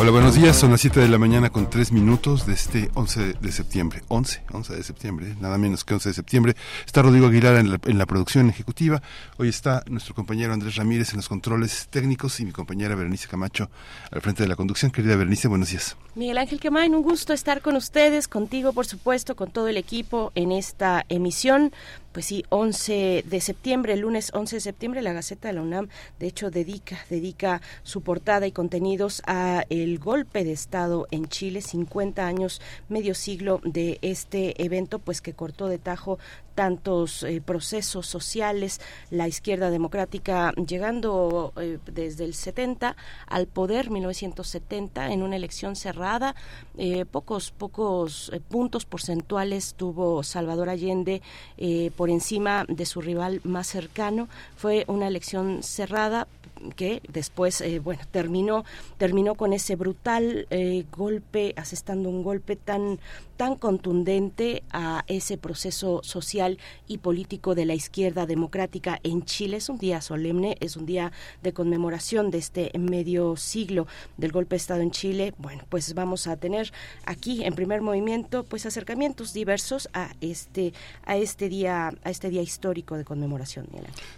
Hola, buenos días. Son las 7 de la mañana con 3 minutos de este 11 de septiembre. 11, 11 de septiembre, nada menos que 11 de septiembre. Está Rodrigo Aguilar en la, en la, producción ejecutiva. Hoy está nuestro compañero Andrés Ramírez en los controles técnicos y mi compañera Berenice Camacho al frente de la conducción. Querida Berenice, buenos días. Miguel Ángel Quemain, un gusto estar con ustedes, contigo, por supuesto, con todo el equipo en esta emisión pues sí, 11 de septiembre, lunes 11 de septiembre, la Gaceta de la UNAM, de hecho, dedica, dedica su portada y contenidos a el golpe de Estado en Chile, 50 años, medio siglo de este evento, pues que cortó de tajo tantos eh, procesos sociales, la izquierda democrática llegando eh, desde el 70 al poder, 1970, en una elección cerrada, eh, pocos, pocos puntos porcentuales tuvo Salvador Allende por encima de su rival más cercano. Fue una elección cerrada, que después eh, bueno terminó terminó con ese brutal eh, golpe asestando un golpe tan tan contundente a ese proceso social y político de la izquierda democrática en Chile. Es un día solemne, es un día de conmemoración de este medio siglo del golpe de Estado en Chile. Bueno, pues vamos a tener aquí en primer movimiento pues acercamientos diversos a este a este día a este día histórico de conmemoración.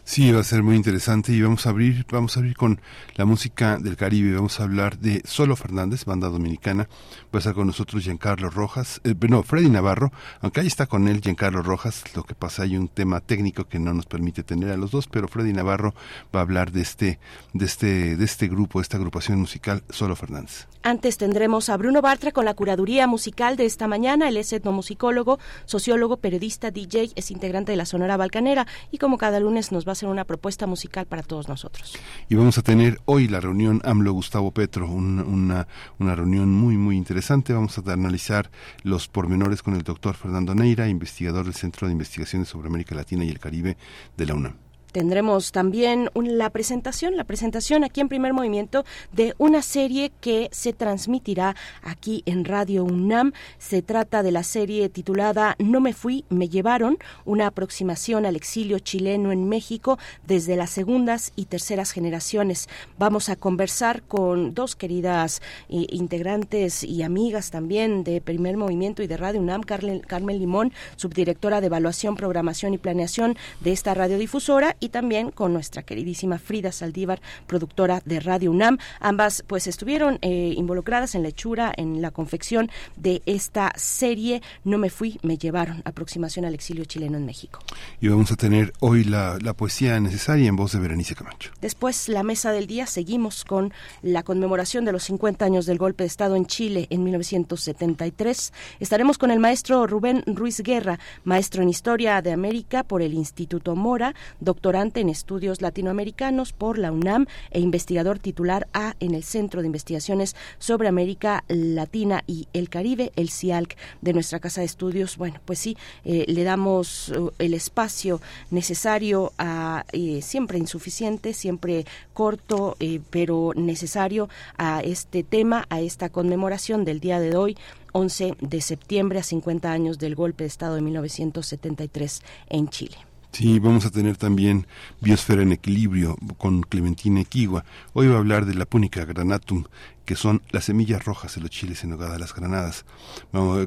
Sí, va a ser muy interesante y vamos a abrir vamos a abrir con la música del Caribe. Vamos a hablar de Solo Fernández, banda dominicana. Va a estar con nosotros Giancarlo Rojas. Eh, no, Freddy Navarro, aunque ahí está con él Giancarlo Rojas, lo que pasa hay un tema técnico que no nos permite tener a los dos, pero Freddy Navarro va a hablar de este, de este, de este grupo, esta agrupación musical Solo Fernández. Antes tendremos a Bruno Bartra con la curaduría musical de esta mañana. Él es etnomusicólogo, sociólogo, periodista, DJ, es integrante de la Sonora Balcanera y como cada lunes nos va a hacer una propuesta musical para todos nosotros. Y vamos a tener hoy la reunión AMLO-Gustavo Petro, una, una reunión muy, muy interesante. Vamos a analizar los pormenores con el doctor Fernando Neira, investigador del Centro de Investigaciones sobre América Latina y el Caribe de la UNAM. Tendremos también la presentación, la presentación aquí en primer movimiento de una serie que se transmitirá aquí en Radio UNAM. Se trata de la serie titulada No me fui, me llevaron, una aproximación al exilio chileno en México desde las segundas y terceras generaciones. Vamos a conversar con dos queridas eh, integrantes y amigas también de primer movimiento y de Radio UNAM, Carmen, Carmen Limón, subdirectora de evaluación, programación y planeación de esta radiodifusora y también con nuestra queridísima Frida Saldívar, productora de Radio UNAM. Ambas pues estuvieron eh, involucradas en la hechura, en la confección de esta serie No me fui, me llevaron, aproximación al exilio chileno en México. Y vamos a tener hoy la, la poesía necesaria en voz de Berenice Camacho. Después, la mesa del día, seguimos con la conmemoración de los 50 años del golpe de Estado en Chile en 1973. Estaremos con el maestro Rubén Ruiz Guerra, maestro en Historia de América por el Instituto Mora, doctor en estudios latinoamericanos por la UNAM e investigador titular A en el Centro de Investigaciones sobre América Latina y el Caribe, el CIALC de nuestra casa de estudios. Bueno, pues sí, eh, le damos uh, el espacio necesario a eh, siempre insuficiente, siempre corto, eh, pero necesario a este tema, a esta conmemoración del día de hoy. 11 de septiembre a 50 años del golpe de Estado de 1973 en Chile. Sí, vamos a tener también Biosfera en Equilibrio con Clementina Equigua. Hoy va a hablar de la Púnica granatum, que son las semillas rojas de los chiles en nogada, las granadas.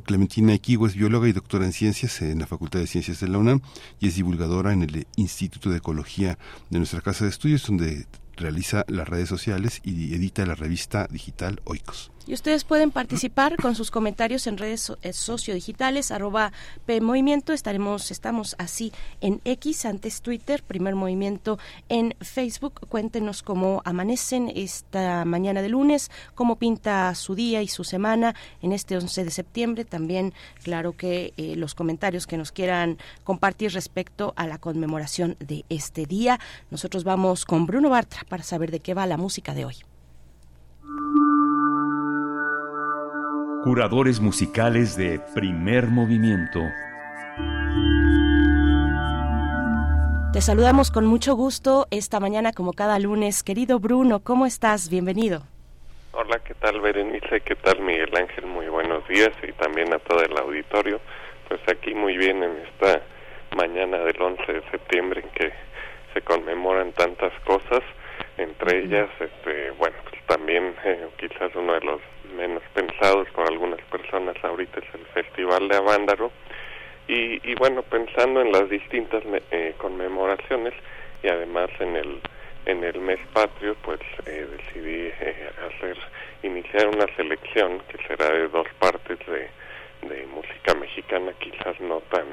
Clementina Equigua es bióloga y doctora en ciencias en la Facultad de Ciencias de la UNAM y es divulgadora en el Instituto de Ecología de nuestra Casa de Estudios, donde realiza las redes sociales y edita la revista digital Oikos. Y ustedes pueden participar con sus comentarios en redes eh, sociodigitales, arroba P Movimiento. Estaremos, estamos así en X, antes Twitter, Primer Movimiento en Facebook. Cuéntenos cómo amanecen esta mañana de lunes, cómo pinta su día y su semana en este 11 de septiembre. También, claro que eh, los comentarios que nos quieran compartir respecto a la conmemoración de este día. Nosotros vamos con Bruno Bartra para saber de qué va la música de hoy. Curadores musicales de primer movimiento. Te saludamos con mucho gusto esta mañana como cada lunes. Querido Bruno, ¿cómo estás? Bienvenido. Hola, ¿qué tal Berenice? ¿Qué tal Miguel Ángel? Muy buenos días y también a todo el auditorio. Pues aquí muy bien en esta mañana del 11 de septiembre en que se conmemoran tantas cosas, entre ellas, este, bueno, pues también eh, quizás uno de los menos pensados por algunas personas ahorita es el Festival de Avándaro. Y, bueno, pensando en las distintas eh, conmemoraciones y además en el en el mes patrio, pues eh, decidí eh, hacer iniciar una selección que será de dos partes de, música mexicana, quizás no tan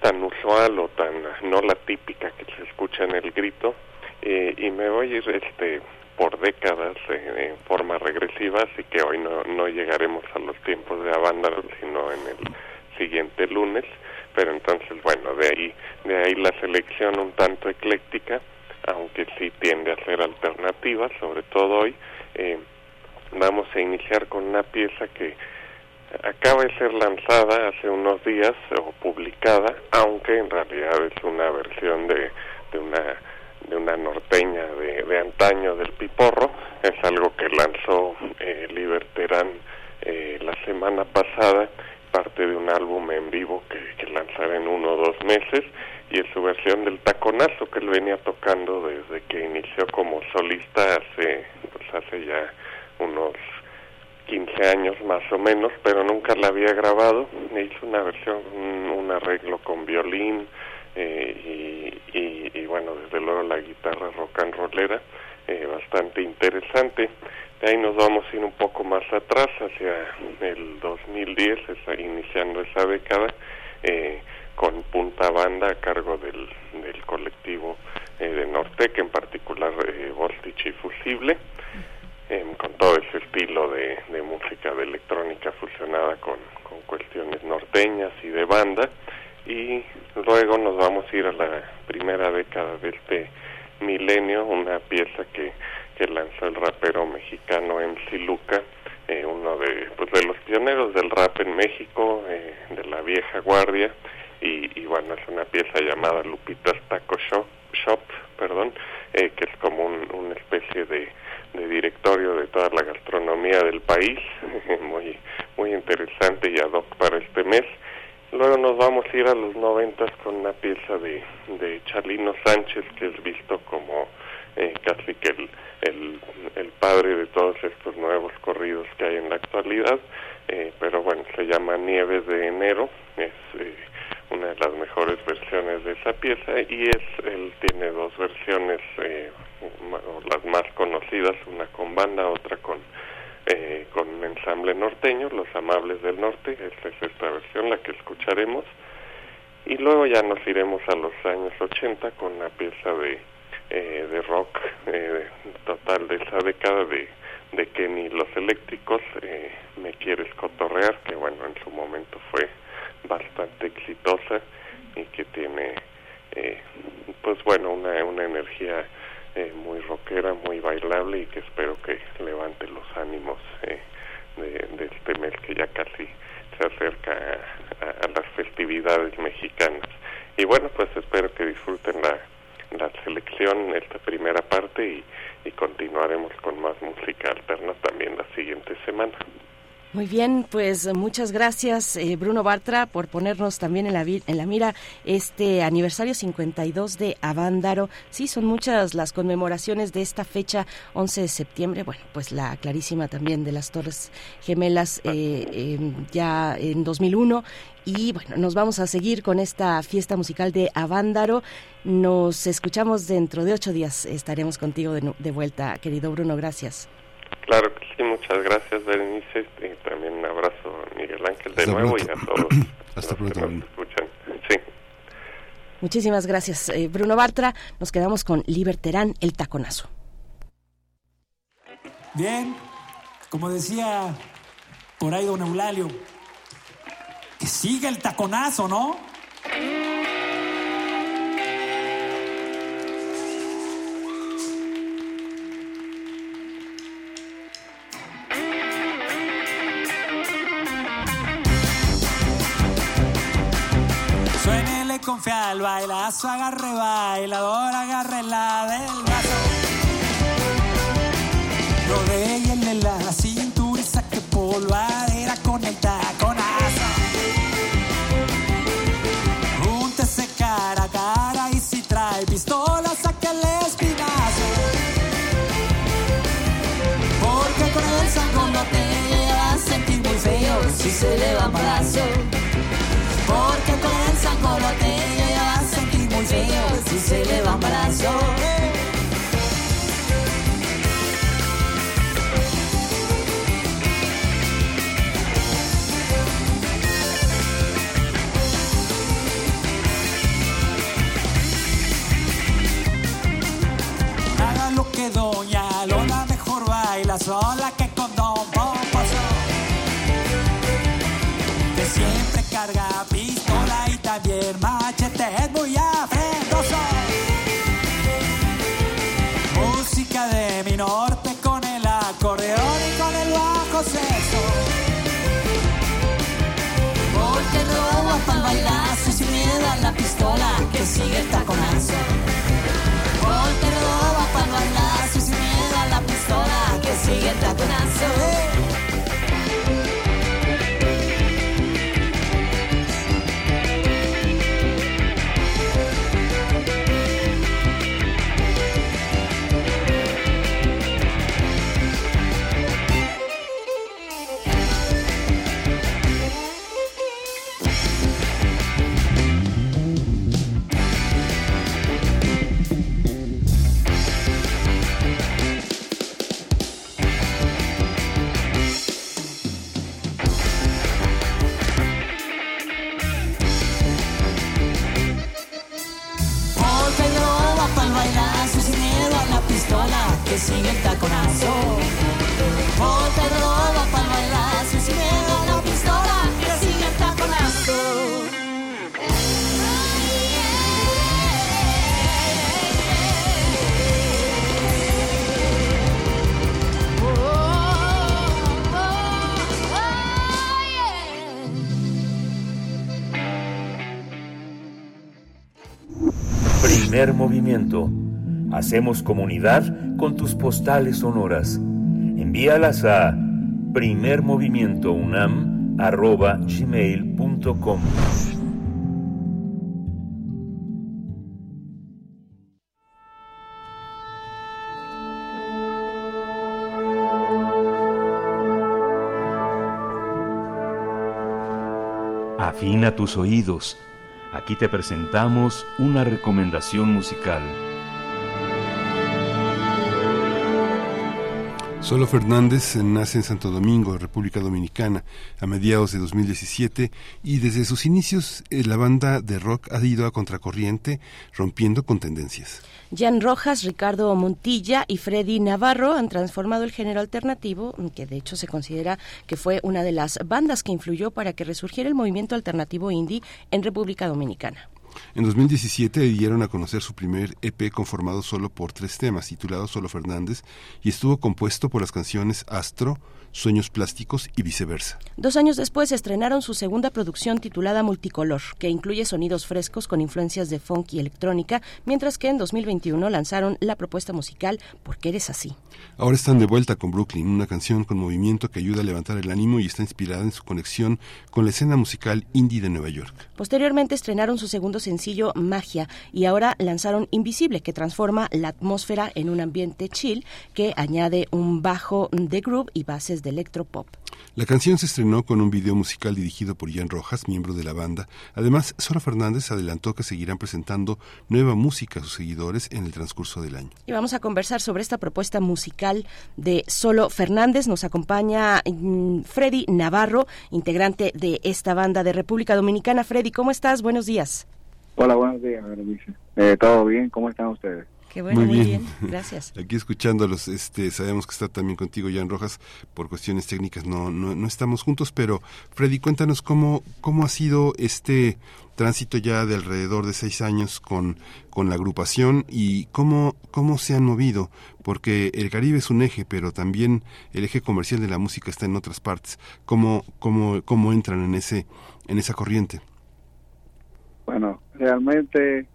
tan usual o tan no la típica que se escucha en el grito y me voy a ir este por décadas en forma regresiva, así que hoy no, no llegaremos a los tiempos de Avándaro, sino en el siguiente lunes, pero entonces, bueno, de ahí, de ahí la selección un tanto ecléctica, aunque sí tiende a ser alternativa, sobre todo hoy. Eh, vamos a iniciar con una pieza que acaba de ser lanzada hace unos días o publicada, aunque en realidad es una versión de, de una de una norteña de, de antaño del Piporro, es algo que lanzó eh, Liberterán eh, la semana pasada, parte de un álbum en vivo que, que lanzará en uno o dos meses, y es su versión del taconazo que él venía tocando desde que inició como solista hace, pues hace ya unos 15 años más o menos, pero nunca la había grabado. Hizo una versión, un arreglo con violín, eh, y, y, bueno, desde luego la guitarra rock and rollera, eh, bastante interesante. De ahí nos vamos a ir un poco más atrás, hacia el 2010, iniciando esa década, eh, con Punta Banda a cargo del, del colectivo eh, de Nortec, en particular Voltage y Fusible, con todo ese estilo de, música de electrónica fusionada con cuestiones norteñas y de banda y luego nos vamos a ir a la primera década de este milenio, una pieza que, que lanzó el rapero mexicano MC Luca, eh, uno de, pues de los pioneros del rap en México, eh, de la vieja guardia, y, y, bueno, es una pieza llamada Lupita's Taco Shop, Shop perdón, eh, que es como un, una especie de, de directorio de toda la gastronomía del país, muy, muy interesante y ad hoc para este mes. Luego nos vamos a ir a los noventas con una pieza de, de Charlino Sánchez, que es visto como eh, casi que el, el, el, padre de todos estos nuevos corridos que hay en la actualidad, eh, pero bueno, se llama Nieves de Enero, es eh, una de las mejores versiones de esa pieza y es él tiene dos versiones, eh, las más conocidas, una con banda, otra con eh, con un ensamble norteño, Los Amables del Norte, esta es esta versión, la que escucharemos, y luego ya nos iremos a los años 80 con una pieza de, eh, de rock eh, total de esa década de, de Kenny Los Eléctricos, eh, Me Quieres Cotorrear, que bueno, en su momento fue bastante exitosa y que tiene, eh, pues bueno, una, una energía eh, muy rockera, muy bailable y que espero que levante los ánimos eh, de, este mes que ya casi se acerca a, las festividades mexicanas. Y bueno, pues espero que disfruten la, la selección, esta primera parte y continuaremos con más música alterna también la siguiente semana. Muy bien, pues muchas gracias eh, Bruno Bartra por ponernos también en la, en la mira este aniversario 52 de Avándaro. Sí, son muchas las conmemoraciones de esta fecha, 11 de septiembre. Bueno, pues la clarísima también de las Torres Gemelas eh, eh, ya en 2001 y bueno, nos vamos a seguir con esta fiesta musical de Avándaro. Nos escuchamos dentro de ocho días. Estaremos contigo de, de vuelta, querido Bruno. Gracias. Claro que sí, muchas gracias Berenice y también un abrazo a Miguel Ángel de Hasta nuevo pronto. y a todos Hasta los pronto, que Bruno. nos escuchan. Sí. Muchísimas gracias, eh, Bruno Bartra. Nos quedamos con Liberterán, el taconazo. Bien, como decía por ahí don Eulalio, que siga el taconazo, ¿no? Confía el bailazo, agarre bailador, agarre la del brazo. Rodéenle la cintura y saque polvadera con el taconazo. Júntese cara a cara y si trae pistola, saque el espinazo. Porque con el sangolote va a sentir muy feo si se le va un brazo. Se le va un brazo. Haga lo que doña Lola mejor baila sola que con Don Pomposo. Que siempre carga pistola y también machete Porque no para bailazo y sin miedo a la pistola que sigue el taconazo. Porque roba para bailazo y sin miedo a la pistola que sigue el taconazo. Primer movimiento. Hacemos comunidad con tus postales sonoras. Envíalas a primermovimientounam.gmail.com Afina tus oídos. Aquí te presentamos una recomendación musical. Solo Fernández nace en Santo Domingo, República Dominicana, a mediados de 2017 y desde sus inicios eh, la banda de rock ha ido a contracorriente, rompiendo con tendencias. Jan Rojas, Ricardo Montilla y Freddy Navarro han transformado el género alternativo, que de hecho se considera que fue una de las bandas que influyó para que resurgiera el movimiento alternativo indie en República Dominicana. En 2017 dieron a conocer su primer EP conformado solo por tres temas, titulado Solo Fernández, y estuvo compuesto por las canciones Astro, Sueños Plásticos y viceversa. Dos años después estrenaron su segunda producción titulada Multicolor, que incluye sonidos frescos con influencias de funk y electrónica, mientras que en 2021 lanzaron la propuesta musical Porque eres así. Ahora están de vuelta con Brooklyn, una canción con movimiento que ayuda a levantar el ánimo y está inspirada en su conexión con la escena musical indie de Nueva York. Posteriormente estrenaron su segundo sencillo Magia y ahora lanzaron Invisible, que transforma la atmósfera en un ambiente chill que añade un bajo de groove y bases de electropop. La canción se estrenó con un video musical dirigido por Jan Rojas, miembro de la banda. Además, Sora Fernández adelantó que seguirán presentando nueva música a sus seguidores en el transcurso del año. Y vamos a conversar sobre esta propuesta musical de Solo Fernández. Nos acompaña mm, Freddy Navarro, integrante de esta banda de República Dominicana. Freddy, ¿cómo estás? Buenos días. Hola, buenos días. Eh, ¿Todo bien? ¿Cómo están ustedes? Qué bueno, muy, bien. Gracias. Aquí escuchándolos, este, sabemos que está también contigo Jan Rojas, por cuestiones técnicas no, no, no estamos juntos, pero Freddy, cuéntanos cómo, cómo ha sido este tránsito ya de alrededor de seis años con, con la agrupación y cómo, cómo se han movido, porque el Caribe es un eje, pero también el eje comercial de la música está en otras partes. ¿Cómo, cómo, cómo entran en, ese, en esa corriente? Bueno, realmente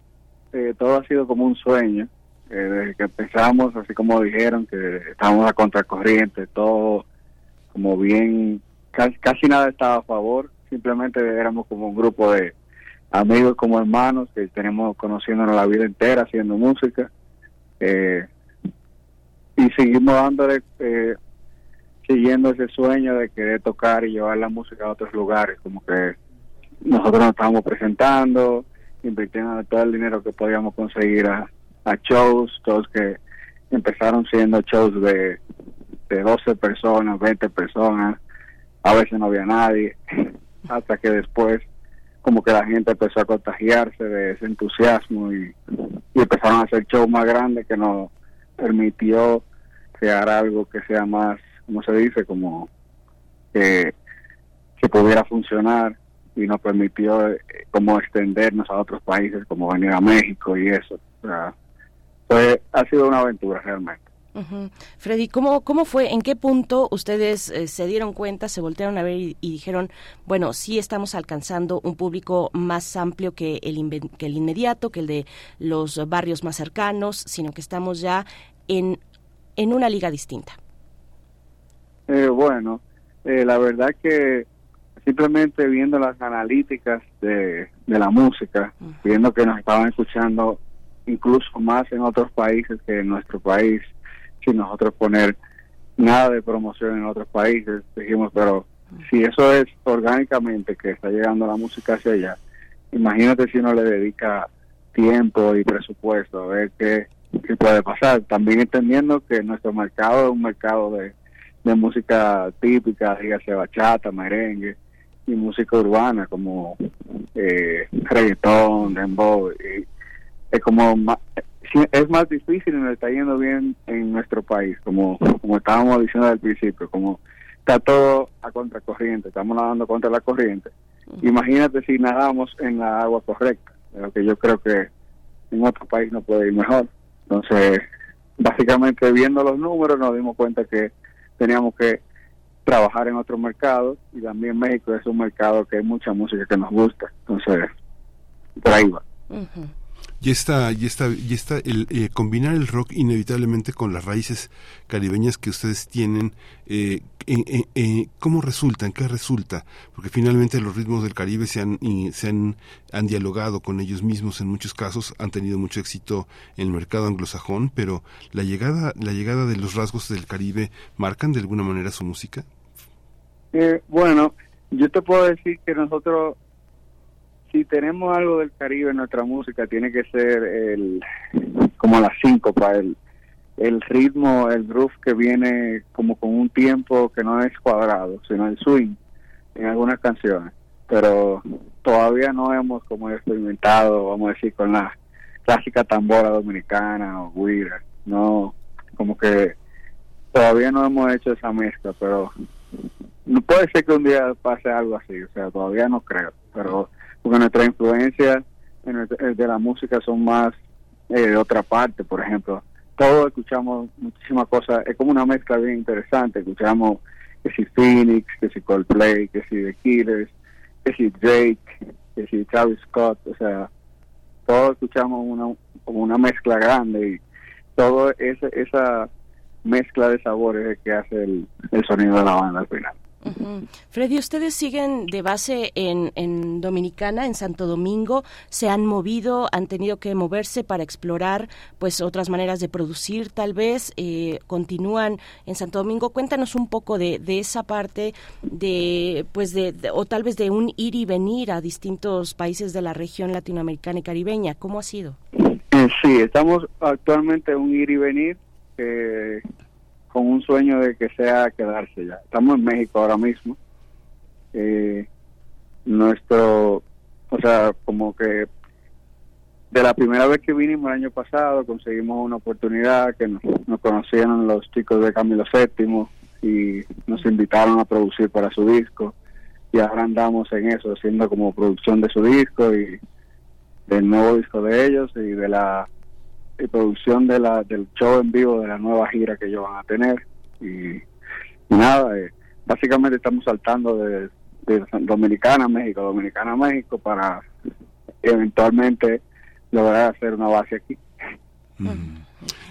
eh, todo ha sido como un sueño. Eh, desde que empezamos, así como dijeron, que estábamos a contracorriente, todo como bien, casi, casi nada estaba a favor, simplemente éramos como un grupo de amigos como hermanos que tenemos conociéndonos la vida entera haciendo música eh, y seguimos dándole eh, siguiendo ese sueño de querer tocar y llevar la música a otros lugares como que nosotros nos estábamos presentando invirtiendo todo el dinero que podíamos conseguir a, a shows shows que empezaron siendo shows de, de 12 personas 20 personas a veces no había nadie hasta que después como que la gente empezó a contagiarse de ese entusiasmo y, empezaron a hacer shows más grandes que nos permitió crear algo que sea más, como se dice, como que, que pudiera funcionar y nos permitió eh, como extendernos a otros países como venir a México y eso. O sea, pues ha sido una aventura realmente. Freddy, ¿cómo, ¿cómo fue? ¿En qué punto ustedes eh, se dieron cuenta, se voltearon a ver y, dijeron, bueno, sí estamos alcanzando un público más amplio que el, que el inmediato, que el de los barrios más cercanos, sino que estamos ya en, en una liga distinta? Eh, bueno, eh, la verdad que simplemente viendo las analíticas de, de la música, viendo que nos estaban escuchando incluso más en otros países que en nuestro país, sin nosotros poner nada de promoción en otros países. Dijimos, pero si eso es orgánicamente que está llegando la música hacia allá, imagínate si uno le dedica tiempo y presupuesto a ver qué, puede pasar. También entendiendo que nuestro mercado es un mercado de, de música típica, dígase bachata, merengue y música urbana como eh, reggaetón, dembow. Y es como es más difícil y nos está yendo bien en nuestro país, como, como estábamos diciendo al principio, como está todo a contracorriente, estamos nadando contra la corriente. Imagínate si nadamos en la agua correcta, lo que yo creo que en otro país no puede ir mejor. Entonces, básicamente viendo los números nos dimos cuenta que teníamos que trabajar en otro mercado y también México es un mercado que hay mucha música que nos gusta. Entonces, por ahí va y está y está y está el eh, combinar el rock inevitablemente con las raíces caribeñas que ustedes tienen eh, eh, cómo resultan qué resulta porque finalmente los ritmos del Caribe se han se han, han dialogado con ellos mismos en muchos casos han tenido mucho éxito en el mercado anglosajón pero la llegada la llegada de los rasgos del Caribe marcan de alguna manera su música bueno yo te puedo decir que nosotros si tenemos algo del Caribe en nuestra música, tiene que ser el como la síncopa, el, el ritmo, el groove que viene como con un tiempo que no es cuadrado, sino el swing en algunas canciones. Pero todavía no hemos como experimentado, vamos a decir, con la clásica tambora dominicana o guira. No, como que todavía no hemos hecho esa mezcla, pero no puede ser que un día pase algo así, o sea, todavía no creo, pero porque nuestras influencias de la música son más eh, de otra parte, por ejemplo. Todos escuchamos muchísimas cosas, es como una mezcla bien interesante. Escuchamos que si Phoenix, que si Coldplay, que si The Killers, que si Drake, que si Travis Scott, o sea, todos escuchamos una, como una mezcla grande y todo ese, esa mezcla de sabores es que hace el sonido de la banda al final. Freddy, ustedes siguen de base en, en, Dominicana, en Santo Domingo, se han movido, han tenido que moverse para explorar pues otras maneras de producir, tal vez eh, continúan en Santo Domingo. Cuéntanos un poco de, de esa parte de pues de, o tal vez de un ir y venir a distintos países de la región latinoamericana y caribeña. ¿Cómo ha sido? Eh, sí, estamos actualmente en un ir y venir. Eh, con un sueño de que sea quedarse ya. Estamos en México ahora mismo. Eh, nuestro, o sea, como que de la primera vez que vinimos el año pasado conseguimos una oportunidad que nos, conocieron los chicos de Camilo VII y nos invitaron a producir para su disco y ahora andamos en eso, haciendo como producción de su disco y del nuevo disco de ellos y de la y producción de la, del show en vivo de la nueva gira que ellos van a tener. Y, nada, eh, básicamente estamos saltando de, Dominicana a México, Dominicana a México para eventualmente lograr hacer una base aquí. Mm.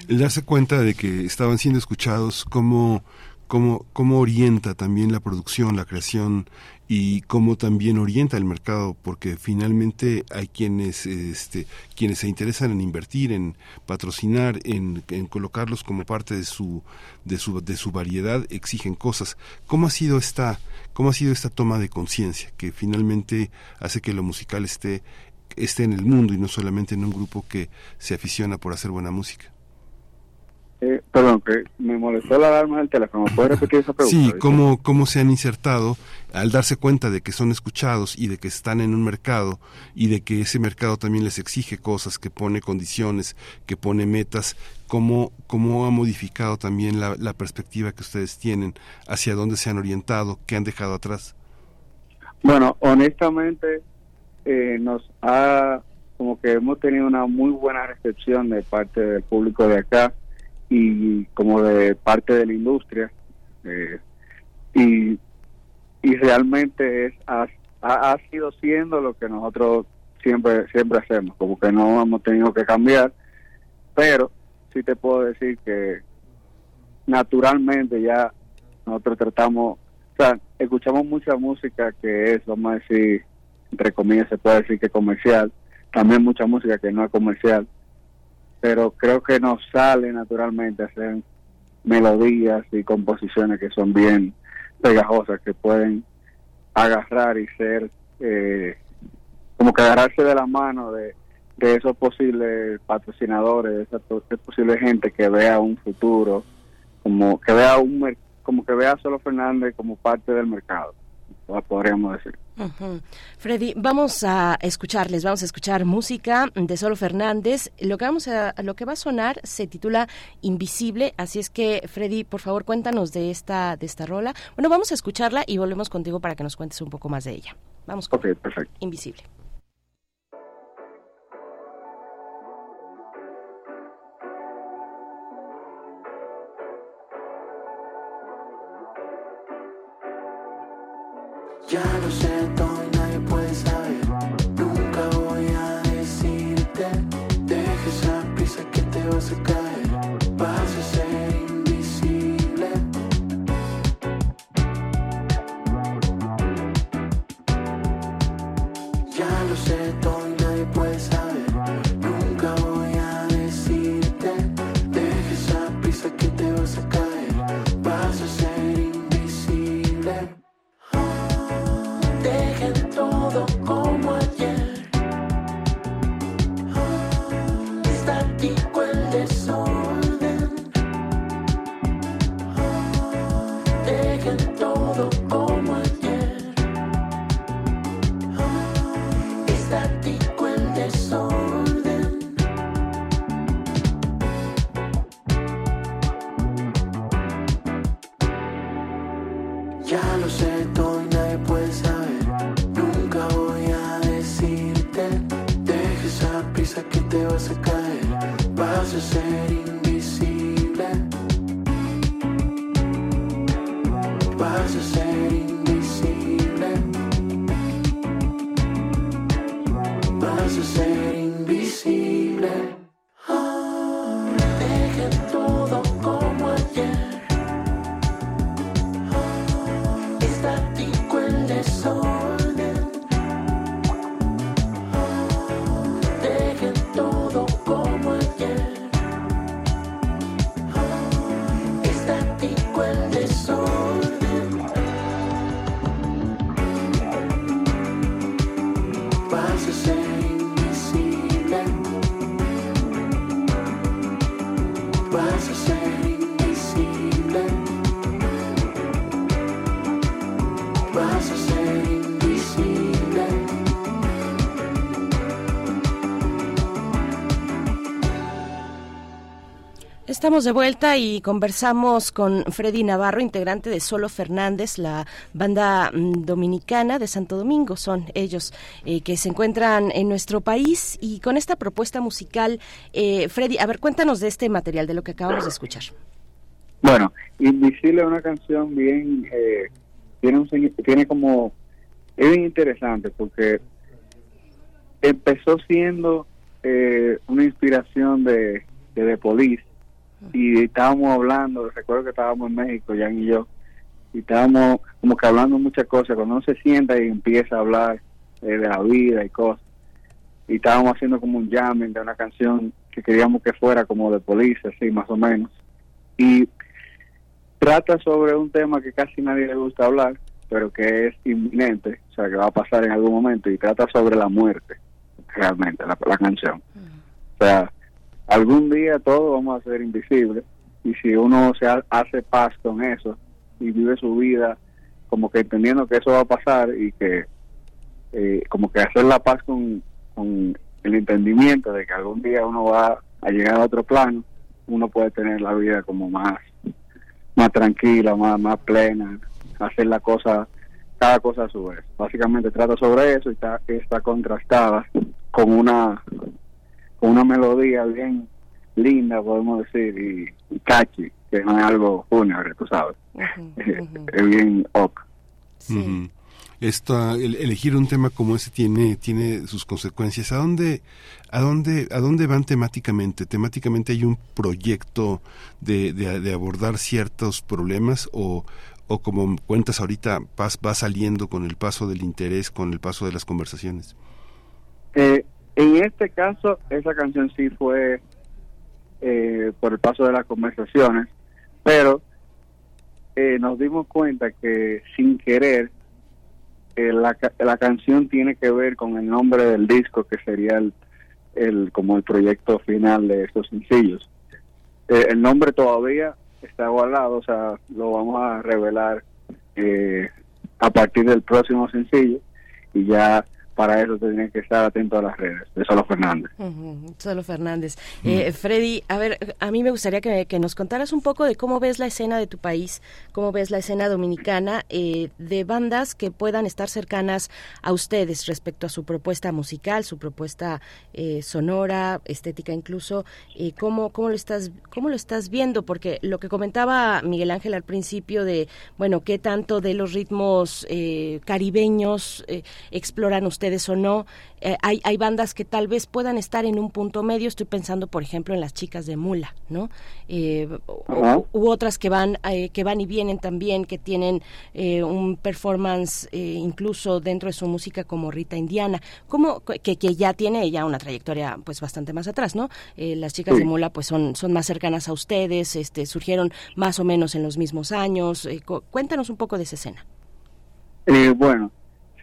El darse cuenta de que estaban siendo escuchados, cómo, cómo, cómo orienta también la producción, la creación y cómo también orienta el mercado, porque finalmente hay quienes, este, quienes se interesan en invertir, en patrocinar, en, en, colocarlos como parte de su, de su, de su variedad, exigen cosas. ¿Cómo ha sido esta, cómo ha sido esta toma de conciencia que finalmente hace que lo musical esté, esté en el mundo y no solamente en un grupo que se aficiona por hacer buena música? Eh, perdón, que me molestó la alarma del teléfono. ¿Puedes repetir esa pregunta? Sí, ¿cómo, ¿cómo se han insertado al darse cuenta de que son escuchados y de que están en un mercado y de que ese mercado también les exige cosas, que pone condiciones, que pone metas? ¿Cómo, cómo ha modificado también la, la perspectiva que ustedes tienen? ¿Hacia dónde se han orientado? ¿Qué han dejado atrás? Bueno, honestamente, eh, nos ha, como que hemos tenido una muy buena recepción de parte del público de acá y como de parte de la industria eh, y, y realmente es ha, ha, sido siendo lo que nosotros siempre siempre hacemos como que no hemos tenido que cambiar pero sí te puedo decir que naturalmente ya nosotros tratamos o sea escuchamos mucha música que es vamos a decir entre comillas se puede decir que comercial también mucha música que no es comercial pero creo que nos sale naturalmente hacer melodías y composiciones que son bien pegajosas, que pueden agarrar y ser eh, como que agarrarse de la mano de, de esos posibles patrocinadores, de esa posible gente que vea un futuro, como que vea un como que vea a Solo Fernández como parte del mercado, podríamos decir. Freddy, vamos a escucharles, vamos a escuchar música de Solo Fernández. Lo que vamos a, lo que va a sonar se titula Invisible, así es que Freddy, por favor, cuéntanos de esta de esta rola. Bueno, vamos a escucharla y volvemos contigo para que nos cuentes un poco más de ella. Vamos con perfecto. Invisible. Ya no sé Estamos de vuelta y conversamos con Freddy Navarro, integrante de Solo Fernández, la banda mm, dominicana de Santo Domingo. Son ellos eh, que se encuentran en nuestro país y con esta propuesta musical, eh, Freddy, a ver, cuéntanos de este material, de lo que acabamos de escuchar. Bueno, Invisible es una canción bien, eh, tiene un tiene como, es bien interesante porque empezó siendo eh, una inspiración de, de The Police y estábamos hablando, recuerdo que estábamos en México, Jan y yo, y estábamos como que hablando muchas cosas, cuando uno se sienta y empieza a hablar eh, de la vida y cosas, y estábamos haciendo como un jamming de una canción que queríamos que fuera como de Police, así más o menos, y trata sobre un tema que casi nadie le gusta hablar, pero que es inminente, o sea, que va a pasar en algún momento, y trata sobre la muerte, realmente, la, la canción. O sea, algún día todos vamos a ser invisibles, y si uno se ha- hace paz con eso y vive su vida como que entendiendo que eso va a pasar y que eh, como que hacer la paz con, el entendimiento de que algún día uno va a llegar a otro plano, uno puede tener la vida como más más tranquila, más, más plena, hacer la cosa, cada cosa a su vez. Básicamente trata sobre eso y está, contrastada con una una melodía bien linda, podemos decir, y, y catchy, que no es algo fúnebre, tú sabes. es bien ok. Esta- el- elegir un tema como ese tiene tiene sus consecuencias. ¿A dónde a dónde a dónde van temáticamente? Temáticamente hay un proyecto de, de, de abordar ciertos problemas o o como cuentas ahorita vas, va saliendo con el paso del interés, con el paso de las conversaciones. Eh, en este caso, esa canción sí fue eh, por el paso de las conversaciones, pero eh, nos dimos cuenta que sin querer eh, la, la canción tiene que ver con el nombre del disco, que sería el, el como el proyecto final de estos sencillos. Eh, el nombre todavía está guardado, o sea, lo vamos a revelar eh, a partir del próximo sencillo y ya para eso tienen que estar atentos a las redes de Solo Fernández. Ujú, Solo Fernández. Eh, Freddy, a ver, a mí me gustaría que, que nos contaras un poco de cómo ves la escena de tu país, cómo ves la escena dominicana eh, de bandas que puedan estar cercanas a ustedes respecto a su propuesta musical, su propuesta eh, sonora, estética incluso. Eh, ¿cómo, cómo, lo estás, ¿Cómo lo estás viendo? Porque lo que comentaba Miguel Ángel al principio de, bueno, qué tanto de los ritmos eh, caribeños eh, exploran ustedes o no. Eh, hay, hay bandas que tal vez puedan estar en un punto medio. Estoy pensando, por ejemplo, en las chicas de Mula, ¿no? Eh, u otras que van, eh, que van y vienen también, que tienen eh, un performance eh, incluso dentro de su música como Rita Indiana, como que, que ya tiene ya una trayectoria pues bastante más atrás, ¿no? Eh, las chicas Sí. de Mula pues son, son más cercanas a ustedes, este, surgieron más o menos en los mismos años. Cu- cuéntanos un poco de esa escena. Bueno,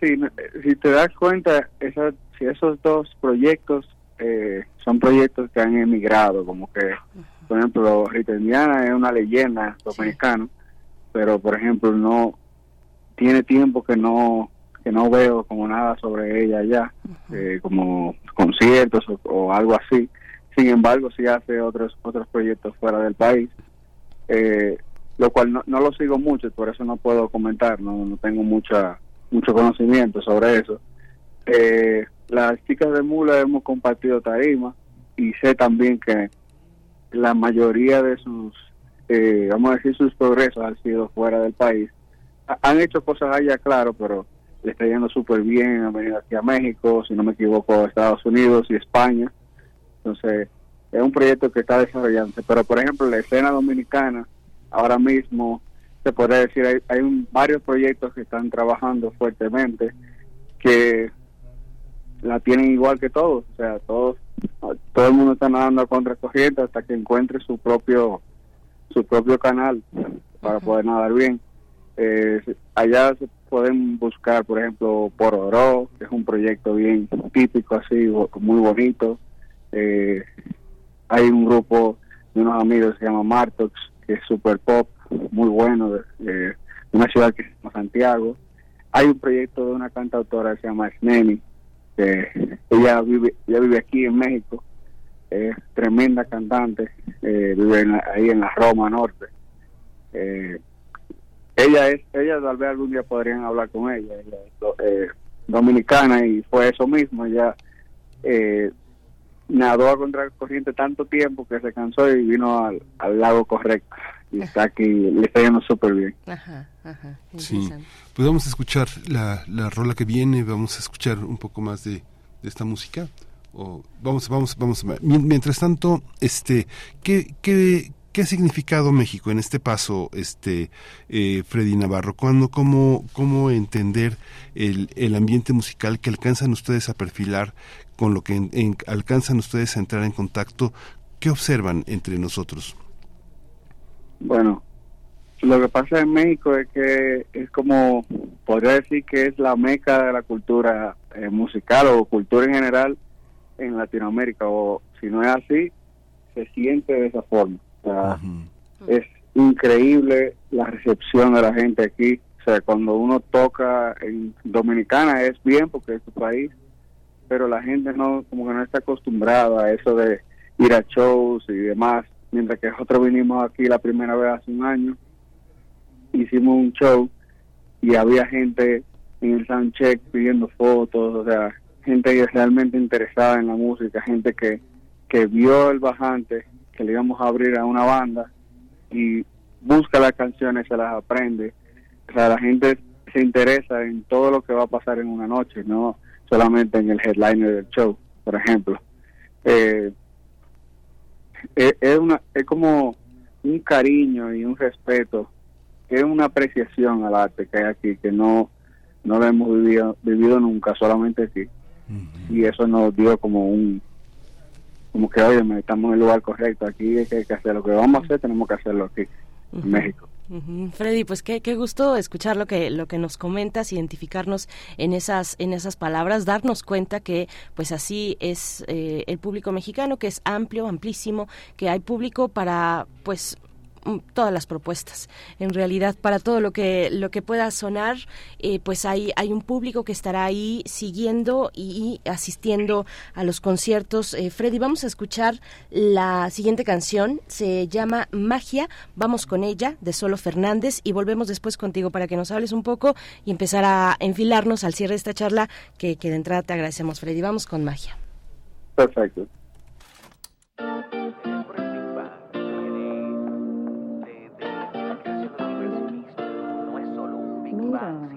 si, si te das cuenta, esa, si esos dos proyectos eh, son proyectos que han emigrado, como que, por ejemplo, Rita Indiana es una leyenda dominicana, pero por ejemplo no tiene tiempo que no que no veo como nada sobre ella ya, eh, como conciertos o, o algo así. Sin embargo, sí hace otros otros proyectos fuera del país, eh, lo cual no, no lo sigo mucho, por eso no puedo comentar, no, no tengo mucha mucho conocimiento sobre eso. Eh, las chicas de Mula hemos compartido tarima y sé también que la mayoría de sus, eh, vamos a decir, sus progresos han sido fuera del país. Ha- han hecho cosas allá, claro, pero le está yendo súper bien. Han venido aquí a México, si no me equivoco, a Estados Unidos y España. Entonces, es un proyecto que está desarrollándose. Pero, por ejemplo, la escena dominicana, ahora mismo, se podría decir, hay, hay un- varios proyectos que están trabajando fuertemente que la tienen igual que todos. O sea, todos, todo el mundo está nadando a contracorriente hasta que encuentre su propio su propio canal para poder nadar bien. Eh, allá se pueden buscar, por ejemplo, Pororó, que es un proyecto bien típico, así, muy bonito. Eh, hay un grupo de unos amigos que se llama Martox, que es super pop, muy bueno, de, de una ciudad que se llama Santiago. Hay un proyecto de una cantautora que se llama Sneni, que ella vive, ella vive aquí en México, es tremenda cantante, eh, vive ahí en la Roma Norte. Eh, ella es, ella tal vez algún día podrían hablar con ella, eh, dominicana y fue eso mismo, ella eh, nadó a contracorriente tanto tiempo que se cansó y vino al, al lago correcto y está aquí, le está yendo súper bien. Ajá, ajá. Sí. Pues vamos a escuchar la, la rola que viene, vamos a escuchar un poco más de, de esta música? O, vamos, vamos, vamos. Mientras tanto, este, ¿qué, qué, qué ha significado México en este paso, este, eh, Freddy Navarro? ¿Cuándo, cómo, cómo entender el, el ambiente musical que alcanzan ustedes a perfilar, con lo que alcanzan ustedes a entrar en contacto? ¿Qué observan entre nosotros? Bueno, lo que pasa en México es que es como, podría decir que es la meca de la cultura eh, musical o cultura en general en Latinoamérica, o si no es así, se siente de esa forma. O sea, es increíble la recepción de la gente aquí. O sea, cuando uno toca en Dominicana es bien porque es su país, pero la gente no, como que no está acostumbrada a eso de ir a shows y demás. Mientras que nosotros vinimos aquí la primera vez hace un año hicimos un show y había gente en el soundcheck pidiendo fotos, o sea, gente realmente interesada en la música, gente que, que vio el bajante, que le íbamos a abrir a una banda y busca las canciones, se las aprende. O sea, la gente se interesa en todo lo que va a pasar en una noche, no solamente en el headliner del show, por ejemplo. Eh, es, es, una, es como un cariño y un respeto es una apreciación al arte que hay aquí, que no, no lo hemos vivido, vivido nunca, solamente aquí. Y eso nos dio como un, como que, oye, estamos en el lugar correcto, aquí hay que, hacer lo que vamos a hacer, tenemos que hacerlo aquí, en México. Freddy, pues qué, qué gusto escuchar lo que lo que nos comentas, identificarnos en esas en esas palabras, darnos cuenta que pues así es eh, el público mexicano, que es amplio, amplísimo, que hay público para pues todas las propuestas. En realidad, para todo lo que lo que pueda sonar, eh, pues hay hay un público que estará ahí siguiendo y, asistiendo a los conciertos. Eh, Freddy, vamos a escuchar la siguiente canción. Se llama Magia. Vamos con ella de Solo Fernández y volvemos después contigo para que nos hables un poco y empezar a enfilarnos al cierre de esta charla que, que de entrada te agradecemos, Freddy. Vamos con Magia. Perfecto. 吧？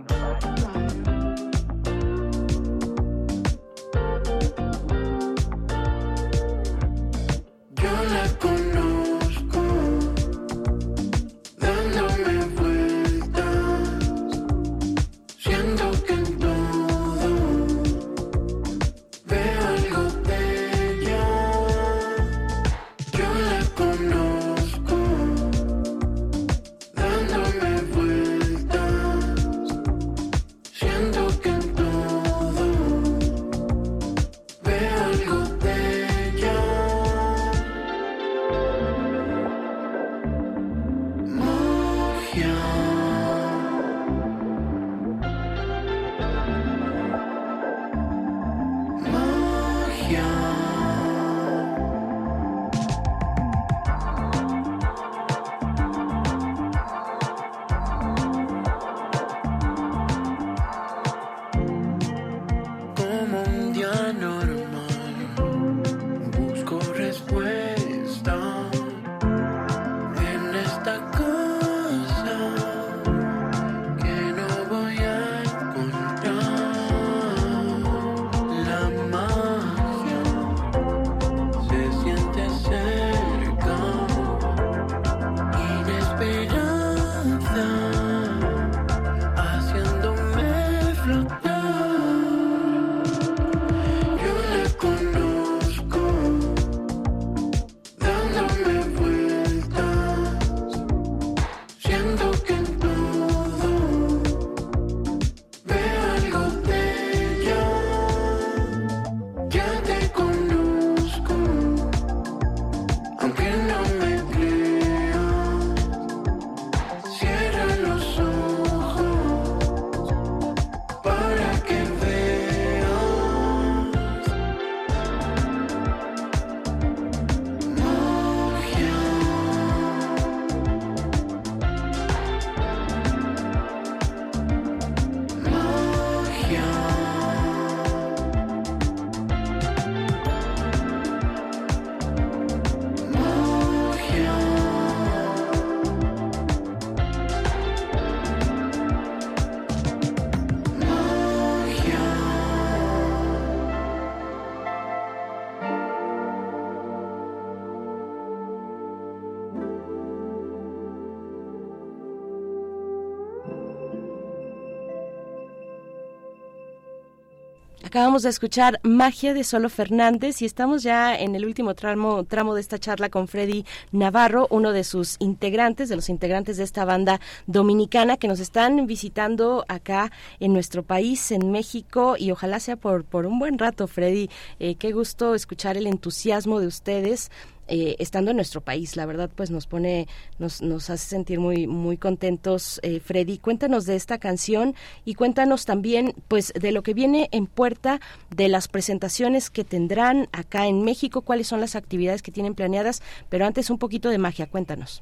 Acabamos de escuchar Magia de Solo Fernández y estamos ya en el último tramo, tramo de esta charla con Freddy Navarro, uno de sus integrantes, de los integrantes de esta banda dominicana que nos están visitando acá en nuestro país, en México, y ojalá sea por, por un buen rato, Freddy. Eh, qué gusto escuchar el entusiasmo de ustedes eh, estando en nuestro país. La verdad, pues nos pone, nos, nos hace sentir muy, muy contentos. Eh, Freddy, cuéntanos de esta canción y cuéntanos también, pues, de lo que viene en puerta, de las presentaciones que tendrán acá en México, cuáles son las actividades que tienen planeadas, pero antes un poquito de magia, cuéntanos.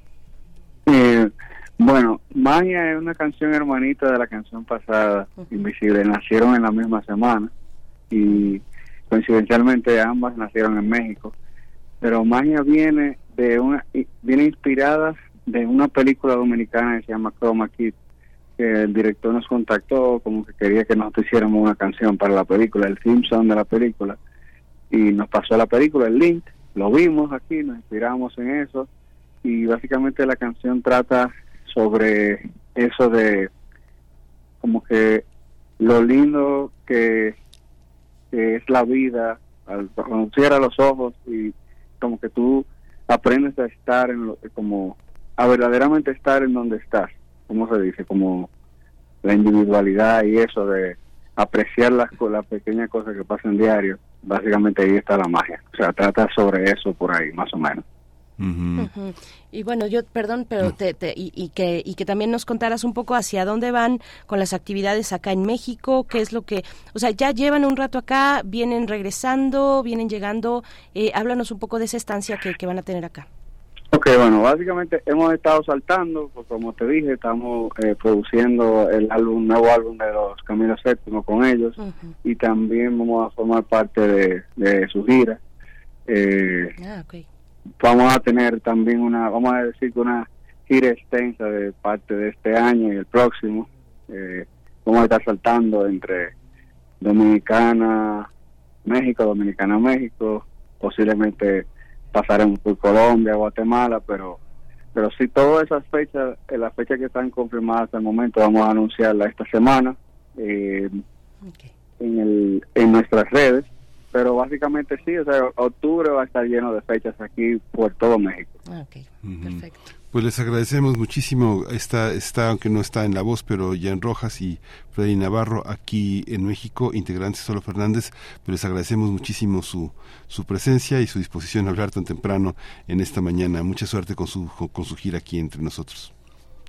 Eh, bueno, Magia es una canción hermanita de la canción pasada, Invisible. Nacieron en la misma semana y coincidencialmente ambas nacieron en México pero Magia viene de una viene inspirada de una película dominicana que se llama Chroma Kid que el director nos contactó como que quería que nosotros hiciéramos una canción para la película el Simpson de la película. Y nos pasó la película el link lo vimos aquí nos inspiramos en eso. Y básicamente la canción trata sobre eso de como que lo lindo que, es la vida al cuando cierra los ojos y como que tú aprendes a estar en lo, como a verdaderamente estar en donde estás, como se dice, como la individualidad y eso de apreciar las, las pequeñas cosas que pasan diario, básicamente ahí está la magia. O sea, trata sobre eso por ahí, más o menos. Y bueno, yo, perdón, pero te, y, que, y que también nos contaras un poco hacia dónde van con las actividades acá en México, qué es lo que, o sea, ya llevan un rato acá, vienen regresando, vienen llegando, eh, háblanos un poco de esa estancia que, que, van a tener acá. Ok, bueno, básicamente hemos estado saltando, pues como te dije, estamos eh, produciendo el álbum, nuevo álbum de los Caminos Séptimos con ellos y también vamos a formar parte de, de su gira. Eh, ah, okay vamos a tener también una, vamos a decir que una gira extensa de parte de este año y el próximo. Eh, vamos a estar saltando entre Dominicana, México, Dominicana, México, posiblemente pasaremos por Colombia, Guatemala, pero pero sí todas esas fechas, eh, las fechas que están confirmadas hasta el momento, vamos a anunciarla esta semana eh, en, el, en nuestras redes pero básicamente sí, o sea, octubre va a estar lleno de fechas aquí por todo México. Ok, perfecto. Pues les agradecemos muchísimo, está, está, aunque no está en la voz, pero ya en Rojas y Freddy Navarro aquí en México, integrantes Solo Fernández, pero les agradecemos muchísimo su, su presencia y su disposición a hablar tan temprano en esta mañana. Mucha suerte con su, con su gira aquí entre nosotros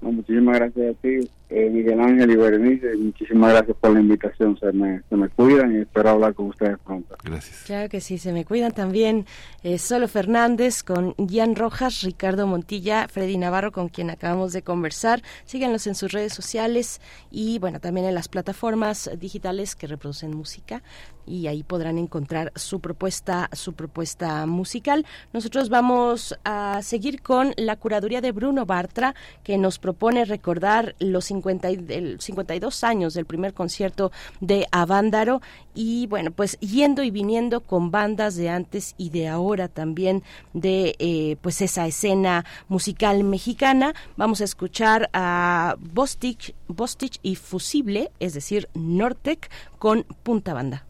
muchísimas gracias a ti, eh, Miguel Ángel y Berenice. Muchísimas gracias por la invitación. Se me, se me cuidan y espero hablar con ustedes pronto. Gracias. Claro que sí, se me cuidan también. Eh, Solo Fernández con Gian Rojas, Ricardo Montilla, Freddy Navarro, con quien acabamos de conversar. Síganlos en sus redes sociales y, bueno, también en las plataformas digitales que reproducen música y ahí podrán encontrar su propuesta, su propuesta musical. Nosotros vamos a seguir con la curaduría de Bruno Bartra, que nos propone recordar los 50 el 52 años del primer concierto de Avándaro y bueno, pues yendo y viniendo con bandas de antes y de ahora también de eh, pues esa escena musical mexicana. Vamos a escuchar a Bostich, Bostich y Fusible, es decir, Nortec con Punta Banda.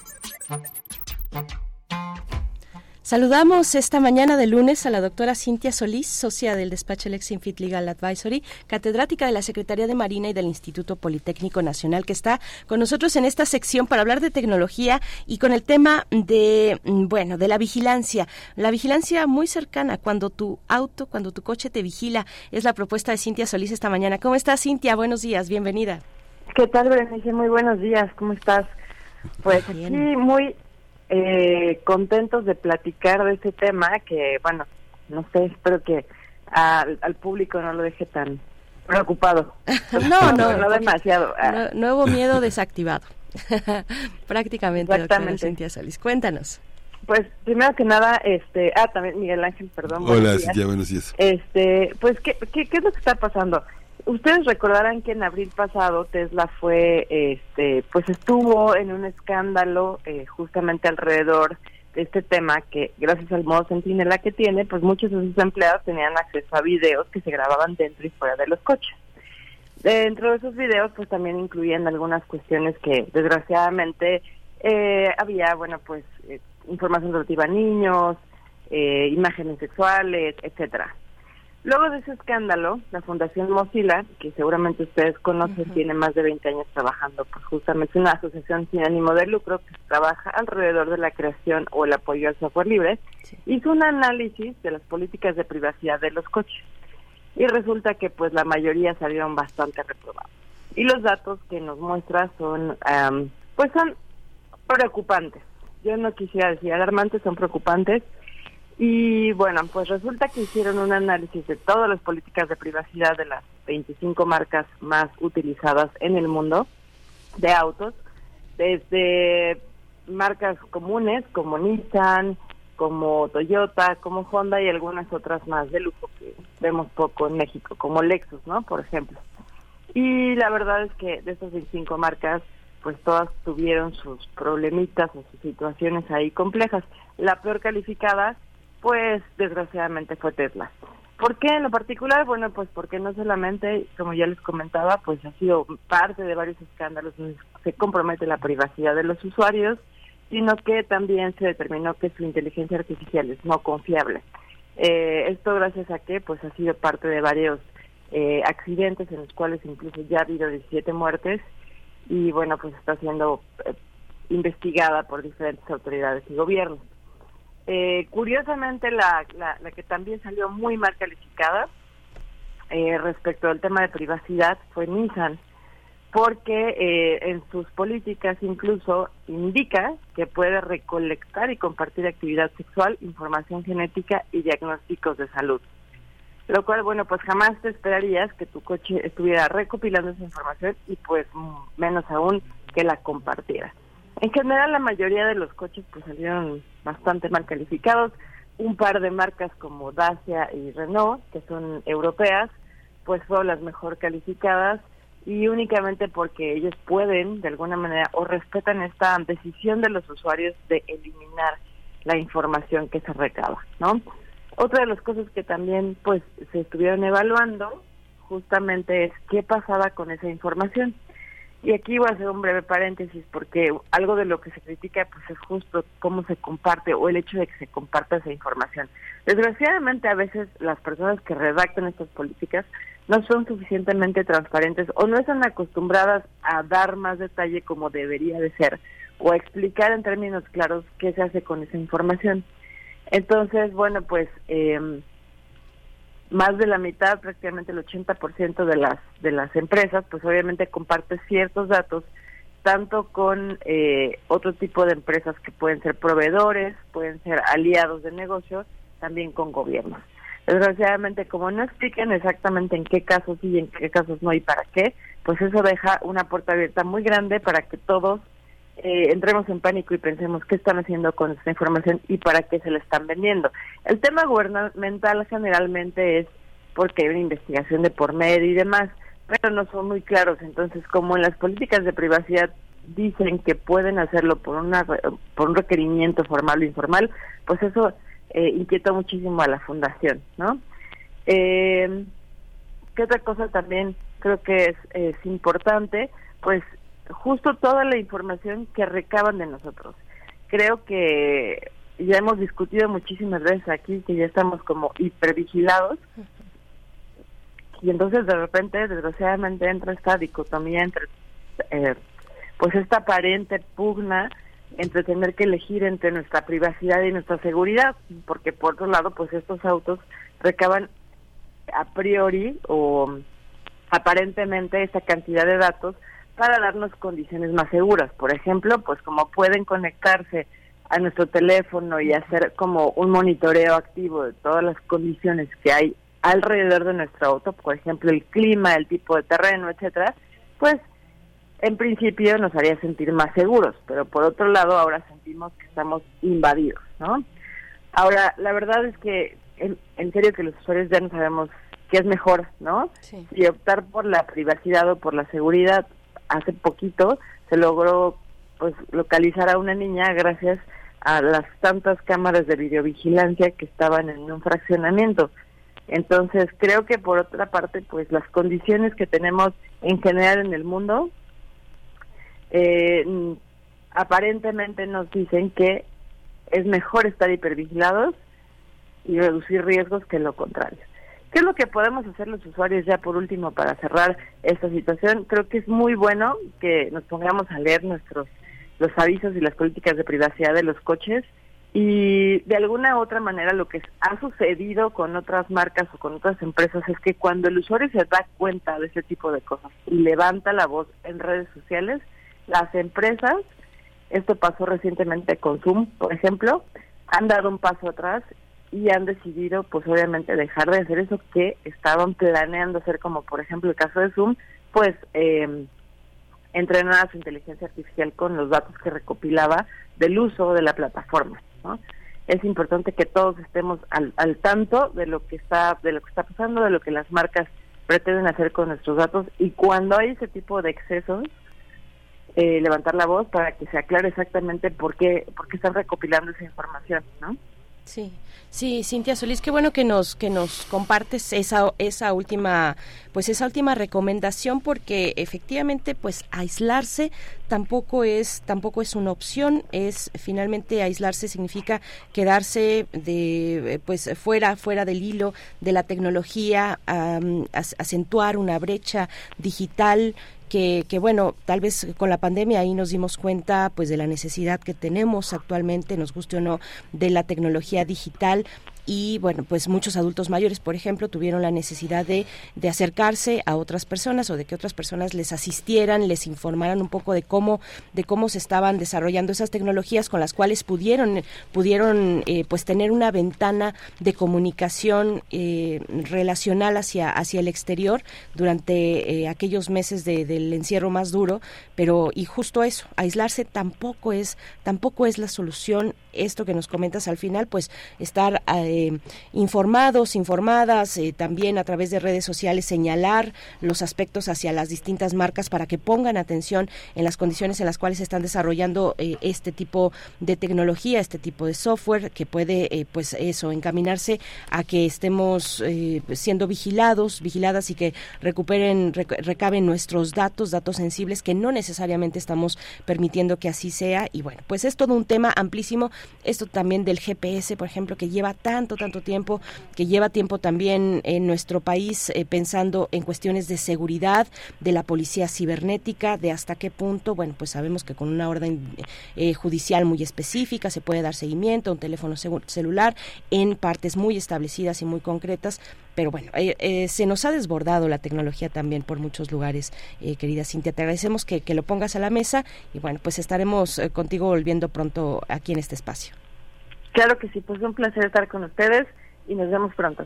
Saludamos esta mañana de lunes a la doctora Cintia Solís, socia del despacho Lexinfit Legal Advisory, catedrática de la Secretaría de Marina y del Instituto Politécnico Nacional, que está con nosotros en esta sección para hablar de tecnología y con el tema de, mm, bueno, de la vigilancia. La vigilancia muy cercana, cuando tu auto, cuando tu coche te vigila, es la propuesta de Cintia Solís esta mañana. ¿Cómo estás, Cintia? Buenos días, bienvenida. ¿Qué tal, Berenice? Muy buenos días, ¿cómo estás? Pues aquí muy eh, contentos de platicar de este tema que, bueno, no sé, espero que al, al público no lo deje tan preocupado. no, no, no demasiado. No, nuevo miedo desactivado. Prácticamente, doctora. Cintia Solís. Cuéntanos. Pues primero que nada, este, ah, también Miguel Ángel, perdón. Hola, buenos días. Cintia, buenos días. Este, pues, ¿qué, qué, qué es lo que está pasando? Ustedes recordarán que en abril pasado Tesla fue, este, pues estuvo en un escándalo eh, justamente alrededor de este tema que gracias al modo centinela que tiene, pues muchos de sus empleados tenían acceso a videos que se grababan dentro y fuera de los coches. Dentro de esos videos, pues también incluían algunas cuestiones que desgraciadamente eh, había, bueno, pues eh, información relativa a niños, eh, imágenes sexuales, etcétera. Luego de ese escándalo, la Fundación Mozilla, que seguramente ustedes conocen, tiene más de 20 años trabajando, pues justamente es una asociación sin ánimo de lucro que trabaja alrededor de la creación o el apoyo al software libre, hizo un análisis de las políticas de privacidad de los coches. Y resulta que pues la mayoría salieron bastante reprobados. Y los datos que nos muestra son, am, pues son preocupantes. Yo no quisiera decir alarmantes, son preocupantes. Y bueno, pues resulta que hicieron un análisis de todas las políticas de privacidad de las 25 marcas más utilizadas en el mundo de autos, desde marcas comunes como Nissan, como Toyota, como Honda y algunas otras más de lujo que vemos poco en México, como Lexus, ¿no? Por ejemplo. Y la verdad es que de estas 25 marcas, pues todas tuvieron sus problemitas o sus situaciones ahí complejas. La peor calificada, pues desgraciadamente fue Tesla. ¿Por qué en lo particular? Bueno, pues porque no solamente, como ya les comentaba, pues ha sido parte de varios escándalos donde se compromete la privacidad de los usuarios, sino que también se determinó que su inteligencia artificial es no confiable. Eh, esto gracias a que pues ha sido parte de varios eh, accidentes en los cuales incluso ya ha habido 17 muertes y bueno, pues está siendo eh, investigada por diferentes autoridades y gobiernos. Eh, curiosamente, la, la, la que también salió muy mal calificada eh, respecto al tema de privacidad fue Nissan, porque eh, en sus políticas incluso indica que puede recolectar y compartir actividad sexual, información genética y diagnósticos de salud. Lo cual, bueno, pues jamás te esperarías que tu coche estuviera recopilando esa información y pues mm, menos aún que la compartiera. En general, la mayoría de los coches pues salieron bastante mal calificados. Un par de marcas como Dacia y Renault, que son europeas, pues fueron las mejor calificadas y únicamente porque ellos pueden, de alguna manera, o respetan esta decisión de los usuarios de eliminar la información que se recaba, ¿no? Otra de las cosas que también pues se estuvieron evaluando justamente es qué pasaba con esa información. Y aquí voy a hacer un breve paréntesis porque algo de lo que se critica pues es justo cómo se comparte o el hecho de que se comparta esa información. Desgraciadamente a veces las personas que redactan estas políticas no son suficientemente transparentes o no están acostumbradas a dar más detalle como debería de ser o a explicar en términos claros qué se hace con esa información. Entonces, bueno, pues eh, más de la mitad, prácticamente el 80% de las de las empresas, pues obviamente comparte ciertos datos tanto con eh, otro tipo de empresas que pueden ser proveedores, pueden ser aliados de negocio, también con gobiernos. Desgraciadamente, como no explican exactamente en qué casos sí y en qué casos no y para qué, pues eso deja una puerta abierta muy grande para que todos eh, entremos en pánico y pensemos qué están haciendo con esta información y para qué se la están vendiendo. El tema gubernamental generalmente es porque hay una investigación de por medio y demás, pero no son muy claros. Entonces, como en las políticas de privacidad dicen que pueden hacerlo por una por un requerimiento formal o informal, pues eso eh, inquieta muchísimo a la fundación, ¿no? Eh, ¿Qué otra cosa también creo que es, es importante? Pues justo toda la información que recaban de nosotros. Creo que ya hemos discutido muchísimas veces aquí que ya estamos como hipervigilados y entonces de repente desgraciadamente entra esta dicotomía entre eh, pues esta aparente pugna entre tener que elegir entre nuestra privacidad y nuestra seguridad porque por otro lado pues estos autos recaban a priori o aparentemente esa cantidad de datos para darnos condiciones más seguras. Por ejemplo, pues como pueden conectarse a nuestro teléfono y hacer como un monitoreo activo de todas las condiciones que hay alrededor de nuestro auto, por ejemplo, el clima, el tipo de terreno, etcétera, pues en principio nos haría sentir más seguros, pero por otro lado ahora sentimos que estamos invadidos, ¿no? Ahora, la verdad es que en, en serio que los usuarios ya no sabemos qué es mejor, ¿no? Sí. Si optar por la privacidad o por la seguridad, hace poquito se logró pues localizar a una niña gracias a las tantas cámaras de videovigilancia que estaban en un fraccionamiento. Entonces, creo que por otra parte, pues las condiciones que tenemos en general en el mundo eh, aparentemente nos dicen que es mejor estar hipervigilados y reducir riesgos que lo contrario. ¿Qué es lo que podemos hacer los usuarios ya por último para cerrar esta situación? Creo que es muy bueno que nos pongamos a leer nuestros los avisos y las políticas de privacidad de los coches y de alguna u otra manera lo que ha sucedido con otras marcas o con otras empresas es que cuando el usuario se da cuenta de ese tipo de cosas y levanta la voz en redes sociales, las empresas, esto pasó recientemente con Zoom, por ejemplo, han dado un paso atrás y han decidido, pues obviamente, dejar de hacer eso que estaban planeando hacer, como por ejemplo el caso de Zoom, pues eh, entrenar a su inteligencia artificial con los datos que recopilaba del uso de la plataforma. ¿no? Es importante que todos estemos al, al tanto de lo que está de lo que está pasando, de lo que las marcas pretenden hacer con nuestros datos y cuando hay ese tipo de excesos, eh, levantar la voz para que se aclare exactamente por qué, por qué están recopilando esa información, ¿no? Sí, sí, Cintia Solís, qué bueno que nos que nos compartes esa esa última pues esa última recomendación porque efectivamente pues aislarse tampoco es tampoco es una opción, es finalmente aislarse significa quedarse de pues fuera fuera del hilo de la tecnología, acentuar una brecha digital que, que, bueno, tal vez con la pandemia ahí nos dimos cuenta pues de la necesidad que tenemos actualmente, nos guste o no, de la tecnología digital y bueno, pues muchos adultos mayores, por ejemplo, tuvieron la necesidad de, de, acercarse a otras personas o de que otras personas les asistieran, les informaran un poco de cómo, de cómo se estaban desarrollando esas tecnologías con las cuales pudieron, pudieron eh, pues tener una ventana de comunicación eh, relacional hacia, hacia el exterior durante eh, aquellos meses de, del encierro más duro, pero y justo eso, aislarse tampoco es, tampoco es la solución. Esto que nos comentas al final, pues estar eh, informados, informadas, eh, también a través de redes sociales señalar los aspectos hacia las distintas marcas para que pongan atención en las condiciones en las cuales se están desarrollando eh, este tipo de tecnología, este tipo de software que puede, pues eso, encaminarse a que estemos siendo vigilados, vigiladas y que recuperen, rec recaben nuestros datos, datos sensibles que no necesariamente estamos permitiendo que así sea. Y bueno, pues es todo un tema amplísimo. Esto también del GPS, por ejemplo, que lleva tanto, tanto tiempo, que lleva tiempo también en nuestro país eh, pensando en cuestiones de seguridad, de la policía cibernética, de hasta qué punto, bueno, pues sabemos que con una orden eh, judicial muy específica se puede dar seguimiento a un teléfono celular en partes muy establecidas y muy concretas, pero bueno, eh, eh, se nos ha desbordado la tecnología también por muchos lugares, eh, querida Cintia. Te agradecemos que, que, lo pongas a la mesa y bueno, pues estaremos contigo volviendo pronto aquí en este espacio. Claro que sí, pues un placer estar con ustedes y nos vemos pronto.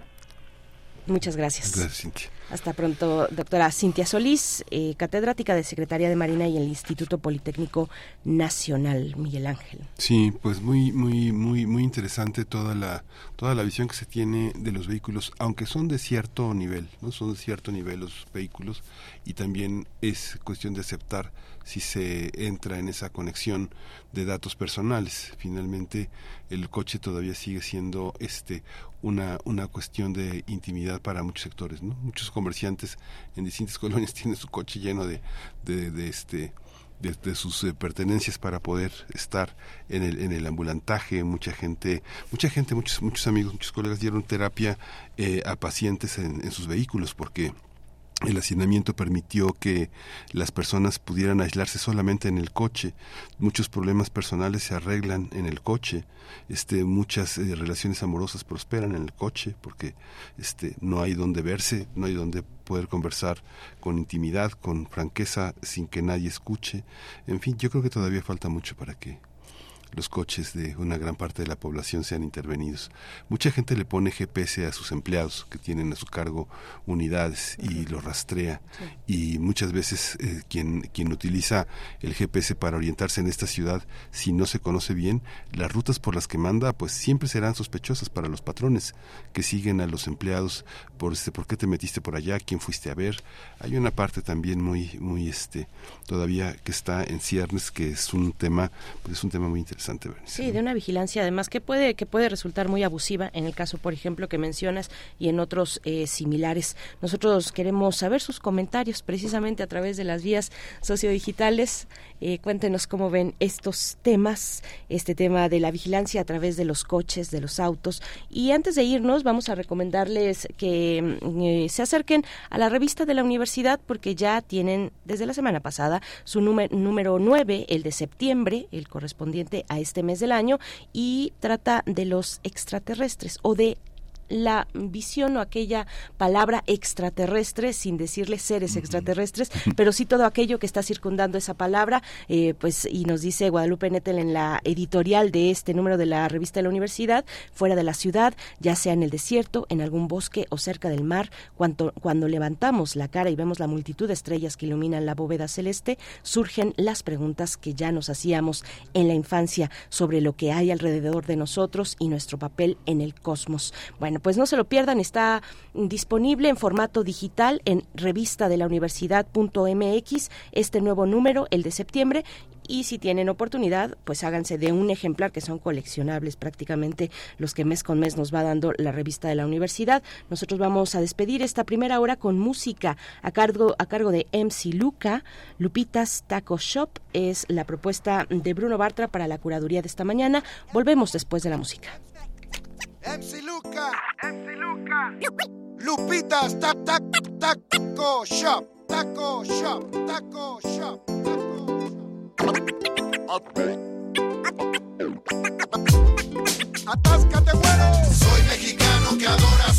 Muchas gracias. Gracias, Cintia. Hasta pronto, doctora Cintia Solís, eh, catedrática de Secretaría de Marina y el Instituto Politécnico Nacional, Miguel Ángel. Sí, pues muy, muy, muy, muy interesante toda la, toda la visión que se tiene de los vehículos, aunque son de cierto nivel, no son de cierto nivel los vehículos, y también es cuestión de aceptar si se entra en esa conexión de datos personales. Finalmente, el coche todavía sigue siendo este una, una cuestión de intimidad para muchos sectores. ¿no? Muchos comerciantes en distintas colonias tienen su coche lleno de, de, este de, sus eh, pertenencias para poder estar en el, en el ambulantaje mucha gente mucha gente muchos muchos amigos muchos colegas dieron terapia eh, a pacientes en, en sus vehículos porque el hacinamiento permitió que las personas pudieran aislarse solamente en el coche. Muchos problemas personales se arreglan en el coche. Este, muchas eh, relaciones amorosas prosperan en el coche porque este, no hay donde verse, no hay donde poder conversar con intimidad, con franqueza, sin que nadie escuche. En fin, yo creo que todavía falta mucho para que los coches de una gran parte de la población sean intervenidos. Mucha gente le pone GPS a sus empleados que tienen a su cargo unidades y los rastrea. Y muchas veces eh, quien, quien utiliza el GPS para orientarse en esta ciudad, si no se conoce bien, las rutas por las que manda pues siempre serán sospechosas para los patrones que siguen a los empleados por este por qué te metiste por allá, quién fuiste a ver. Hay una parte también muy muy este todavía que está en ciernes que es un tema pues es un tema muy interesante Sí, de una vigilancia además que puede que puede resultar muy abusiva en el caso, por ejemplo, que mencionas y en otros eh, similares. Nosotros queremos saber sus comentarios precisamente a través de las vías sociodigitales. Eh, cuéntenos cómo ven estos temas, este tema de la vigilancia a través de los coches, de los autos. Y antes de irnos, vamos a recomendarles que mm, eh, se acerquen a la revista de la universidad porque ya tienen desde la semana pasada su número, número 9, el de septiembre, el correspondiente a este mes del año y trata de los extraterrestres o de la visión o aquella palabra extraterrestre sin decirle seres extraterrestres, pero sí todo aquello que está circundando esa palabra, eh, pues y nos dice Guadalupe Nettel en la editorial de este número de la revista de la universidad, fuera de la ciudad, ya sea en el desierto, en algún bosque o cerca del mar, cuando, cuando levantamos la cara y vemos la multitud de estrellas que iluminan la bóveda celeste, surgen las preguntas que ya nos hacíamos en la infancia sobre lo que hay alrededor de nosotros y nuestro papel en el cosmos. Bueno, pues no se lo pierdan, está disponible en formato digital en revista de la universidad.mx, este nuevo número, el de septiembre, y si tienen oportunidad, pues háganse de un ejemplar que son coleccionables prácticamente los que mes con mes nos va dando la revista de la universidad. Nosotros vamos a despedir esta primera hora con música a cargo, a cargo de MC Luca. Lupitas Taco Shop es la propuesta de Bruno Bartra para la curaduría de esta mañana. Volvemos después de la música. MC Luca. MC Luca. Lupitas tac tac taco shop. Taco shop. Taco shop. Atáscate, güero. Soy mexicano que adora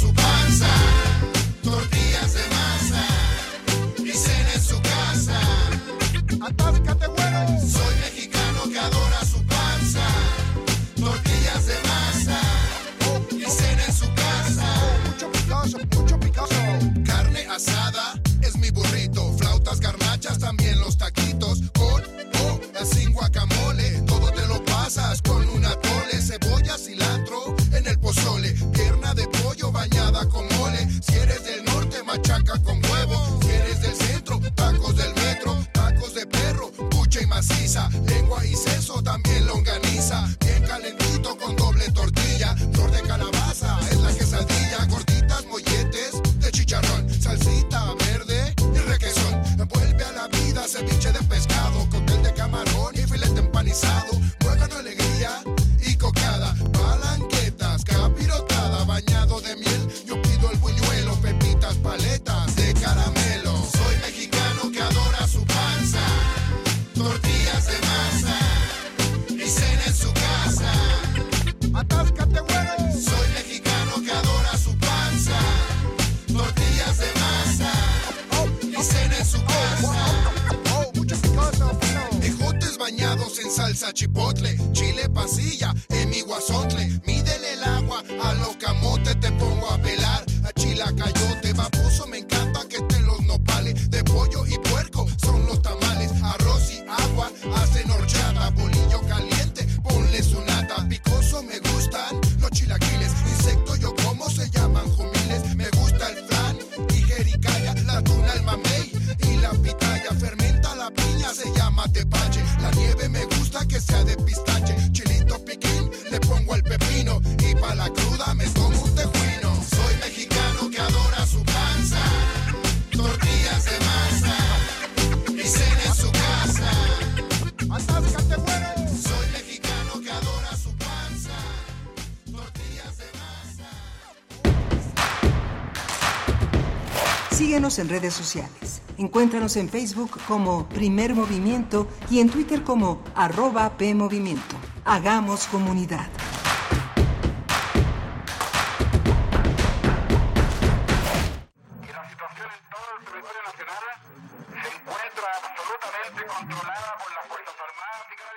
Síguenos en redes sociales. Encuéntranos en Facebook como Primer Movimiento y en Twitter como arroba PMovimiento. Hagamos comunidad.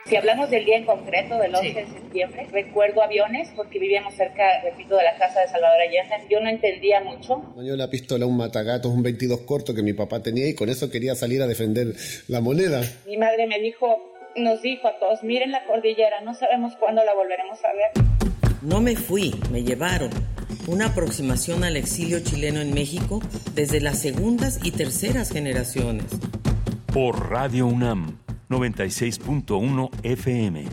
Si hablamos del día en concreto, del 11 de septiembre, recuerdo aviones porque vivíamos cerca, repito, de la casa de Salvador Allende. Yo no entendía mucho. Yo la pistola, un matagatos, un 22 corto que mi papá tenía y con eso quería salir a defender la moneda. Mi madre me dijo, nos dijo a todos, miren la cordillera, no sabemos cuándo la volveremos a ver. No me fui, me llevaron. Una aproximación al exilio chileno en México desde las segundas y terceras generaciones. Por Radio UNAM 96.1 FM.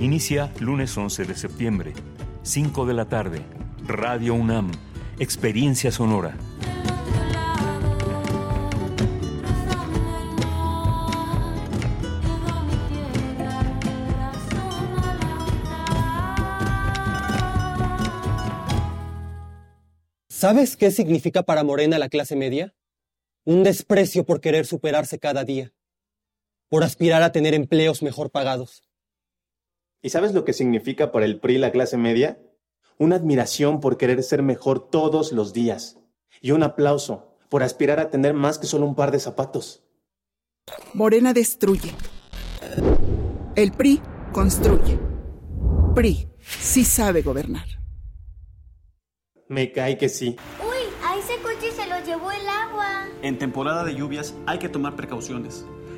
Inicia lunes 11 de septiembre, 5 de la tarde. Radio UNAM, Experiencia Sonora. ¿Sabes qué significa para Morena la clase media? Un desprecio por querer superarse cada día, por aspirar a tener empleos mejor pagados. ¿Y sabes lo que significa para el PRI la clase media? Una admiración por querer ser mejor todos los días. Y un aplauso por aspirar a tener más que solo un par de zapatos. Morena destruye. El PRI construye. PRI sí sabe gobernar. Me cae que sí. Uy, a ese coche se lo llevó el agua. En temporada de lluvias hay que tomar precauciones.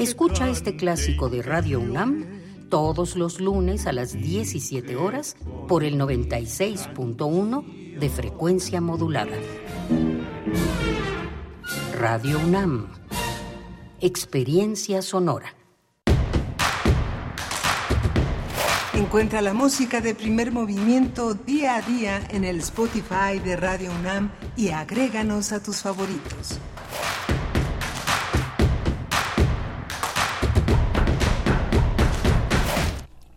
Escucha este clásico de Radio UNAM todos los lunes a las 17 horas por el 96.1 de frecuencia modulada. Radio UNAM. Experiencia sonora. Encuentra la música de primer movimiento día a día en el Spotify de Radio UNAM y agréganos a tus favoritos.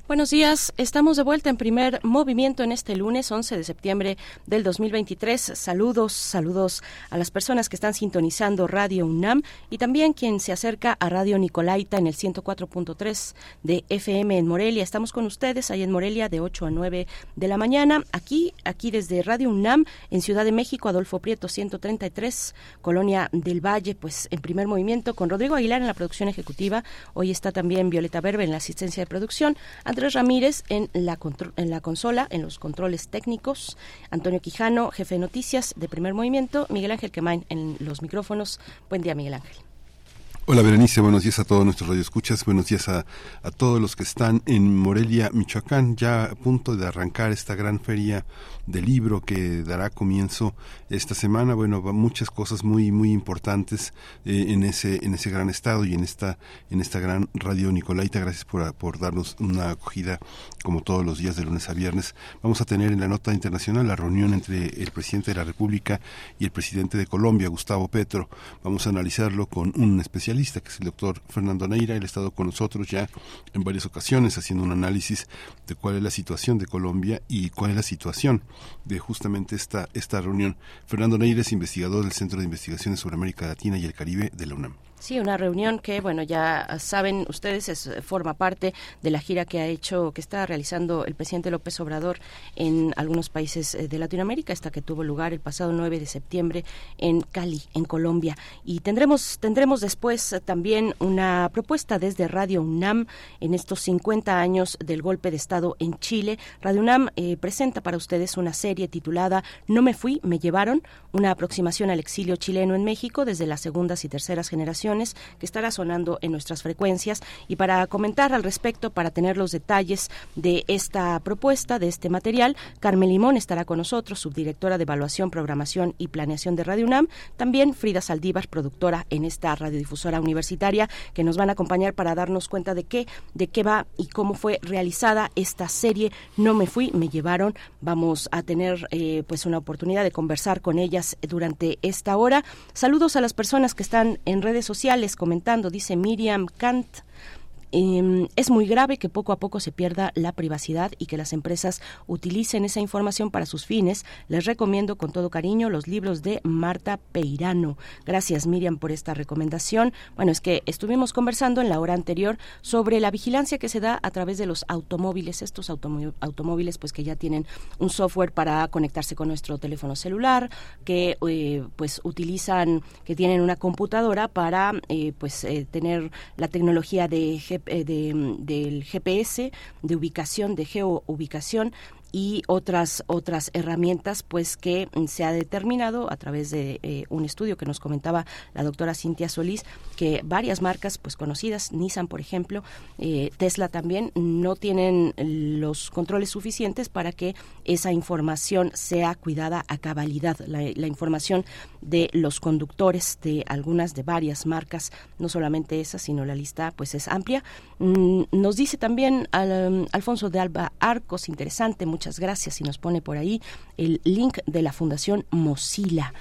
Buenos días, estamos de vuelta en primer movimiento en este lunes 11 de septiembre del 2023. Saludos, saludos a las personas que están sintonizando Radio UNAM y también quien se acerca a Radio Nicolaita en el 104.3 de FM en Morelia. Estamos con ustedes ahí en Morelia de 8 a 9 de la mañana. Aquí, aquí desde Radio UNAM en Ciudad de México, Adolfo Prieto 133, Colonia del Valle, pues en primer movimiento con Rodrigo Aguilar en la producción ejecutiva. Hoy está también Violeta Berbe en la asistencia de producción. Andrés Ramírez en la, en la consola, en los controles técnicos, Antonio Quijano, jefe de noticias de Primer Movimiento, Miguel Ángel Quemain en los micrófonos. Buen día, Miguel Ángel. Hola Berenice, buenos días a todos nuestros radioescuchas, buenos días a, a, todos los que están en Morelia, Michoacán, ya a punto de arrancar esta gran feria del libro que dará comienzo esta semana. Bueno, muchas cosas muy muy importantes eh, en ese en ese gran estado y en esta en esta gran radio Nicolaita. Gracias por, por darnos una acogida como todos los días de lunes a viernes. Vamos a tener en la nota internacional la reunión entre el presidente de la República y el presidente de Colombia, Gustavo Petro. Vamos a analizarlo con un especialista que es el doctor Fernando Neira. Él ha estado con nosotros ya en varias ocasiones haciendo un análisis de cuál es la situación de Colombia y cuál es la situación de justamente esta, esta reunión. Fernando Neira es investigador del Centro de Investigaciones sobre América Latina y el Caribe de la UNAM. Sí, una reunión que, bueno, ya saben ustedes, es, forma parte de la gira que ha hecho, que está realizando el presidente López Obrador en algunos países eh, de Latinoamérica, esta que tuvo lugar el pasado 9 de septiembre en Cali, en Colombia. Y tendremos, tendremos después también una propuesta desde Radio UNAM en estos 50 años del golpe de Estado en Chile. Radio UNAM eh, presenta para ustedes una serie titulada No me fui, me llevaron, una aproximación al exilio chileno en México desde las segundas y terceras generaciones que estará sonando en nuestras frecuencias. Y para comentar al respecto, para tener los detalles de esta propuesta, de este material, Carmen Limón estará con nosotros, subdirectora de Evaluación, Programación y Planeación de Radio UNAM. También Frida Saldívar, productora en esta radiodifusora universitaria, que nos van a acompañar para darnos cuenta de qué, de qué va y cómo fue realizada esta serie. No me fui, me llevaron. Vamos a tener eh, pues una oportunidad de conversar con ellas durante esta hora. Saludos a las personas que están en redes sociales comentando, dice Miriam Kant. Em, es muy grave que poco a poco se pierda la privacidad y que las empresas utilicen esa información para sus fines. Les recomiendo con todo cariño los libros de Marta Peirano. Gracias Miriam por esta recomendación. Bueno, es que estuvimos conversando en la hora anterior sobre la vigilancia que se da a través de los automóviles, estos automóviles pues que ya tienen un software para conectarse con nuestro teléfono celular, que eh, pues utilizan, que tienen una computadora para eh, pues eh, tener la tecnología de eh, del GPS, de ubicación, de geoubicación y otras otras herramientas pues que se ha determinado a través de eh, un estudio que nos comentaba la doctora Cintia Solís que varias marcas pues conocidas Nissan por ejemplo eh, Tesla también no tienen los controles suficientes para que esa información sea cuidada a cabalidad. La, información de los conductores de algunas de varias marcas no solamente esa sino la lista pues es amplia. Mm, nos dice también al, Alfonso de Alba Arcos interesante muchas gracias y nos pone por ahí el link de la Fundación Mozilla.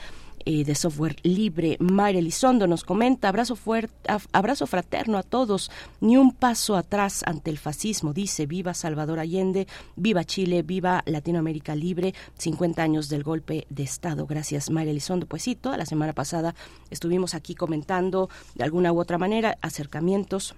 Eh, de software libre. Mayra Elizondo nos comenta, abrazo, fuerte, abrazo fraterno a todos, ni un paso atrás ante el fascismo, dice, viva Salvador Allende, viva Chile, viva Latinoamérica libre, 50 años del golpe de Estado. Gracias, Mayra Elizondo. Pues sí, toda la semana pasada estuvimos aquí comentando de alguna u otra manera acercamientos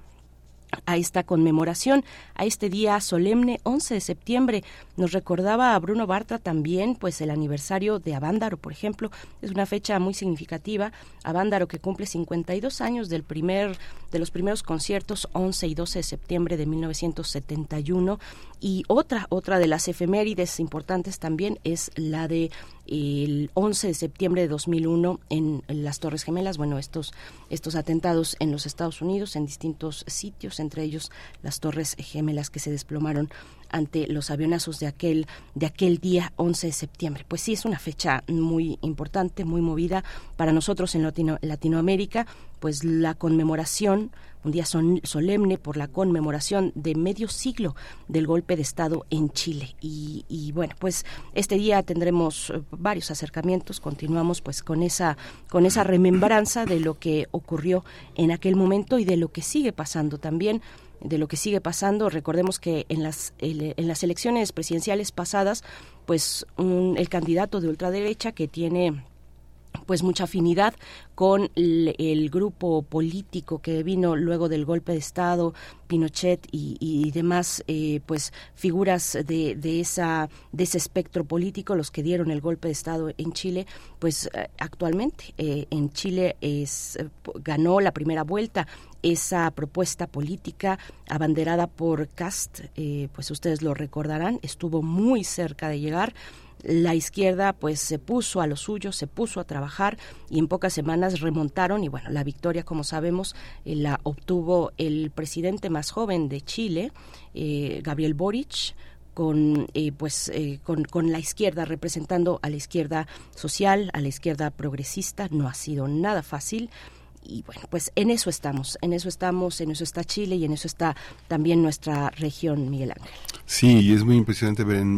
a esta conmemoración, a este día solemne 11 de septiembre. Nos recordaba a Bruno Bartra también, pues el aniversario de Avándaro, por ejemplo, es una fecha muy significativa. Avándaro que cumple 52 años del primer de los primeros conciertos 11 y 12 de septiembre de 1971 y otra otra de las efemérides importantes también es la de el 11 de septiembre de 2001 en las Torres Gemelas, bueno, estos estos atentados en los Estados Unidos en distintos sitios, entre ellos las Torres Gemelas que se desplomaron ante los avionazos de aquel de aquel día 11 de septiembre. Pues sí es una fecha muy importante, muy movida para nosotros en Latinoamérica, pues la conmemoración un día solemne por la conmemoración de medio siglo del golpe de Estado en Chile. Y, bueno, pues este día tendremos eh, varios acercamientos, continuamos pues con esa, con esa remembranza de lo que ocurrió en aquel momento y de lo que sigue pasando también de lo que sigue pasando. Recordemos que en las, en las elecciones presidenciales pasadas, pues el candidato de ultraderecha que tiene pues mucha afinidad con el, grupo político que vino luego del golpe de Estado, Pinochet y, demás eh, pues figuras de, de, esa, de ese espectro político, los que dieron el golpe de Estado en Chile, pues eh, actualmente eh, en Chile es, ganó la primera vuelta esa propuesta política abanderada por Cast, pues ustedes lo recordarán, estuvo muy cerca de llegar. La izquierda pues se puso a lo suyo, se puso a trabajar y en pocas semanas remontaron y bueno, la victoria como sabemos eh, la obtuvo el presidente más joven de Chile, eh, Gabriel Boric, con eh, pues con, con, la izquierda representando a la izquierda social a la izquierda progresista. No ha sido nada fácil y bueno, pues en eso estamos, en eso estamos, en eso está Chile y en eso está también nuestra región, Miguel Ángel. Sí, y es muy impresionante ver en,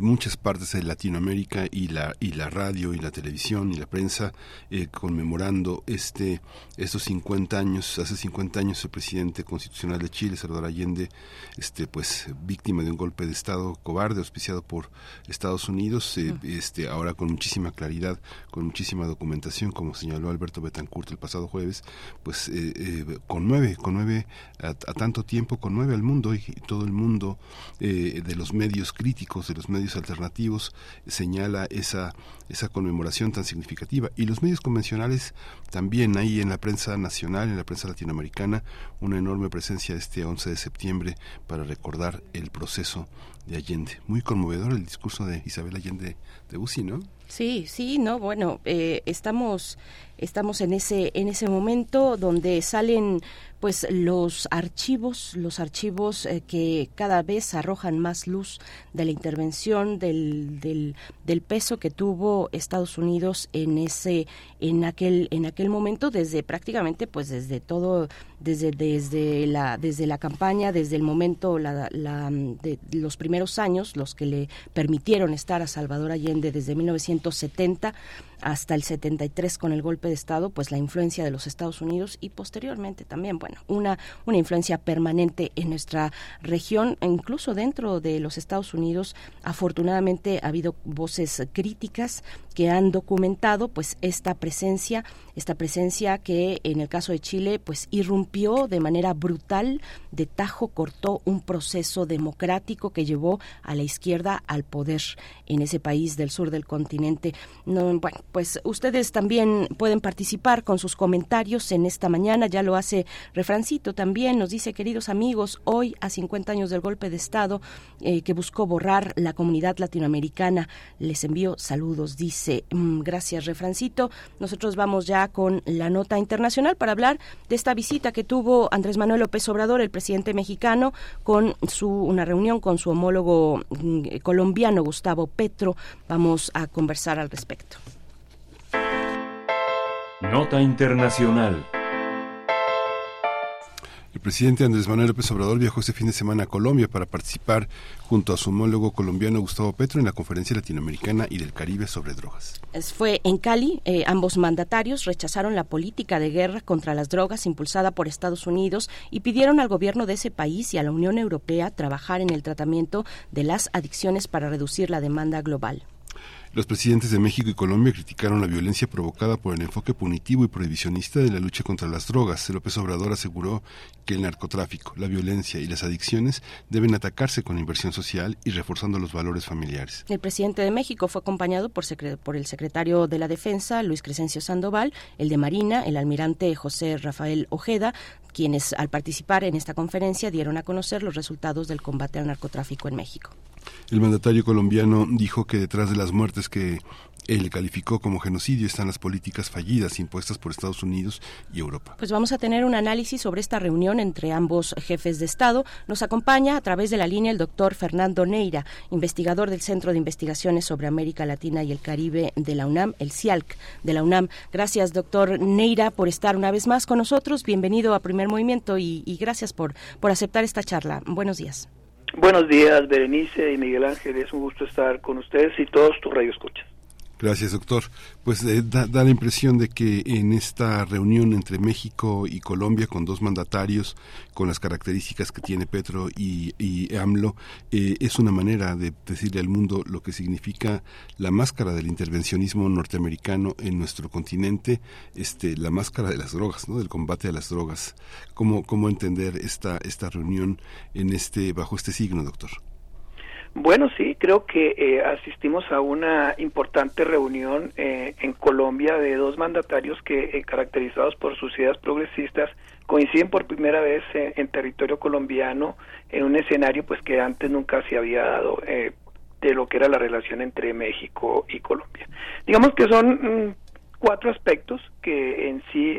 muchas partes de Latinoamérica y la y la radio y la televisión y la prensa eh, conmemorando este estos 50 años, hace 50 años el presidente constitucional de Chile, Salvador Allende, este pues víctima de un golpe de estado cobarde auspiciado por Estados Unidos, eh, este ahora con muchísima claridad, con muchísima documentación, como señaló Alberto Betancourt el pasado jueves, pues eh, eh, conmueve, conmueve a, a, tanto tiempo, conmueve al mundo y, y todo el mundo eh, de los medios críticos, de los medios alternativos, señala esa, esa conmemoración tan significativa. Y los medios convencionales también, ahí en la prensa nacional, en la prensa latinoamericana, una enorme presencia este 11 de septiembre para recordar el proceso de Allende. Muy conmovedor el discurso de Isabel Allende de Bussi, ¿no? Sí, sí, no, bueno, eh, estamos estamos en ese en ese momento donde salen pues los archivos, los archivos eh, que cada vez arrojan más luz de la intervención, del, del, del, peso que tuvo Estados Unidos en ese, en aquel, en aquel momento, desde prácticamente, pues desde todo, desde, desde la, desde la campaña, desde el momento, la, de los primeros años, los que le permitieron estar a Salvador Allende desde 1970 hasta el 73 con el golpe de Estado, pues la influencia de los Estados Unidos y posteriormente también, bueno, una, una influencia permanente en nuestra región, e incluso dentro de los Estados Unidos, afortunadamente ha habido voces críticas que han documentado pues esta presencia, esta presencia que en el caso de Chile pues irrumpió de manera brutal, de tajo cortó un proceso democrático que llevó a la izquierda al poder en ese país del sur del continente. No, bueno, pues ustedes también pueden participar con sus comentarios en esta mañana, ya lo hace Refrancito también, nos dice, queridos amigos, hoy a 50 años del golpe de Estado eh, que buscó borrar la comunidad latinoamericana, les envío saludos, dice Mm, gracias, Refrancito. Nosotros vamos ya con la nota internacional para hablar de esta visita que tuvo Andrés Manuel López Obrador, el presidente mexicano, con su una reunión con su homólogo mm, colombiano Gustavo Petro. Vamos a conversar al respecto. Nota internacional. El presidente Andrés Manuel López Obrador viajó este fin de semana a Colombia para participar junto a su homólogo colombiano Gustavo Petro en la Conferencia Latinoamericana y del Caribe sobre drogas. Fue en Cali, eh, ambos mandatarios rechazaron la política de guerra contra las drogas impulsada por Estados Unidos y pidieron al gobierno de ese país y a la Unión Europea trabajar en el tratamiento de las adicciones para reducir la demanda global. Los presidentes de México y Colombia criticaron la violencia provocada por el enfoque punitivo y prohibicionista de la lucha contra las drogas. López Obrador aseguró que el narcotráfico, la violencia y las adicciones deben atacarse con inversión social y reforzando los valores familiares. El presidente de México fue acompañado por, por el secretario de la Defensa, Luis Crescencio Sandoval, el de Marina, el almirante José Rafael Ojeda, quienes al participar en esta conferencia dieron a conocer los resultados del combate al narcotráfico en México. El mandatario colombiano dijo que detrás de las muertes que él calificó como genocidio están las políticas fallidas impuestas por Estados Unidos y Europa. Pues vamos a tener un análisis sobre esta reunión entre ambos jefes de Estado. Nos acompaña a través de la línea el doctor Fernando Neira, investigador del Centro de Investigaciones sobre América Latina y el Caribe de la UNAM, el CIALC de la UNAM. Gracias, doctor Neira, por estar una vez más con nosotros. Bienvenido a Primer Movimiento y, gracias por, por aceptar esta charla. Buenos días. Buenos días, Berenice y Miguel Ángel. Es un gusto estar con ustedes y todos tus radioescuchas. Gracias, doctor. Pues eh, da, da, la impresión de que en esta reunión entre México y Colombia, con dos mandatarios, con las características que tiene Petro y, y AMLO, eh, es una manera de decirle al mundo lo que significa la máscara del intervencionismo norteamericano en nuestro continente, este, la máscara de las drogas, ¿no? del combate a las drogas. ¿Cómo, cómo entender esta, esta reunión en este, bajo este signo, doctor? Bueno, sí, creo que eh, asistimos a una importante reunión eh, en Colombia de dos mandatarios que, eh, caracterizados por sus ideas progresistas, coinciden por primera vez en territorio colombiano en un escenario pues que antes nunca se había dado de lo que era la relación entre México y Colombia. Digamos que son mm, cuatro aspectos que en sí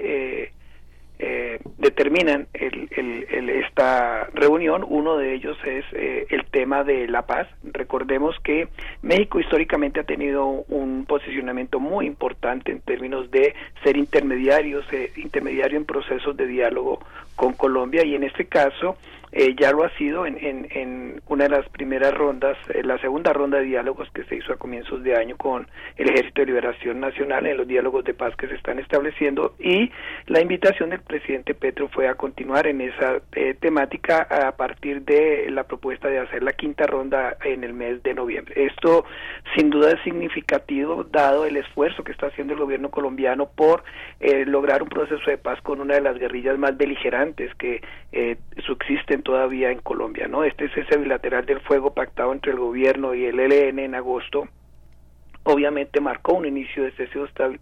eh, determinan el, el, esta reunión. Uno de ellos es eh, el tema de la paz. Recordemos que México históricamente ha tenido un posicionamiento muy importante en términos de ser intermediarios, eh, intermediario en procesos de diálogo con Colombia y en este caso eh, ya lo ha sido en, en, en, una de las primeras rondas, eh, la segunda ronda de diálogos que se hizo a comienzos de año con el Ejército de Liberación Nacional en los diálogos de paz que se están estableciendo y la invitación del presidente Petro fue a continuar en esa eh, temática a partir de la propuesta de hacer la quinta ronda en el mes de noviembre. Esto sin duda es significativo dado el esfuerzo que está haciendo el gobierno colombiano por eh, lograr un proceso de paz con una de las guerrillas más beligerantes que eh, subsisten todavía en Colombia. ¿no? Este es ese bilateral del fuego pactado entre el gobierno y el ELN en agosto obviamente marcó un inicio de cese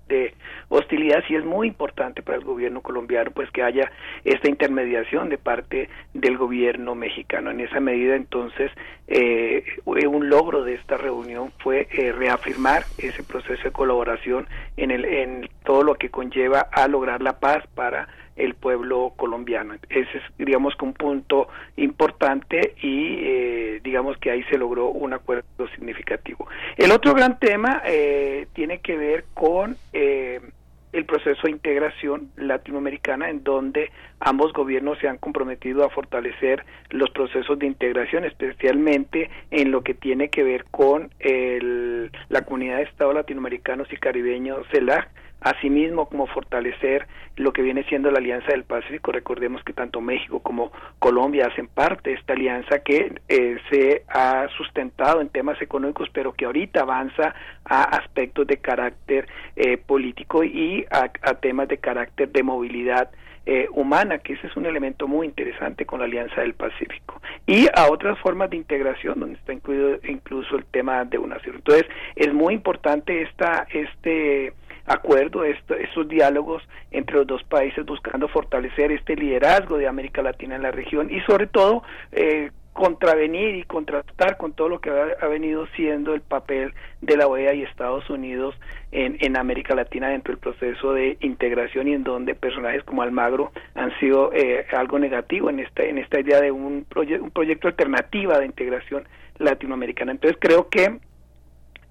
de hostilidad y es muy importante para el gobierno colombiano pues que haya esta intermediación de parte del gobierno mexicano en esa medida entonces eh, un logro de esta reunión fue eh, reafirmar ese proceso de colaboración en el en todo lo que conlleva a lograr la paz para el pueblo colombiano. Ese es, digamos, que un punto importante y eh, digamos que ahí se logró un acuerdo significativo. El otro gran tema eh, tiene que ver con eh, el proceso de integración latinoamericana en donde ambos gobiernos se han comprometido a fortalecer los procesos de integración, especialmente en lo que tiene que ver con el, la comunidad de Estados latinoamericanos y caribeños CELAC, asimismo como fortalecer lo que viene siendo la Alianza del Pacífico. Recordemos que tanto México como Colombia hacen parte de esta alianza que eh, se ha sustentado en temas económicos, pero que ahorita avanza a aspectos de carácter eh, político y a, temas de carácter de movilidad eh, humana, que ese es un elemento muy interesante con la Alianza del Pacífico, y a otras formas de integración, donde está incluido incluso el tema de una Entonces, es muy importante esta, este acuerdo, esto, estos diálogos entre los dos países buscando fortalecer este liderazgo de América Latina en la región y sobre todo eh, contravenir y contrastar con todo lo que ha, venido siendo el papel de la OEA y Estados Unidos en, en, América Latina dentro del proceso de integración y en donde personajes como Almagro han sido eh, algo negativo en esta en esta idea de un, un proyecto alternativa de integración latinoamericana. Entonces creo que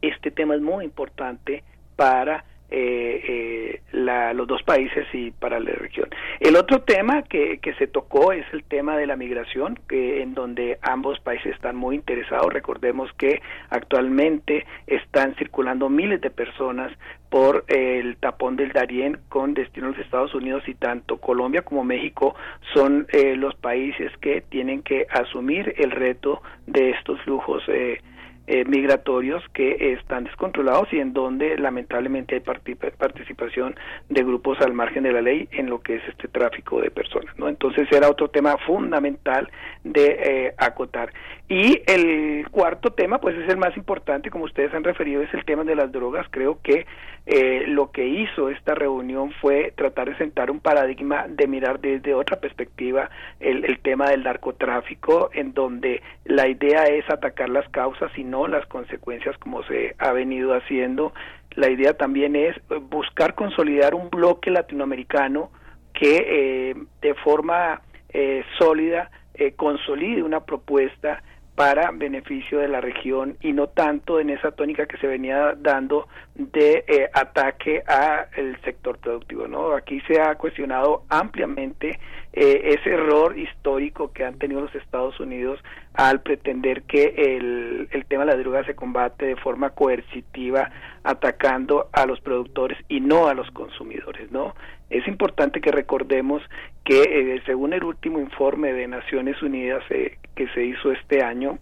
este tema es muy importante para eh, eh, la, los dos países y para la región. El otro tema que, que se tocó es el tema de la migración, que en donde ambos países están muy interesados. Recordemos que actualmente están circulando miles de personas por el tapón del Darién con destino a los Estados Unidos y tanto Colombia como México son eh, los países que tienen que asumir el reto de estos flujos eh, eh, migratorios que están descontrolados y en donde lamentablemente hay participación de grupos al margen de la ley en lo que es este tráfico de personas no entonces era otro tema fundamental de eh, acotar y el cuarto tema pues es el más importante como ustedes han referido es el tema de las drogas creo que eh, lo que hizo esta reunión fue tratar de sentar un paradigma de mirar desde otra perspectiva el, el tema del narcotráfico en donde la idea es atacar las causas y no las consecuencias como se ha venido haciendo. La idea también es buscar consolidar un bloque latinoamericano que eh, de forma eh, sólida eh, consolide una propuesta para beneficio de la región y no tanto en esa tónica que se venía dando de eh, ataque a el sector productivo no aquí se ha cuestionado ampliamente eh, ese error histórico que han tenido los Estados Unidos al pretender que el, el tema de la droga se combate de forma coercitiva atacando a los productores y no a los consumidores no es importante que recordemos que eh, según el último informe de Naciones Unidas eh, que se hizo este año,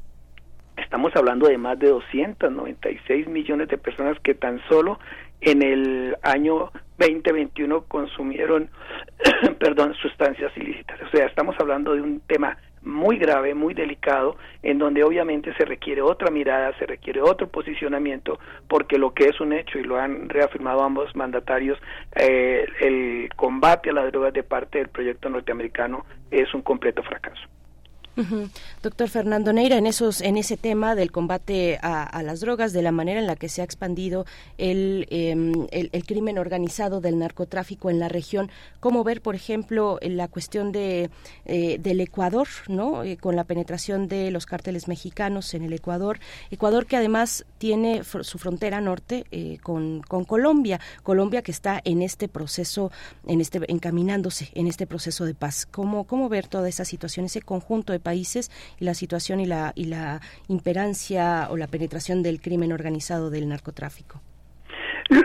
estamos hablando de más de 296 millones de personas que tan solo en el año 2021 consumieron, perdón, sustancias ilícitas. O sea, estamos hablando de un tema muy grave, muy delicado, en donde obviamente se requiere otra mirada, se requiere otro posicionamiento, porque lo que es un hecho, y lo han reafirmado ambos mandatarios, eh, el combate a las drogas de parte del proyecto norteamericano es un completo fracaso. Doctor Fernando Neira, en esos, en ese tema del combate a, las drogas, de la manera en la que se ha expandido el, em, el, crimen organizado del narcotráfico en la región, ¿cómo ver, por ejemplo, la cuestión de eh, del Ecuador, no, eh, con la penetración de los cárteles mexicanos en el Ecuador, Ecuador que además tiene su frontera norte eh, con, con Colombia, Colombia que está en este proceso, en este encaminándose en este proceso de paz. ¿Cómo cómo ver toda esa situación, ese conjunto de países y la situación y la, y la imperancia o la penetración del crimen organizado del narcotráfico?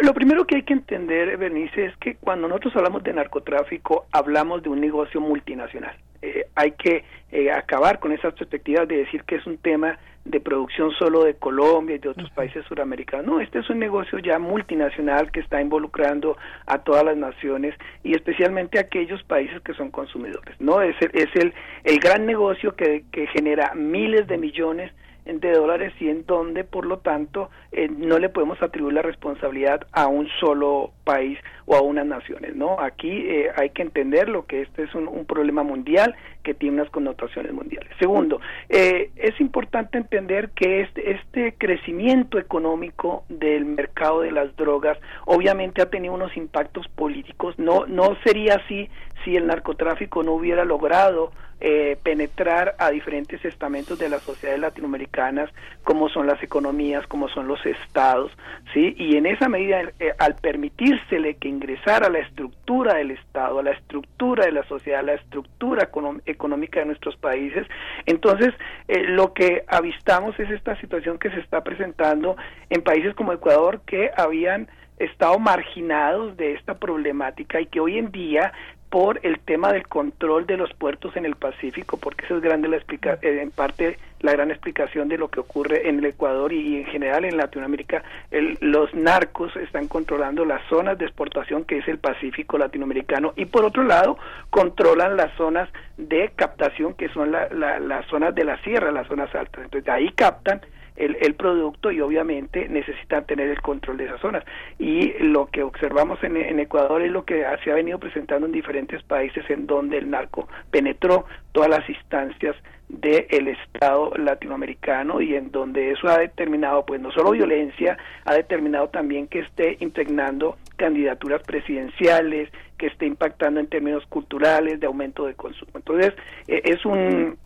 Lo primero que hay que entender, Bernice, es que cuando nosotros hablamos de narcotráfico, hablamos de un negocio multinacional. Eh, hay que eh, acabar con esas perspectivas de decir que es un tema de producción solo de Colombia y de otros países suramericanos. No, este es un negocio ya multinacional que está involucrando a todas las naciones y especialmente a aquellos países que son consumidores. No es el, es el, el gran negocio que, que genera miles de millones de dólares y en donde, por lo tanto, eh, no le podemos atribuir la responsabilidad a un solo país o a unas naciones, ¿no? Aquí eh, hay que entender lo que este es un, problema mundial que tiene unas connotaciones mundiales. Segundo, eh, es importante entender que este, este crecimiento económico del mercado de las drogas obviamente ha tenido unos impactos políticos. No, no sería así si el narcotráfico no hubiera logrado eh, penetrar a diferentes estamentos de las sociedades latinoamericanas, como son las economías, como son los estados, ¿sí? Y en esa medida, eh, al permitírsele que ingresara a la estructura del Estado, a la estructura de la sociedad, a la estructura económica de nuestros países, entonces eh, lo que avistamos es esta situación que se está presentando en países como Ecuador que habían estado marginados de esta problemática y que hoy en día por el tema del control de los puertos en el Pacífico, porque esa es grande la explica eh, en parte la gran explicación de lo que ocurre en el Ecuador y, en general en Latinoamérica. los narcos están controlando las zonas de exportación que es el Pacífico latinoamericano y por otro lado controlan las zonas de captación que son las zonas de la sierra, las zonas altas. Entonces ahí captan el, el, producto y obviamente necesitan tener el control de esas zonas. Y lo que observamos en, Ecuador es lo que se ha venido presentando en diferentes países en donde el narco penetró todas las instancias del Estado latinoamericano y en donde eso ha determinado pues no solo violencia, ha determinado también que esté impregnando candidaturas presidenciales, que esté impactando en términos culturales, de aumento de consumo. Entonces, eh, es un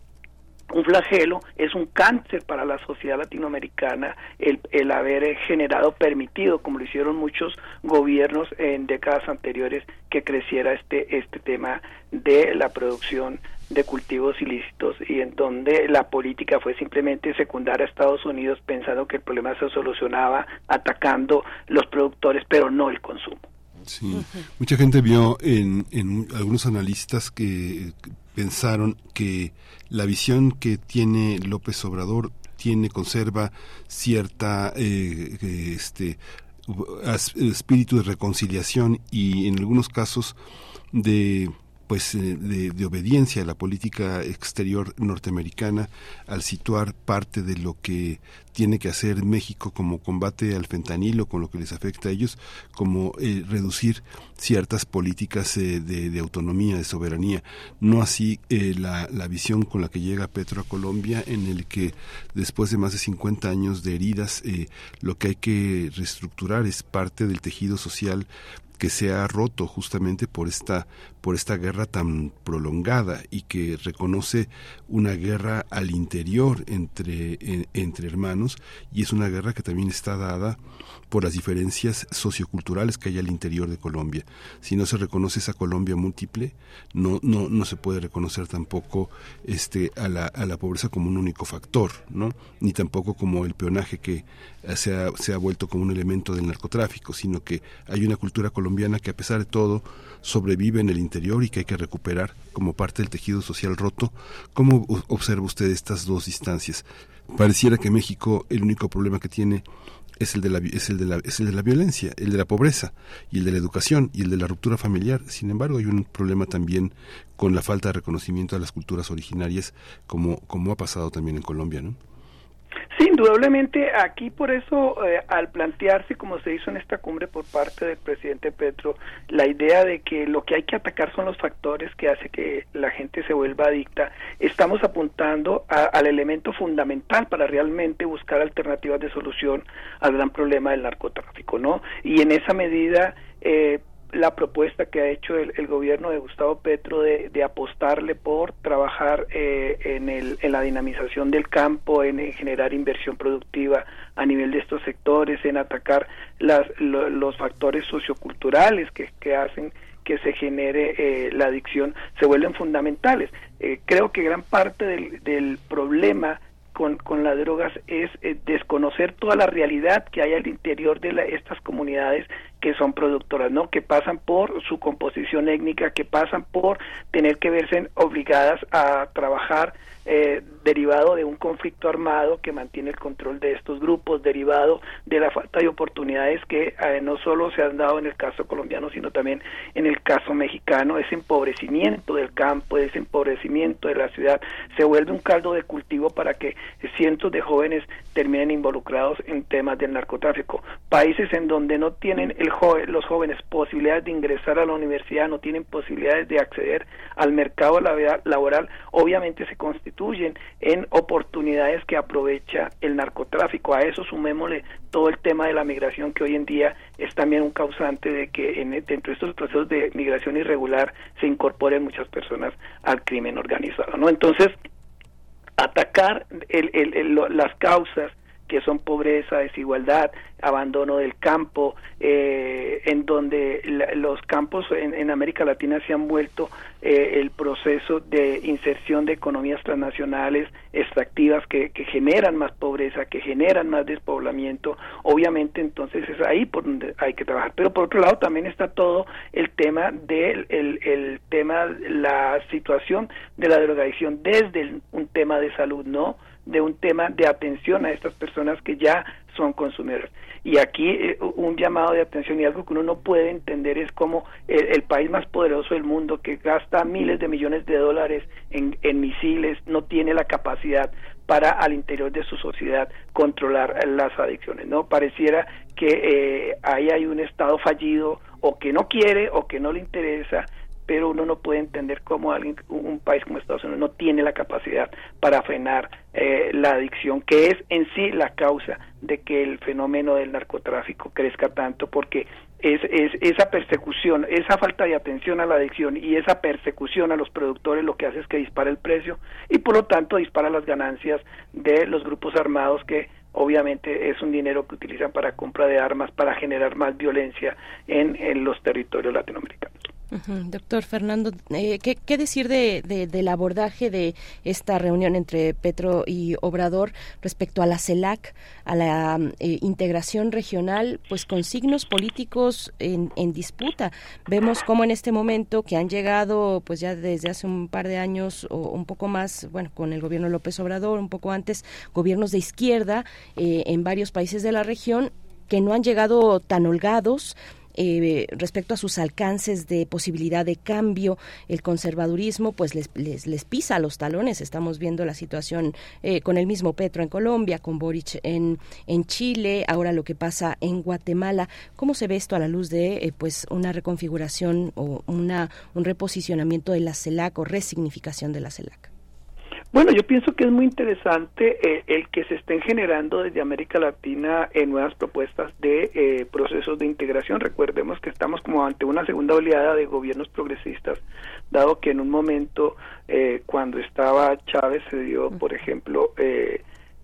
un flagelo, es un cáncer para la sociedad latinoamericana el, el haber generado, permitido, como lo hicieron muchos gobiernos en décadas anteriores, que creciera este, este tema de la producción de cultivos ilícitos y en donde la política fue simplemente secundar a Estados Unidos pensando que el problema se solucionaba atacando los productores, pero no el consumo. Sí, mucha gente vio en, en algunos analistas que pensaron que la visión que tiene López Obrador tiene conserva cierta eh, este espíritu de reconciliación y en algunos casos de pues eh, de, obediencia a la política exterior norteamericana al situar parte de lo que tiene que hacer México como combate al fentanilo con lo que les afecta a ellos como eh, reducir ciertas políticas eh, de, autonomía de soberanía. No así la, la, visión con la que llega Petro a Colombia en el que después de más de 50 años de heridas lo que hay que reestructurar es parte del tejido social que se ha roto justamente por esta por esta guerra tan prolongada y que reconoce una guerra al interior entre entre hermanos y es una guerra que también está dada por las diferencias socioculturales que hay al interior de Colombia. Si no se reconoce esa Colombia múltiple, no, no, no se puede reconocer tampoco este, a, la, a la pobreza como un único factor, ¿no? ni tampoco como el peonaje que se ha, se ha vuelto como un elemento del narcotráfico, sino que hay una cultura colombiana que a pesar de todo sobrevive en el interior y que hay que recuperar como parte del tejido social roto. ¿Cómo observa usted estas dos distancias? Pareciera que México el único problema que tiene es el de la es el de la es el de la violencia, el de la pobreza y el de la educación y el de la ruptura familiar. Sin embargo, hay un problema también con la falta de reconocimiento de las culturas originarias como como ha pasado también en Colombia, ¿no? Sí, indudablemente aquí por eso eh, al plantearse como se hizo en esta cumbre por parte del presidente Petro la idea de que lo que hay que atacar son los factores que hace que la gente se vuelva adicta, estamos apuntando al elemento fundamental para realmente buscar alternativas de solución al gran problema del narcotráfico, ¿no? Y en esa medida eh, la propuesta que ha hecho el, gobierno de Gustavo Petro de, apostarle por trabajar eh, en, el, en la dinamización del campo, en, generar inversión productiva a nivel de estos sectores, en atacar las, los factores socioculturales que, que hacen que se genere eh, la adicción se vuelven fundamentales. Eh, creo que gran parte del, del problema con, con, las drogas es eh, desconocer toda la realidad que hay al interior de la, estas comunidades que son productoras, ¿no? Que pasan por su composición étnica, que pasan por tener que verse obligadas a trabajar eh, derivado de un conflicto armado que mantiene el control de estos grupos, derivado de la falta de oportunidades que eh, no solo se han dado en el caso colombiano, sino también en el caso mexicano, ese empobrecimiento del campo, ese empobrecimiento de la ciudad, se vuelve un caldo de cultivo para que cientos de jóvenes terminen involucrados en temas del narcotráfico. Países en donde no tienen el los jóvenes posibilidades de ingresar a la universidad, no tienen posibilidades de acceder al mercado laboral, obviamente se constituyen en oportunidades que aprovecha el narcotráfico. A eso sumémosle todo el tema de la migración que hoy en día es también un causante de que en, dentro de estos procesos de migración irregular se incorporen muchas personas al crimen organizado. ¿no? Entonces, atacar el, el, las causas que son pobreza, desigualdad, abandono del campo, eh, en donde los campos en, América Latina se han vuelto eh, el proceso de inserción de economías transnacionales extractivas que, que, generan más pobreza, que generan más despoblamiento, obviamente entonces es ahí por donde hay que trabajar. Pero por otro lado también está todo el tema del el, el tema, la situación de la drogadicción desde un tema de salud, ¿no? De un tema de atención a estas personas que ya son consumidores. Y aquí eh, un llamado de atención y algo que uno no puede entender es como el, país más poderoso del mundo que gasta miles de millones de dólares en, en misiles no tiene la capacidad para al interior de su sociedad controlar las adicciones. No pareciera que eh, ahí hay un estado fallido o que no quiere o que no le interesa pero uno no puede entender cómo alguien, un país como Estados Unidos no tiene la capacidad para frenar eh, la adicción, que es en sí la causa de que el fenómeno del narcotráfico crezca tanto, porque es, es esa persecución, esa falta de atención a la adicción y esa persecución a los productores lo que hace es que dispara el precio y por lo tanto dispara las ganancias de los grupos armados que obviamente es un dinero que utilizan para compra de armas, para generar más violencia en, en los territorios latinoamericanos. Doctor Fernando, eh, ¿qué, decir de, del abordaje de esta reunión entre Petro y Obrador respecto a la CELAC, a la eh, integración regional, pues con signos políticos en, en, disputa? Vemos cómo en este momento que han llegado, pues ya desde hace un par de años o un poco más, bueno, con el gobierno López Obrador, un poco antes, gobiernos de izquierda eh, en varios países de la región que no han llegado tan holgados, eh, respecto a sus alcances de posibilidad de cambio, el conservadurismo pues les, les, pisa los talones. Estamos viendo la situación eh, con el mismo Petro en Colombia, con Boric en, en Chile, ahora lo que pasa en Guatemala. ¿Cómo se ve esto a la luz de eh, pues una reconfiguración o una, un reposicionamiento de la CELAC o resignificación de la CELAC? Bueno, yo pienso que es muy interesante eh, el que se estén generando desde América Latina eh, nuevas propuestas de eh, procesos de integración. Recordemos que estamos como ante una segunda oleada de gobiernos progresistas, dado que en un momento cuando estaba Chávez se dio, por ejemplo,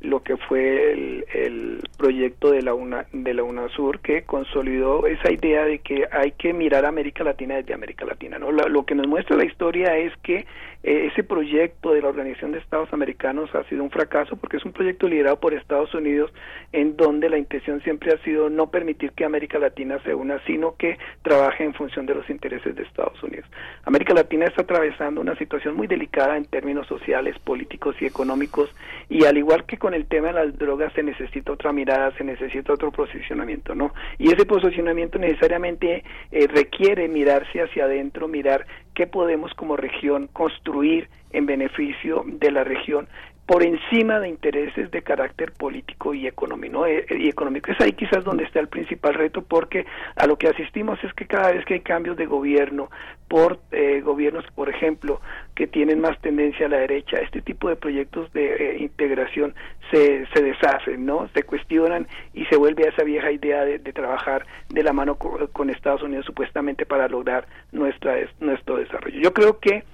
lo que fue el, el proyecto de la UNA, de la UNASUR que consolidó esa idea de que hay que mirar a América Latina desde América Latina. ¿no? Lo, que nos muestra la historia es que eh, ese proyecto de la Organización de Estados Americanos ha sido un fracaso porque es un proyecto liderado por Estados Unidos en donde la intención siempre ha sido no permitir que América Latina se una, sino que trabaje en función de los intereses de Estados Unidos. América Latina está atravesando una situación muy delicada en términos sociales, políticos y económicos y al igual que con el tema de las drogas se necesita otra mirada, se necesita otro posicionamiento, ¿no? Y ese posicionamiento necesariamente eh, requiere mirarse hacia adentro, mirar qué podemos como región construir en beneficio de la región por encima de intereses de carácter político y económico, eh, y económico. Es ahí quizás donde está el principal reto, porque a lo que asistimos es que cada vez que hay cambios de gobierno, por eh, gobiernos, por ejemplo, que tienen más tendencia a la derecha, este tipo de proyectos de eh, integración se, se deshacen, ¿no? Se cuestionan y se vuelve a esa vieja idea de, trabajar de la mano con, Estados Unidos supuestamente para lograr nuestra, nuestro desarrollo. Yo creo que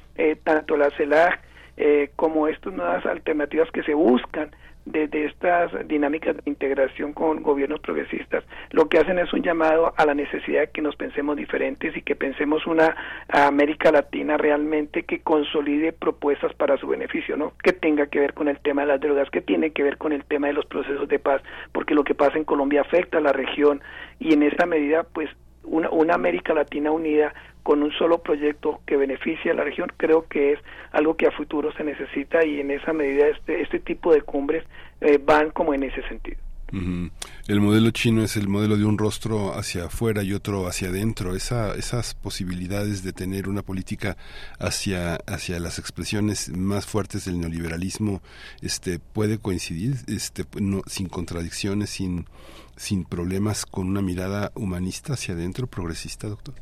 tanto la CELAC eh, como estas nuevas alternativas que se buscan desde estas dinámicas de integración con gobiernos progresistas, lo que hacen es un llamado a la necesidad de que nos pensemos diferentes y que pensemos una América Latina realmente que consolide propuestas para su beneficio, ¿no? Que tenga que ver con el tema de las drogas, que tiene que ver con el tema de los procesos de paz, porque lo que pasa en Colombia afecta a la región y en esa medida, pues, una, una América Latina unida con un solo proyecto que beneficie a la región, creo que es algo que a futuro se necesita y en esa medida este, este tipo de cumbres eh, van como en ese sentido. El modelo chino es el modelo de un rostro hacia afuera y otro hacia adentro. Esa, esas posibilidades de tener una política hacia, hacia las expresiones más fuertes del neoliberalismo este, puede coincidir este, no, sin contradicciones, sin, sin problemas, con una mirada humanista hacia adentro, progresista, doctor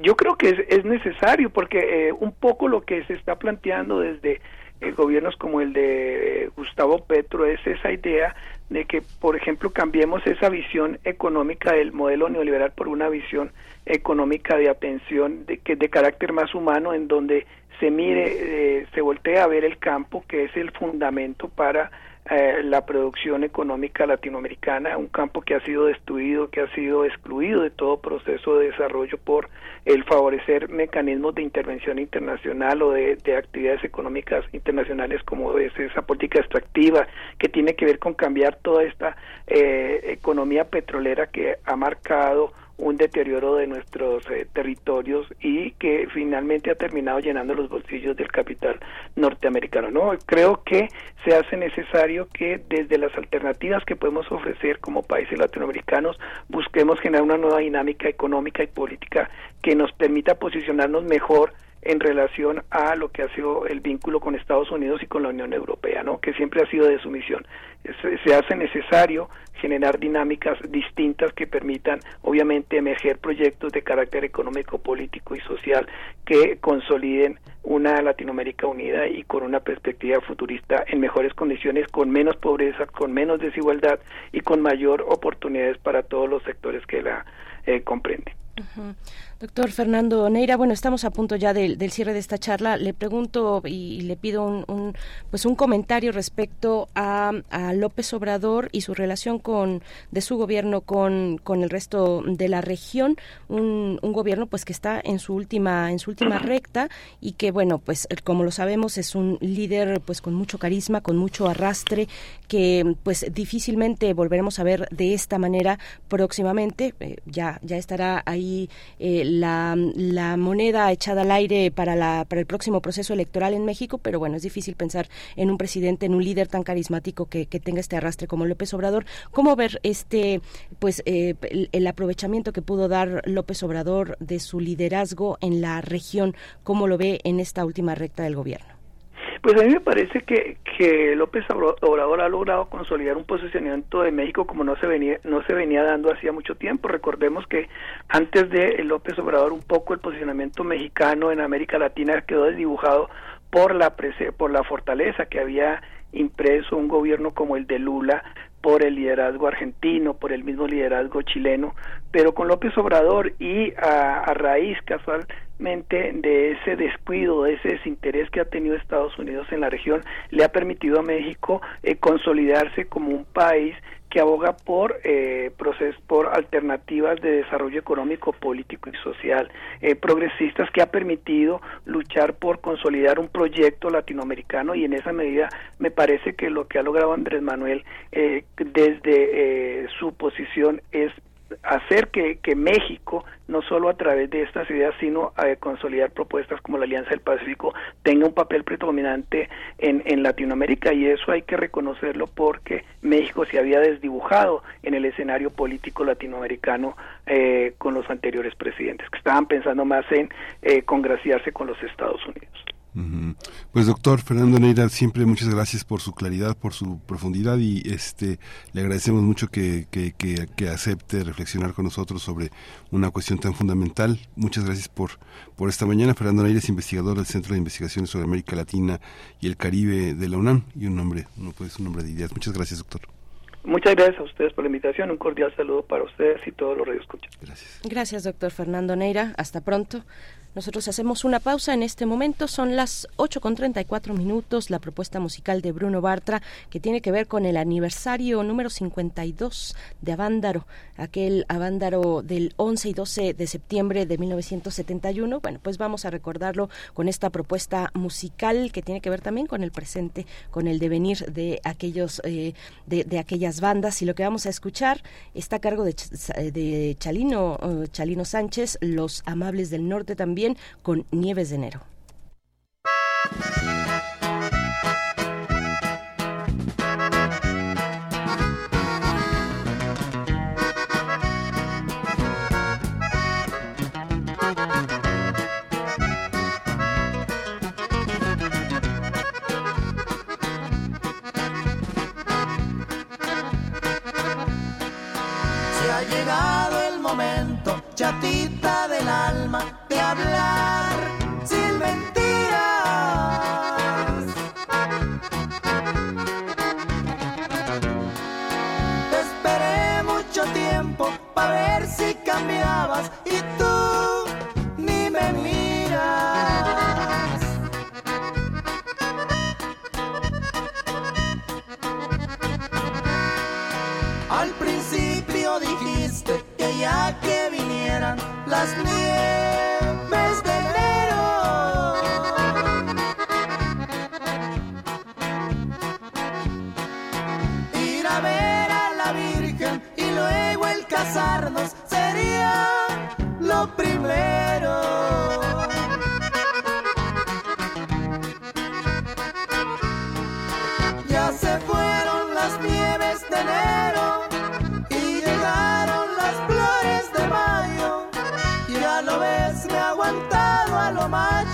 yo creo que es, es necesario porque eh, un poco lo que se está planteando desde eh, gobiernos como el de eh, Gustavo Petro es esa idea de que, por ejemplo, cambiemos esa visión económica del modelo neoliberal por una visión económica de atención de, que de carácter más humano en donde se mire, eh, se voltea a ver el campo que es el fundamento para eh, la producción económica latinoamericana, un campo que ha sido destruido, que ha sido excluido de todo proceso de desarrollo por el favorecer mecanismos de intervención internacional o de, actividades económicas internacionales como es esa política extractiva que tiene que ver con cambiar toda esta eh, economía petrolera que ha marcado un deterioro de nuestros eh, territorios y que finalmente ha terminado llenando los bolsillos del capital norteamericano. No, creo que se hace necesario que desde las alternativas que podemos ofrecer como países latinoamericanos busquemos generar una nueva dinámica económica y política que nos permita posicionarnos mejor en relación a lo que ha sido el vínculo con Estados Unidos y con la Unión Europea, ¿no? que siempre ha sido de sumisión. Se, se hace necesario generar dinámicas distintas que permitan, obviamente, emerger proyectos de carácter económico, político y social que consoliden una Latinoamérica unida y con una perspectiva futurista en mejores condiciones, con menos pobreza, con menos desigualdad y con mayor oportunidades para todos los sectores que la eh, comprenden. Doctor Fernando Neira, bueno, estamos a punto ya del, cierre de esta charla. Le pregunto y, le pido un, pues un comentario respecto a, López Obrador y su relación con de su gobierno con, con el resto de la región, un, gobierno pues que está en su última en su última recta y que bueno, pues como lo sabemos es un líder pues con mucho carisma, con mucho arrastre que pues difícilmente volveremos a ver de esta manera próximamente. Eh, ya ya estará ahí eh, la, la, moneda echada al aire para, la, para el próximo proceso electoral en México, pero bueno, es difícil pensar en un presidente, en un líder tan carismático que, tenga este arrastre como López Obrador. ¿Cómo ver este, pues, eh, el, aprovechamiento que pudo dar López Obrador de su liderazgo en la región? ¿Cómo lo ve en esta última recta del gobierno? Pues a mí me parece que, que López Obrador ha logrado consolidar un posicionamiento de México como no se venía no se venía dando hacía mucho tiempo. Recordemos que antes de López Obrador un poco el posicionamiento mexicano en América Latina quedó desdibujado por la por la fortaleza que había impreso un gobierno como el de Lula por el liderazgo argentino, por el mismo liderazgo chileno, pero con López Obrador y a, a raíz casual de ese descuido, de ese desinterés que ha tenido Estados Unidos en la región, le ha permitido a México eh, consolidarse como un país que aboga por eh, por alternativas de desarrollo económico, político y social eh, progresistas que ha permitido luchar por consolidar un proyecto latinoamericano y en esa medida me parece que lo que ha logrado Andrés Manuel eh, desde su posición es hacer que, que, México, no solo a través de estas ideas, sino a consolidar propuestas como la Alianza del Pacífico, tenga un papel predominante en, en Latinoamérica y eso hay que reconocerlo porque México se había desdibujado en el escenario político latinoamericano eh, con los anteriores presidentes, que estaban pensando más en eh, congraciarse con los Estados Unidos. Pues doctor Fernando Neira, siempre muchas gracias por su claridad, por su profundidad y este le agradecemos mucho que, que, que, acepte reflexionar con nosotros sobre una cuestión tan fundamental. Muchas gracias por, por esta mañana. Fernando Neira es investigador del Centro de Investigaciones sobre América Latina y el Caribe de la UNAM y un nombre, no puede ser un nombre de ideas. Muchas gracias, doctor. Muchas gracias a ustedes por la invitación. Un cordial saludo para ustedes y todos los radioescuchas. Gracias. Gracias, doctor Fernando Neira. Hasta pronto. Nosotros hacemos una pausa en este momento. Son las 8 con 34 minutos. La propuesta musical de Bruno Bartra, que tiene que ver con el aniversario número 52 de Avándaro, aquel Avándaro del 11 y 12 de septiembre de 1971. Bueno, pues vamos a recordarlo con esta propuesta musical que tiene que ver también con el presente, con el devenir de aquellos, eh, de, aquellas bandas. Y lo que vamos a escuchar está a cargo de Chalino, eh, Chalino Sánchez, Los Amables del Norte también, con Nieves de Enero. Se ha llegado el momento, chatita del alma,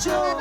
lo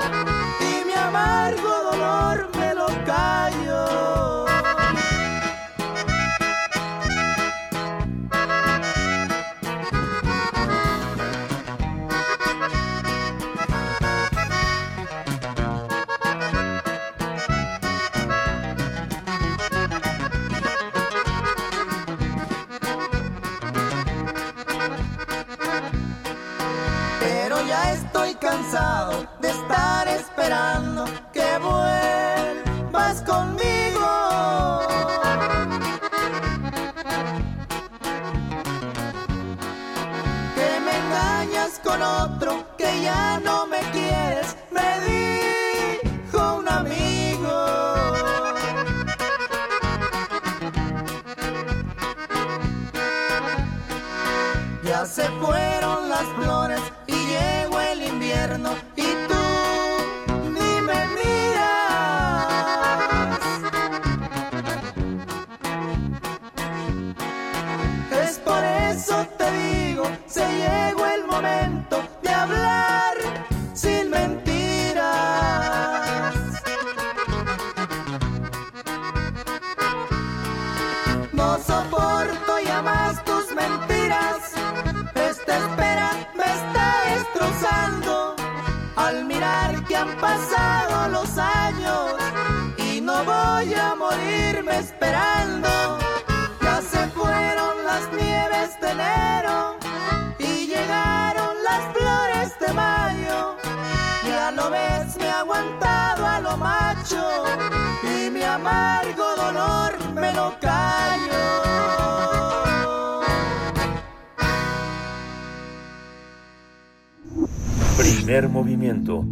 te digo, se llegó Me he aguantado a lo macho y mi amargo dolor me lo callo. Primer movimiento.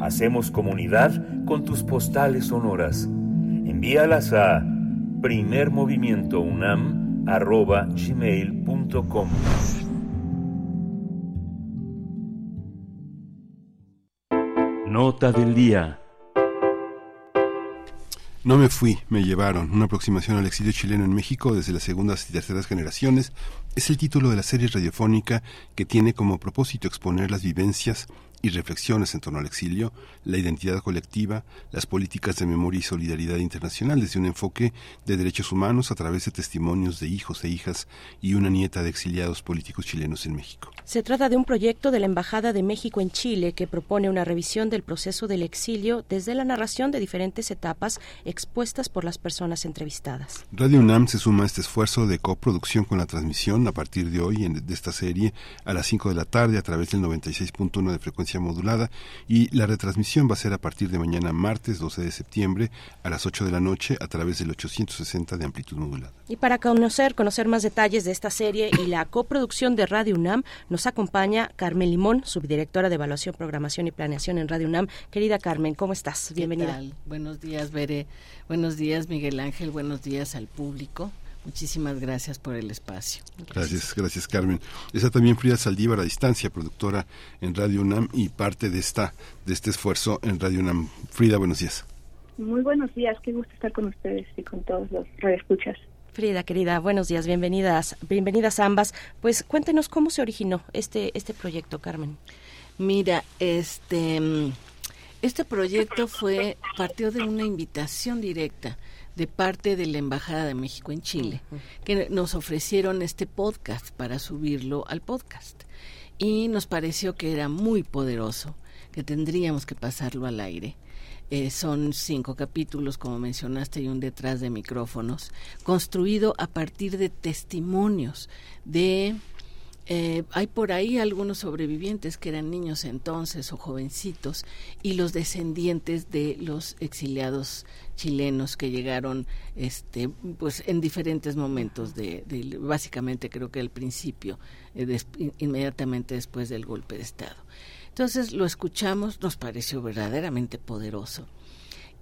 Hacemos comunidad con tus postales sonoras. Envíalas a primermovimientounam.gmail.com Nota del día. No me fui, me llevaron. Una aproximación al exilio chileno en México desde las segundas y terceras generaciones es el título de la serie radiofónica que tiene como propósito exponer las vivencias y reflexiones en torno al exilio, la identidad colectiva, las políticas de memoria y solidaridad internacional desde un enfoque de derechos humanos a través de testimonios de hijos e hijas y una nieta de exiliados políticos chilenos en México. Se trata de un proyecto de la Embajada de México en Chile que propone una revisión del proceso del exilio desde la narración de diferentes etapas expuestas por las personas entrevistadas. Radio UNAM se suma a este esfuerzo de coproducción con la transmisión a partir de hoy en, de esta serie a las 5 de la tarde a través del 96.1 de frecuencia modulada y la retransmisión va a ser a partir de mañana martes 12 de septiembre a las 8 de la noche a través del 860 de amplitud modulada. Y para conocer, conocer más detalles de esta serie y la coproducción de Radio UNAM, nos acompaña Carmen Limón, subdirectora de Evaluación, Programación y Planeación en Radio UNAM. Querida Carmen, ¿cómo estás? Bienvenida. Buenos días, Bere. Buenos días, Miguel Ángel. Buenos días al público. Muchísimas gracias por el espacio. Gracias, gracias Carmen. Está también Frida Saldívar a distancia, productora en Radio UNAM y parte de esta de este esfuerzo en Radio UNAM. Frida, buenos días. Muy buenos días, qué gusto estar con ustedes y con todos los radioescuchas. Frida, querida, buenos días, bienvenidas, bienvenidas ambas. Pues cuéntenos cómo se originó este este proyecto, Carmen. Mira, este este proyecto fue partió de una invitación directa de parte de la Embajada de México en Chile, que nos ofrecieron este podcast para subirlo al podcast. Y nos pareció que era muy poderoso, que tendríamos que pasarlo al aire. Eh, son cinco capítulos, como mencionaste, y un detrás de micrófonos, construido a partir de testimonios de eh, hay por ahí algunos sobrevivientes que eran niños entonces o jovencitos y los descendientes de los exiliados chilenos que llegaron este pues en diferentes momentos de, básicamente creo que al principio eh, inmediatamente después del golpe de estado entonces lo escuchamos nos pareció verdaderamente poderoso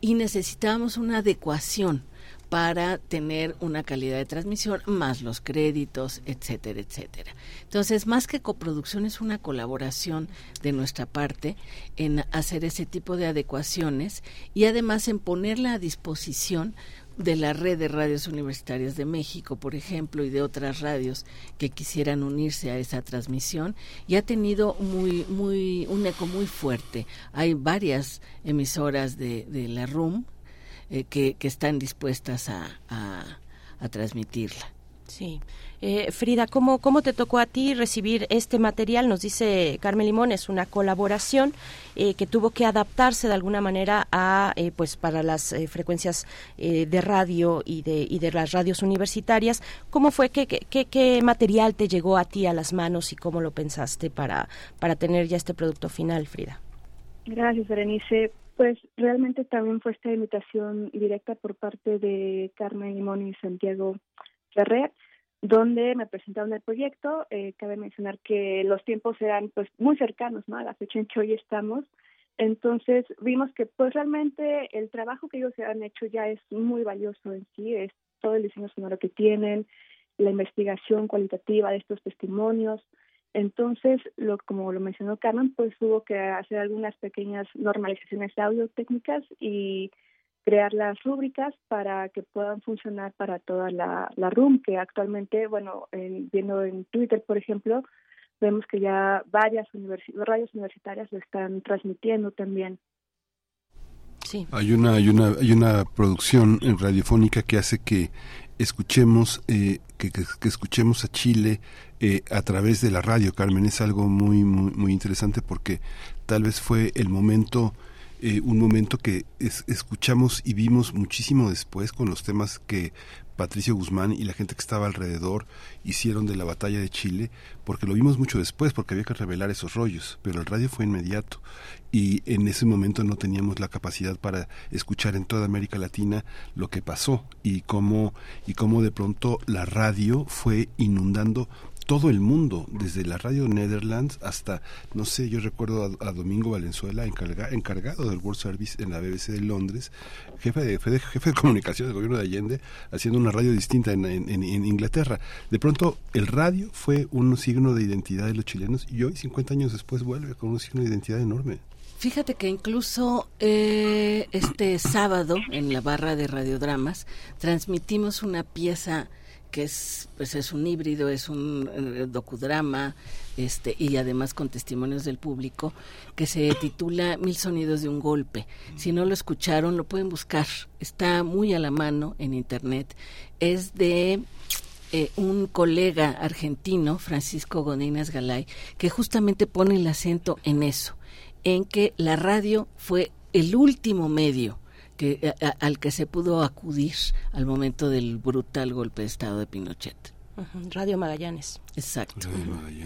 y necesitábamos una adecuación para tener una calidad de transmisión, más los créditos, etcétera, etcétera. Entonces, más que coproducción, es una colaboración de nuestra parte en hacer ese tipo de adecuaciones y además en ponerla a disposición de la red de radios universitarias de México, por ejemplo, y de otras radios que quisieran unirse a esa transmisión, y ha tenido muy, muy, un eco muy fuerte. Hay varias emisoras de, la RUM eh, que, están dispuestas a, a, transmitirla. Sí. Eh, Frida, ¿cómo, ¿cómo te tocó a ti recibir este material? Nos dice Carmen Limón, es una colaboración eh, que tuvo que adaptarse de alguna manera a, pues, para las frecuencias de radio y de, y de las radios universitarias. ¿Cómo fue? ¿Qué, qué, qué material te llegó a ti a las manos y cómo lo pensaste para, para tener ya este producto final, Frida? Gracias, Berenice. Pues realmente también fue esta invitación directa por parte de Carmen Limón y Santiago Ferrer, donde me presentaron el proyecto. Eh, cabe mencionar que los tiempos eran pues muy cercanos ¿no? a la fecha en que hoy estamos. Entonces vimos que pues realmente el trabajo que ellos han hecho ya es muy valioso en sí, es todo el diseño sonoro que tienen, la investigación cualitativa de estos testimonios, entonces, lo, como lo mencionó Carmen, pues hubo que hacer algunas pequeñas normalizaciones audio técnicas y crear las rúbricas para que puedan funcionar para toda la, la RUM, que actualmente, bueno, viendo en Twitter, por ejemplo, vemos que ya varias radios universitarias lo están transmitiendo también. Sí. Hay una, hay una, hay una producción radiofónica que hace que escuchemos, eh, que, que, escuchemos a Chile eh, a través de la radio, Carmen. Es algo muy, muy, muy interesante porque tal vez fue el momento, eh, un momento que escuchamos y vimos muchísimo después con los temas que Patricio Guzmán y la gente que estaba alrededor hicieron de la batalla de Chile, porque lo vimos mucho después, porque había que revelar esos rollos, pero el radio fue inmediato. Y en ese momento no teníamos la capacidad para escuchar en toda América Latina lo que pasó y cómo y cómo de pronto la radio fue inundando todo el mundo, desde la radio Netherlands hasta, no sé, yo recuerdo a, Domingo Valenzuela, encargado del World Service en la BBC de Londres, jefe de, jefe de comunicación del gobierno de Allende, haciendo una radio distinta en, en, Inglaterra. De pronto, el radio fue un signo de identidad de los chilenos y hoy, 50 años después, vuelve con un signo de identidad enorme. Fíjate que incluso eh, este sábado en la barra de radiodramas transmitimos una pieza que es pues es un híbrido, es un eh, docudrama, este y además con testimonios del público que se titula Mil sonidos de un golpe. Si no lo escucharon, lo pueden buscar. Está muy a la mano en internet. Es de eh, un colega argentino, Francisco Godínez Galay, que justamente pone el acento en eso, en que la radio fue el último medio que, al que se pudo acudir al momento del brutal golpe de Estado de Pinochet. Radio Magallanes. Exacto.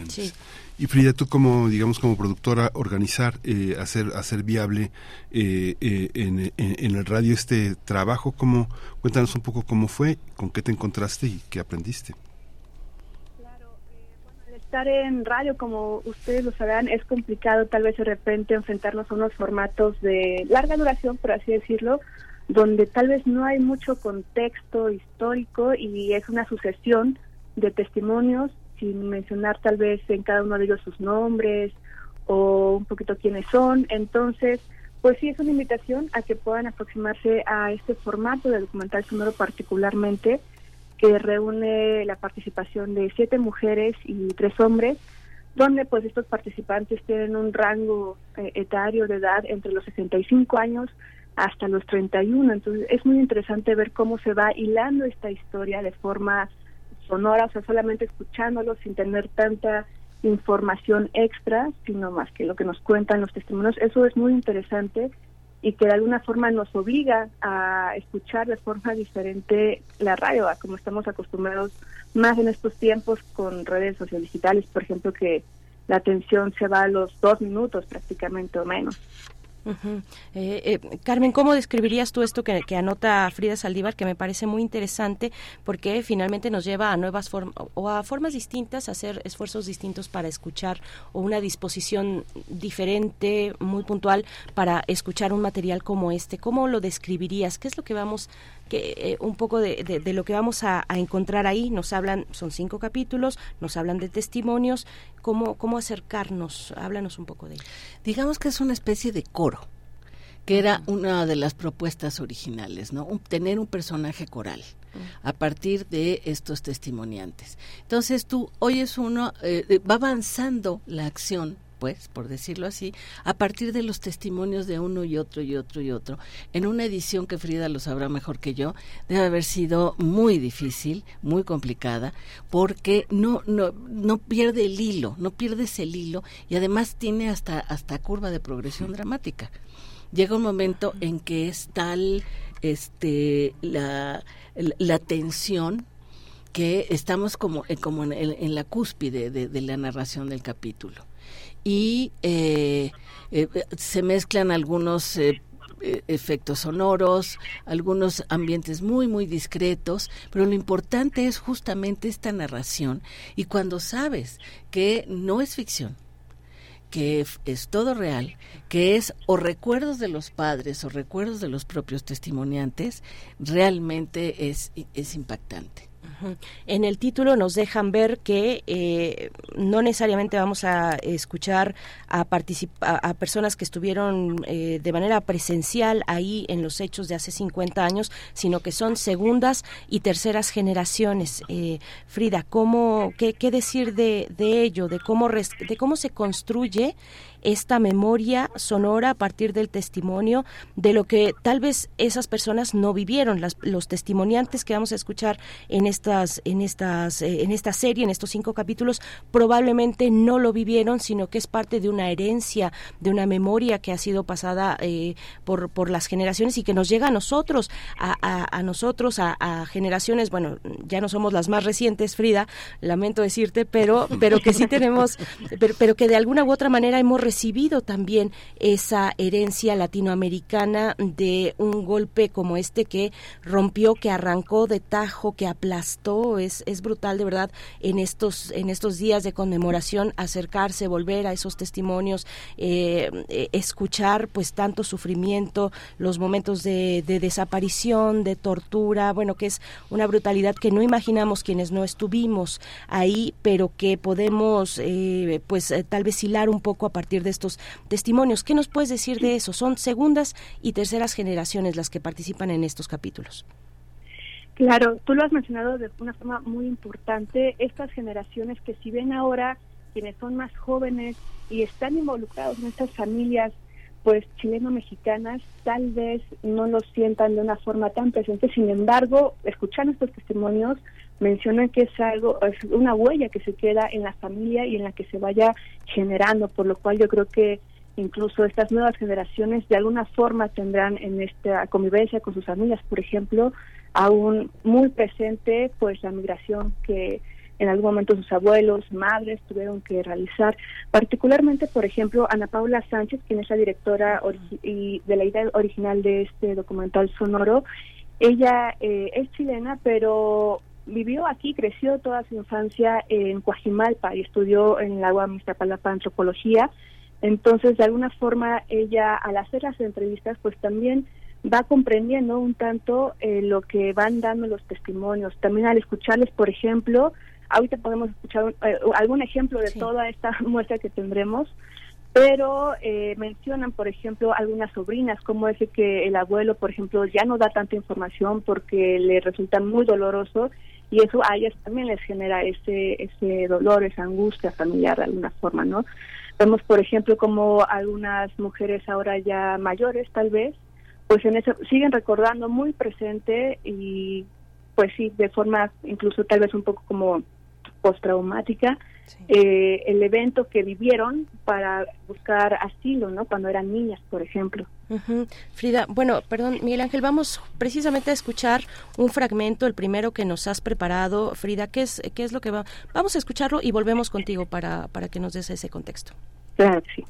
Sí. Y Frida, tú como, digamos, como productora, organizar, eh, hacer, hacer viable eh, eh, en, en, el radio este trabajo, ¿cómo, cuéntanos un poco cómo fue, con qué te encontraste y qué aprendiste. En radio, como ustedes lo sabrán, es complicado tal vez de repente enfrentarnos a unos formatos de larga duración, por así decirlo, donde tal vez no hay mucho contexto histórico y es una sucesión de testimonios, sin mencionar tal vez en cada uno de ellos sus nombres o un poquito quiénes son. Entonces, pues sí es una invitación a que puedan aproximarse a este formato de documental sonoro particularmente, que reúne la participación de siete mujeres y tres hombres, donde pues estos participantes tienen un rango eh, etario de edad entre los 65 años hasta los 31. Entonces es muy interesante ver cómo se va hilando esta historia de forma sonora, o sea, solamente escuchándolo sin tener tanta información extra, sino más que lo que nos cuentan los testimonios. Eso es muy interesante y que de alguna forma nos obliga a escuchar de forma diferente la radio, a como estamos acostumbrados más en estos tiempos con redes sociodigitales, por ejemplo, que la atención se va a los dos minutos prácticamente o menos. Eh, eh, Carmen, ¿cómo describirías tú esto que, anota Frida Saldívar, que me parece muy interesante porque finalmente nos lleva a nuevas formas o a formas distintas, a hacer esfuerzos distintos para escuchar o una disposición diferente, muy puntual para escuchar un material como este? ¿Cómo lo describirías? ¿Qué es lo que vamos que eh, un poco de, de, lo que vamos a, encontrar ahí. Nos hablan, son cinco capítulos, nos hablan de testimonios. ¿Cómo, cómo acercarnos? Háblanos un poco de ello. Digamos que es una especie de coro que era una de las propuestas originales, ¿no? tener un personaje coral a partir de estos testimoniantes. Entonces tú oyes uno, eh, va avanzando la acción pues, por decirlo así, a partir de los testimonios de uno y otro y otro y otro. En una edición que Frida lo sabrá mejor que yo, debe haber sido muy difícil, muy complicada, porque no, no, no pierde el hilo, no pierdes el hilo y además tiene hasta, hasta curva de progresión dramática. Llega un momento en que es tal este, la, la tensión que estamos como, eh, como en, la cúspide de la narración del capítulo y eh, eh, se mezclan algunos eh, efectos sonoros, algunos ambientes muy, muy discretos, pero lo importante es justamente esta narración y cuando sabes que no es ficción, que es todo real, que es o recuerdos de los padres o recuerdos de los propios testimoniantes, realmente es, es impactante. En el título nos dejan ver que eh, no necesariamente vamos a escuchar a, a, personas que estuvieron eh, de manera presencial ahí en los hechos de hace 50 años, sino que son segundas y terceras generaciones. Eh, Frida, ¿cómo, qué, qué decir de, de ello, de cómo, de cómo se construye esta memoria sonora a partir del testimonio de lo que tal vez esas personas no vivieron. los testimoniantes que vamos a escuchar en estas, en estas, eh, en esta serie, en estos cinco capítulos, probablemente no lo vivieron, sino que es parte de una herencia, de una memoria que ha sido pasada eh, por, por las generaciones y que nos llega a nosotros, a, a, nosotros, a, generaciones, bueno, ya no somos las más recientes, Frida, lamento decirte, pero, pero que sí tenemos, pero, pero que de alguna u otra manera hemos recibido también esa herencia latinoamericana de un golpe como este que rompió, que arrancó de tajo, que aplastó. Es, es brutal de verdad en estos, en estos días de conmemoración acercarse, volver a esos testimonios, eh, eh, escuchar pues tanto sufrimiento, los momentos de, desaparición, de tortura, bueno, que es una brutalidad que no imaginamos quienes no estuvimos ahí, pero que podemos eh, pues tal vez hilar un poco a partir de estos testimonios. ¿Qué nos puedes decir de eso? Son segundas y terceras generaciones las que participan en estos capítulos. Claro, tú lo has mencionado de una forma muy importante. Estas generaciones que si ven ahora quienes son más jóvenes y están involucrados en estas familias pues chileno-mexicanas tal vez no lo sientan de una forma tan presente, sin embargo, escuchando estos testimonios, mencionan que es algo, es una huella que se queda en la familia y en la que se vaya generando, por lo cual yo creo que incluso estas nuevas generaciones de alguna forma tendrán en esta convivencia con sus familias, por ejemplo, aún muy presente pues la migración que en algún momento sus abuelos, madres tuvieron que realizar. Particularmente, por ejemplo, Ana Paula Sánchez, quien es la directora y de la idea original de este documental sonoro, ella eh, es chilena, pero vivió aquí, creció toda su infancia en Coajimalpa y estudió en la UAM Iztapalapa antropología. Entonces, de alguna forma, ella al hacer las entrevistas, pues también va comprendiendo un tanto eh, lo que van dando los testimonios. También al escucharles, por ejemplo, Ahorita podemos escuchar eh, algún ejemplo de toda esta muestra que tendremos, pero eh, mencionan, por ejemplo, algunas sobrinas, como es que el abuelo, por ejemplo, ya no da tanta información porque le resulta muy doloroso y eso a ellas también les genera ese, ese dolor, esa angustia familiar de alguna forma, ¿no? Vemos, por ejemplo, como algunas mujeres ahora ya mayores, tal vez, pues en eso siguen recordando muy presente y pues sí, de forma incluso tal vez un poco como postraumática eh, el evento que vivieron para buscar asilo, ¿no? Cuando eran niñas, por ejemplo. Frida, bueno, perdón, Miguel Ángel, vamos precisamente a escuchar un fragmento, el primero que nos has preparado. Frida, ¿qué es, qué es lo que va? Vamos a escucharlo y volvemos contigo para, para que nos des ese contexto. Claro, sí.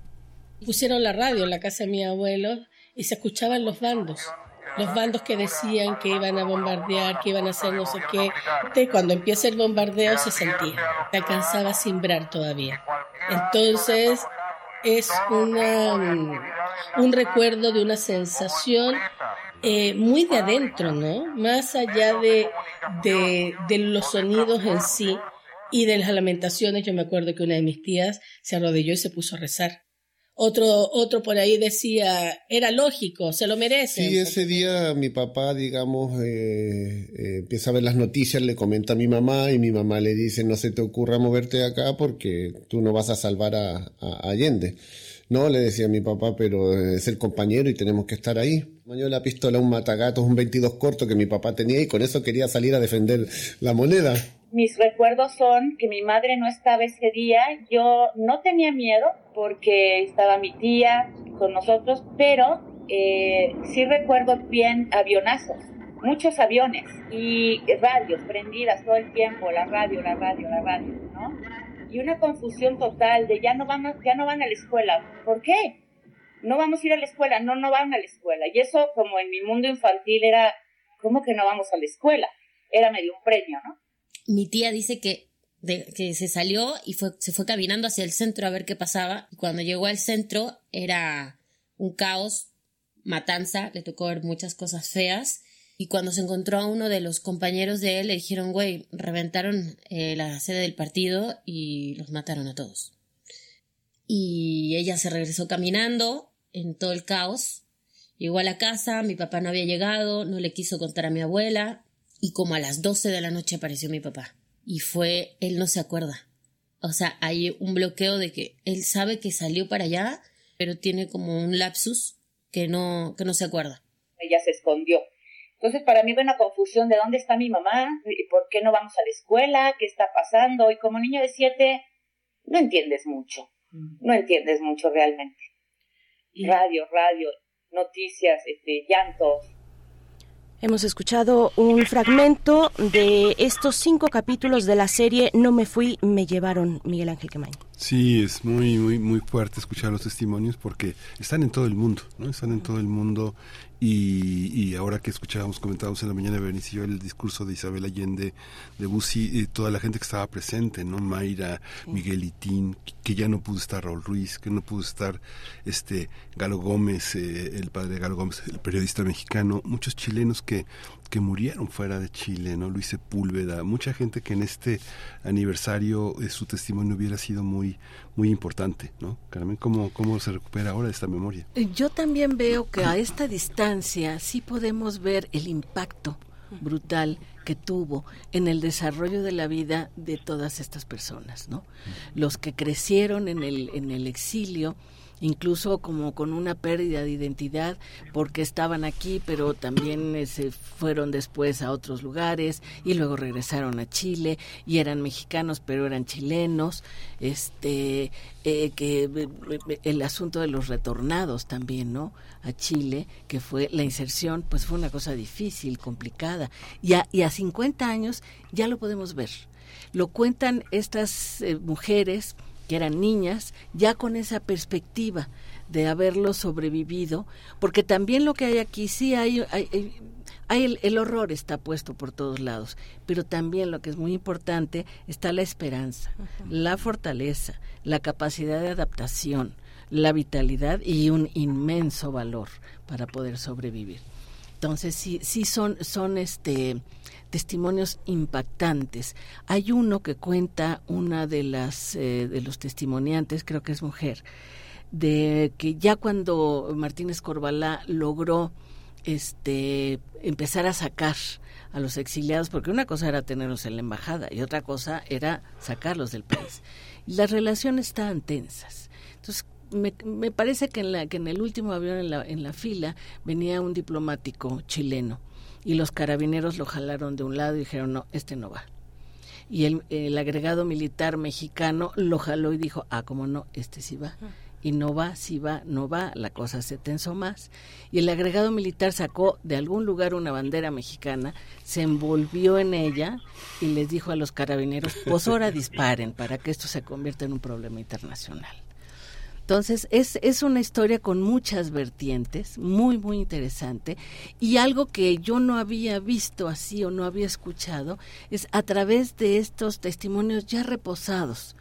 Pusieron la radio en la casa de mi abuelo y se escuchaban los bandos los bandos que decían que iban a bombardear, que iban a hacer no sé qué. cuando empieza el bombardeo se sentía, se alcanzaba a simbrar todavía. Entonces es una, un recuerdo de una sensación eh, muy de adentro, ¿no? Más allá de, de, de los sonidos en sí y de las lamentaciones, yo me acuerdo que una de mis tías se arrodilló y se puso a rezar otro, otro por ahí decía, era lógico, se lo merece. Sí, ese día mi papá, digamos, eh, eh, empieza a ver las noticias, le comenta a mi mamá y mi mamá le dice, no se te ocurra moverte de acá porque tú no vas a salvar a, Allende. No, le decía a mi papá, pero es el compañero y tenemos que estar ahí. Me la pistola un matagatos, un 22 corto que mi papá tenía y con eso quería salir a defender la moneda mis recuerdos son que mi madre no estaba ese día, yo no tenía miedo porque estaba mi tía con nosotros, pero eh, sí recuerdo bien avionazos, muchos aviones y radios prendidas todo el tiempo, la radio, la radio, la radio, ¿no? Y una confusión total de ya no van ya no van a la escuela, ¿por qué? No vamos a ir a la escuela, no, no van a la escuela. Y eso como en mi mundo infantil era, ¿cómo que no vamos a la escuela? Era medio un premio, ¿no? Mi tía dice que, que se salió y fue, se fue caminando hacia el centro a ver qué pasaba. Y cuando llegó al centro era un caos, matanza, le tocó ver muchas cosas feas. Y cuando se encontró a uno de los compañeros de él, le dijeron, güey, reventaron eh, la sede del partido y los mataron a todos. Y ella se regresó caminando en todo el caos. Llegó a la casa, mi papá no había llegado, no le quiso contar a mi abuela, y como a las 12 de la noche apareció mi papá. Y fue, él no se acuerda. O sea, hay un bloqueo de que él sabe que salió para allá, pero tiene como un lapsus que no, que no se acuerda. Ella se escondió. Entonces, para mí fue una confusión de dónde está mi mamá, por qué no vamos a la escuela, qué está pasando. Y como niño de siete, no entiendes mucho. No entiendes mucho realmente. Radio, radio, noticias, este, llantos, Hemos escuchado un fragmento de estos cinco capítulos de la serie No me fui, me llevaron, Miguel Ángel Quemain. Sí, es muy, muy, muy fuerte escuchar los testimonios porque están en todo el mundo, ¿no? Están en todo el mundo y, y, ahora que escuchábamos, comentábamos en la mañana, Bernice y yo, el discurso de Isabel Allende, de Bussi, y toda la gente que estaba presente, ¿no? Mayra, Miguel Itín, que ya no pudo estar Raúl Ruiz, que no pudo estar este Galo Gómez, eh, el padre de Galo Gómez, el periodista mexicano, muchos chilenos que que murieron fuera de Chile, ¿no? Luis Sepúlveda, mucha gente que en este aniversario eh, su testimonio hubiera sido muy muy importante, ¿no? Carmen, ¿cómo, ¿cómo se recupera ahora esta memoria? Eh, yo también veo que a esta distancia sí podemos ver el impacto brutal que tuvo en el desarrollo de la vida de todas estas personas, ¿no? Los que crecieron en el, en el exilio, incluso como con una pérdida de identidad porque estaban aquí pero también eh, se fueron después a otros lugares y luego regresaron a Chile y eran mexicanos pero eran chilenos este eh, que eh, el asunto de los retornados también no a Chile que fue la inserción pues fue una cosa difícil complicada. Y a, y a 50 años ya lo podemos ver. Lo cuentan estas mujeres que eran niñas, ya con esa perspectiva de haberlo sobrevivido, porque también lo que hay aquí, sí hay, hay, hay el, horror está puesto por todos lados, pero también lo que es muy importante está la esperanza, la fortaleza, la capacidad de adaptación, la vitalidad y un inmenso valor para poder sobrevivir. Entonces sí, sí son, son este testimonios impactantes. Hay uno que cuenta una de las eh, de los testimoniantes, creo que es mujer, de que ya cuando Martínez Corbalá logró este empezar a sacar a los exiliados, porque una cosa era tenerlos en la embajada y otra cosa era sacarlos del país. Las relaciones estaban tensas. Entonces, me, me parece que en, la, que en el último avión en la, en la fila venía un diplomático chileno y los carabineros lo jalaron de un lado y dijeron, no, este no va. Y el, el agregado militar mexicano lo jaló y dijo, ah, como no, este sí va. Y no va, sí va, no va, la cosa se tensó más. Y el agregado militar sacó de algún lugar una bandera mexicana, se envolvió en ella y les dijo a los carabineros, pues ahora disparen para que esto se convierta en un problema internacional. Entonces, es, es una historia con muchas vertientes, muy, muy interesante. Y algo que yo no había visto así o no había escuchado es a través de estos testimonios ya reposados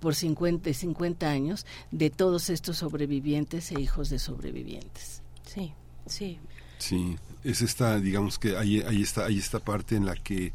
por 50 y 50 años de todos estos sobrevivientes e hijos de sobrevivientes. Sí, sí. Sí, es esta, digamos que ahí, ahí está, ahí esta parte en la que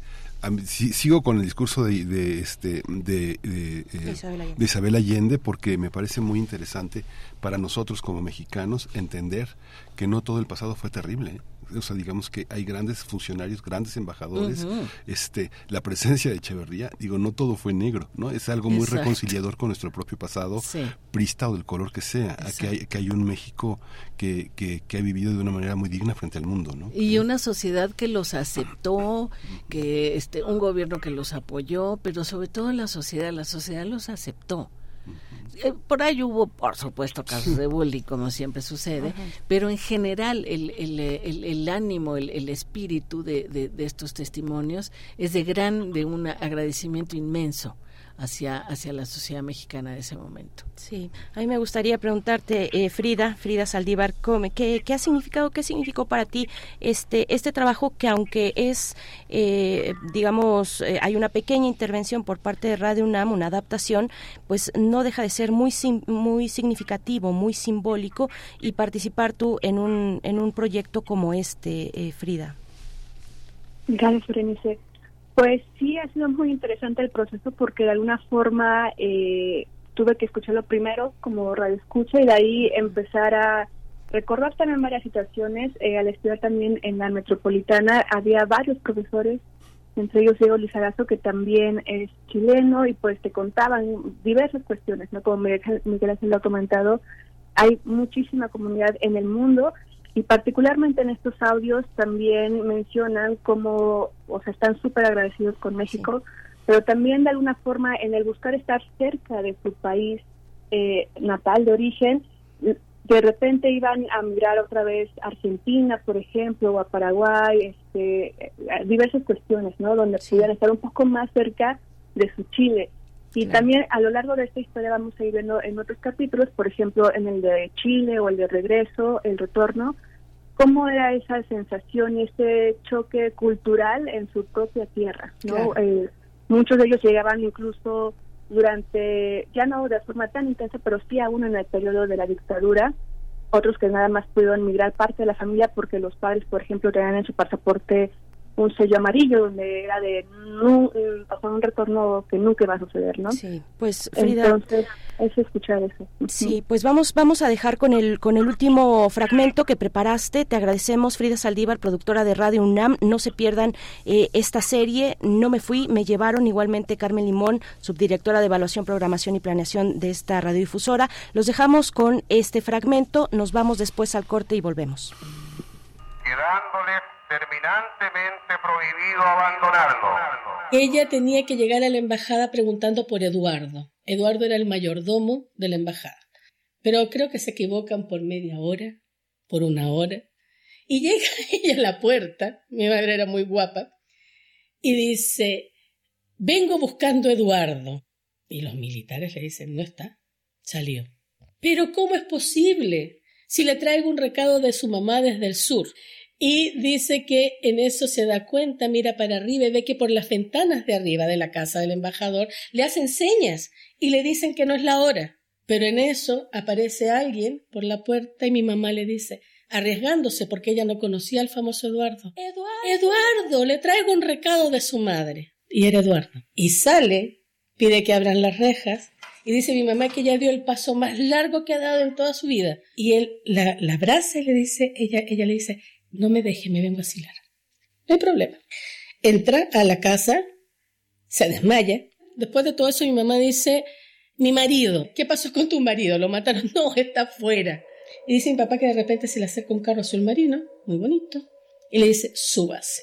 sigo con el discurso de, de este de, de, eh, Isabel Allende porque me parece muy interesante para nosotros como mexicanos entender que no todo el pasado fue terrible. O sea, digamos que hay grandes funcionarios, grandes embajadores, este, la presencia de Echeverría, digo, no todo fue negro, ¿no? Es algo muy reconciliador con nuestro propio pasado, prista o del color que sea, que hay, que hay un México que, que, que, ha vivido de una manera muy digna frente al mundo, ¿no? Y una sociedad que los aceptó, que este, un gobierno que los apoyó, pero sobre todo la sociedad, la sociedad los aceptó. Eh, por ahí hubo, por supuesto, casos de bullying, como siempre sucede, pero en general el, el, el, ánimo, el, espíritu de, de, de, estos testimonios es de gran, de un agradecimiento inmenso hacia, hacia la sociedad mexicana de ese momento. Sí, a mí me gustaría preguntarte, eh, Frida, Frida Saldívar, ¿qué, ¿qué ha significado, qué significó para ti este, este trabajo que aunque es, eh, digamos, eh, hay una pequeña intervención por parte de Radio UNAM, una adaptación, pues no deja de ser muy, muy significativo, muy simbólico y participar tú en un, en un proyecto como este, Frida? Gracias, Berenice. Pues sí, ha sido muy interesante el proceso porque de alguna forma eh, tuve que escucharlo primero como radio escucha y de ahí empezar a recordar también varias situaciones. Eh, al estudiar también en la metropolitana había varios profesores, entre ellos Diego Lizarazo, que también es chileno y pues te contaban diversas cuestiones, ¿no? Como Miguel, Miguel lo ha comentado, hay muchísima comunidad en el mundo y particularmente en estos audios también mencionan cómo, o sea, están súper agradecidos con México, pero también de alguna forma en el buscar estar cerca de su país eh, natal de origen, de repente iban a mirar otra vez a Argentina, por ejemplo, o a Paraguay, este, diversas cuestiones, ¿no? Donde pudieran estar un poco más cerca de su Chile. Y también a lo largo de esta historia vamos a ir viendo en otros capítulos, por ejemplo, en el de Chile o el de regreso, el retorno, cómo era esa sensación y ese choque cultural en su propia tierra. ¿no? Eh, muchos de ellos llegaban incluso durante, ya no de forma tan intensa, pero sí aún en el periodo de la dictadura, otros que nada más pudieron migrar parte de la familia porque los padres, por ejemplo, tenían en su pasaporte un sello amarillo donde era de no, pasar un retorno que nunca va a suceder, ¿no? Sí, pues Frida. Entonces, es escuchar eso. Sí, pues vamos, vamos a dejar con el, con el último fragmento que preparaste. Te agradecemos, Frida Saldívar, productora de Radio UNAM. No se pierdan eh, esta serie. No me fui, me llevaron igualmente Carmen Limón, subdirectora de evaluación, programación y planeación de esta radiodifusora. Los dejamos con este fragmento. Nos vamos después al corte y volvemos. Quedándoles Ella tenía que llegar a la embajada preguntando por Eduardo. Eduardo era el mayordomo de la embajada. Pero creo que se equivocan por media hora, por una hora. Y llega ella a la puerta, mi madre era muy guapa, y dice, vengo buscando Eduardo. Y los militares le dicen, no está, salió. Pero ¿cómo es posible? Si le traigo un recado de su mamá desde el sur. Y dice que en eso se da cuenta, mira para arriba y ve que por las ventanas de arriba de la casa del embajador le hacen señas y le dicen que no es la hora. Pero en eso aparece alguien por la puerta y mi mamá le dice, arriesgándose porque ella no conocía al famoso Eduardo. Eduardo, Eduardo, le traigo un recado de su madre. Y era Eduardo. Y sale, pide que abran las rejas y dice mi mamá que ella dio el paso más largo que ha dado en toda su vida. Y él la, la abraza y le dice, ella, ella le dice, no me deje, me vengo a asilar. No hay problema. Entra a la casa, se desmaya. Después de todo eso, mi mamá dice, mi marido, ¿qué pasó con tu marido? ¿Lo mataron? No, está afuera. Y dice mi papá que de repente se le acerca un carro azul marino, muy bonito, y le dice, súbase.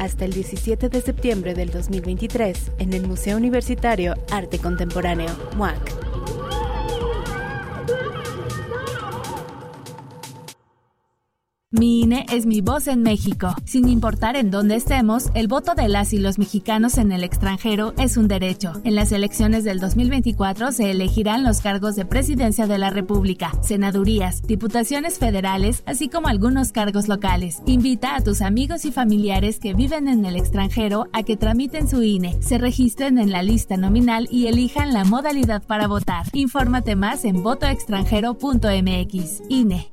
Hasta el 17 de septiembre del 2023 en el Museo Universitario Arte Contemporáneo, MUAC. Mi INE es mi voz en México. Sin importar en dónde estemos, el voto de las y los mexicanos en el extranjero es un derecho. En las elecciones del 2024 se elegirán los cargos de presidencia de la República, senadurías, diputaciones federales, así como algunos cargos locales. Invita a tus amigos y familiares que viven en el extranjero a que tramiten su INE, se registren en la lista nominal y elijan la modalidad para votar. Infórmate más en votoextranjero.mx. INE.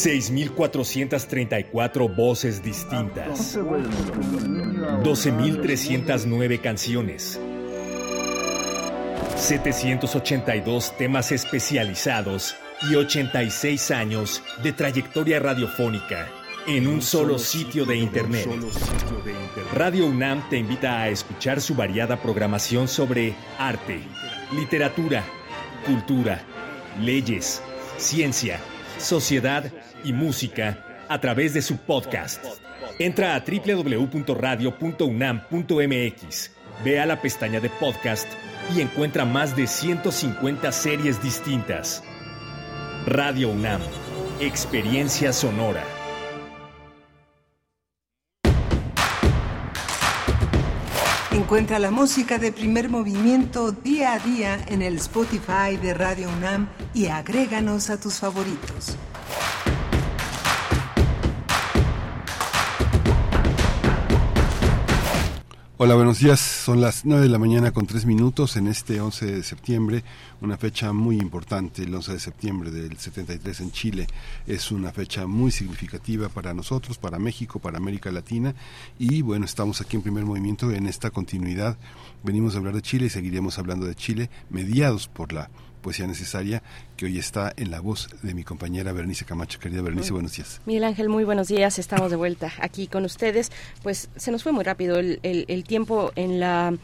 ...6.434 voces distintas... ...12.309 canciones... ...782 temas especializados... ...y 86 años de trayectoria radiofónica... ...en un solo sitio de Internet... Radio UNAM te invita a escuchar su variada programación sobre arte, literatura, cultura, leyes, ciencia, sociedad y música a través de su podcast. Entra a www.radio.unam.mx, ve a la pestaña de podcast y encuentra más de 150 series distintas. Radio UNAM, experiencia sonora. Encuentra la música de primer movimiento día a día en el Spotify de Radio UNAM y agréganos a tus favoritos. Hola, buenos días. Son las 9 de la mañana con 3 minutos en este 11 de septiembre, una fecha muy importante, el 11 de septiembre del 73 en Chile. Es una fecha muy significativa para nosotros, para México, para América Latina y bueno, estamos aquí en primer movimiento en esta continuidad. Venimos a hablar de Chile y seguiremos hablando de Chile, mediados por la poesía necesaria que hoy está en la voz de mi compañera Bernice Camacho. Querida Bernice, buenos días. Miguel Ángel, muy buenos días. Estamos de vuelta aquí con ustedes. Pues se nos fue muy rápido el, el tiempo en la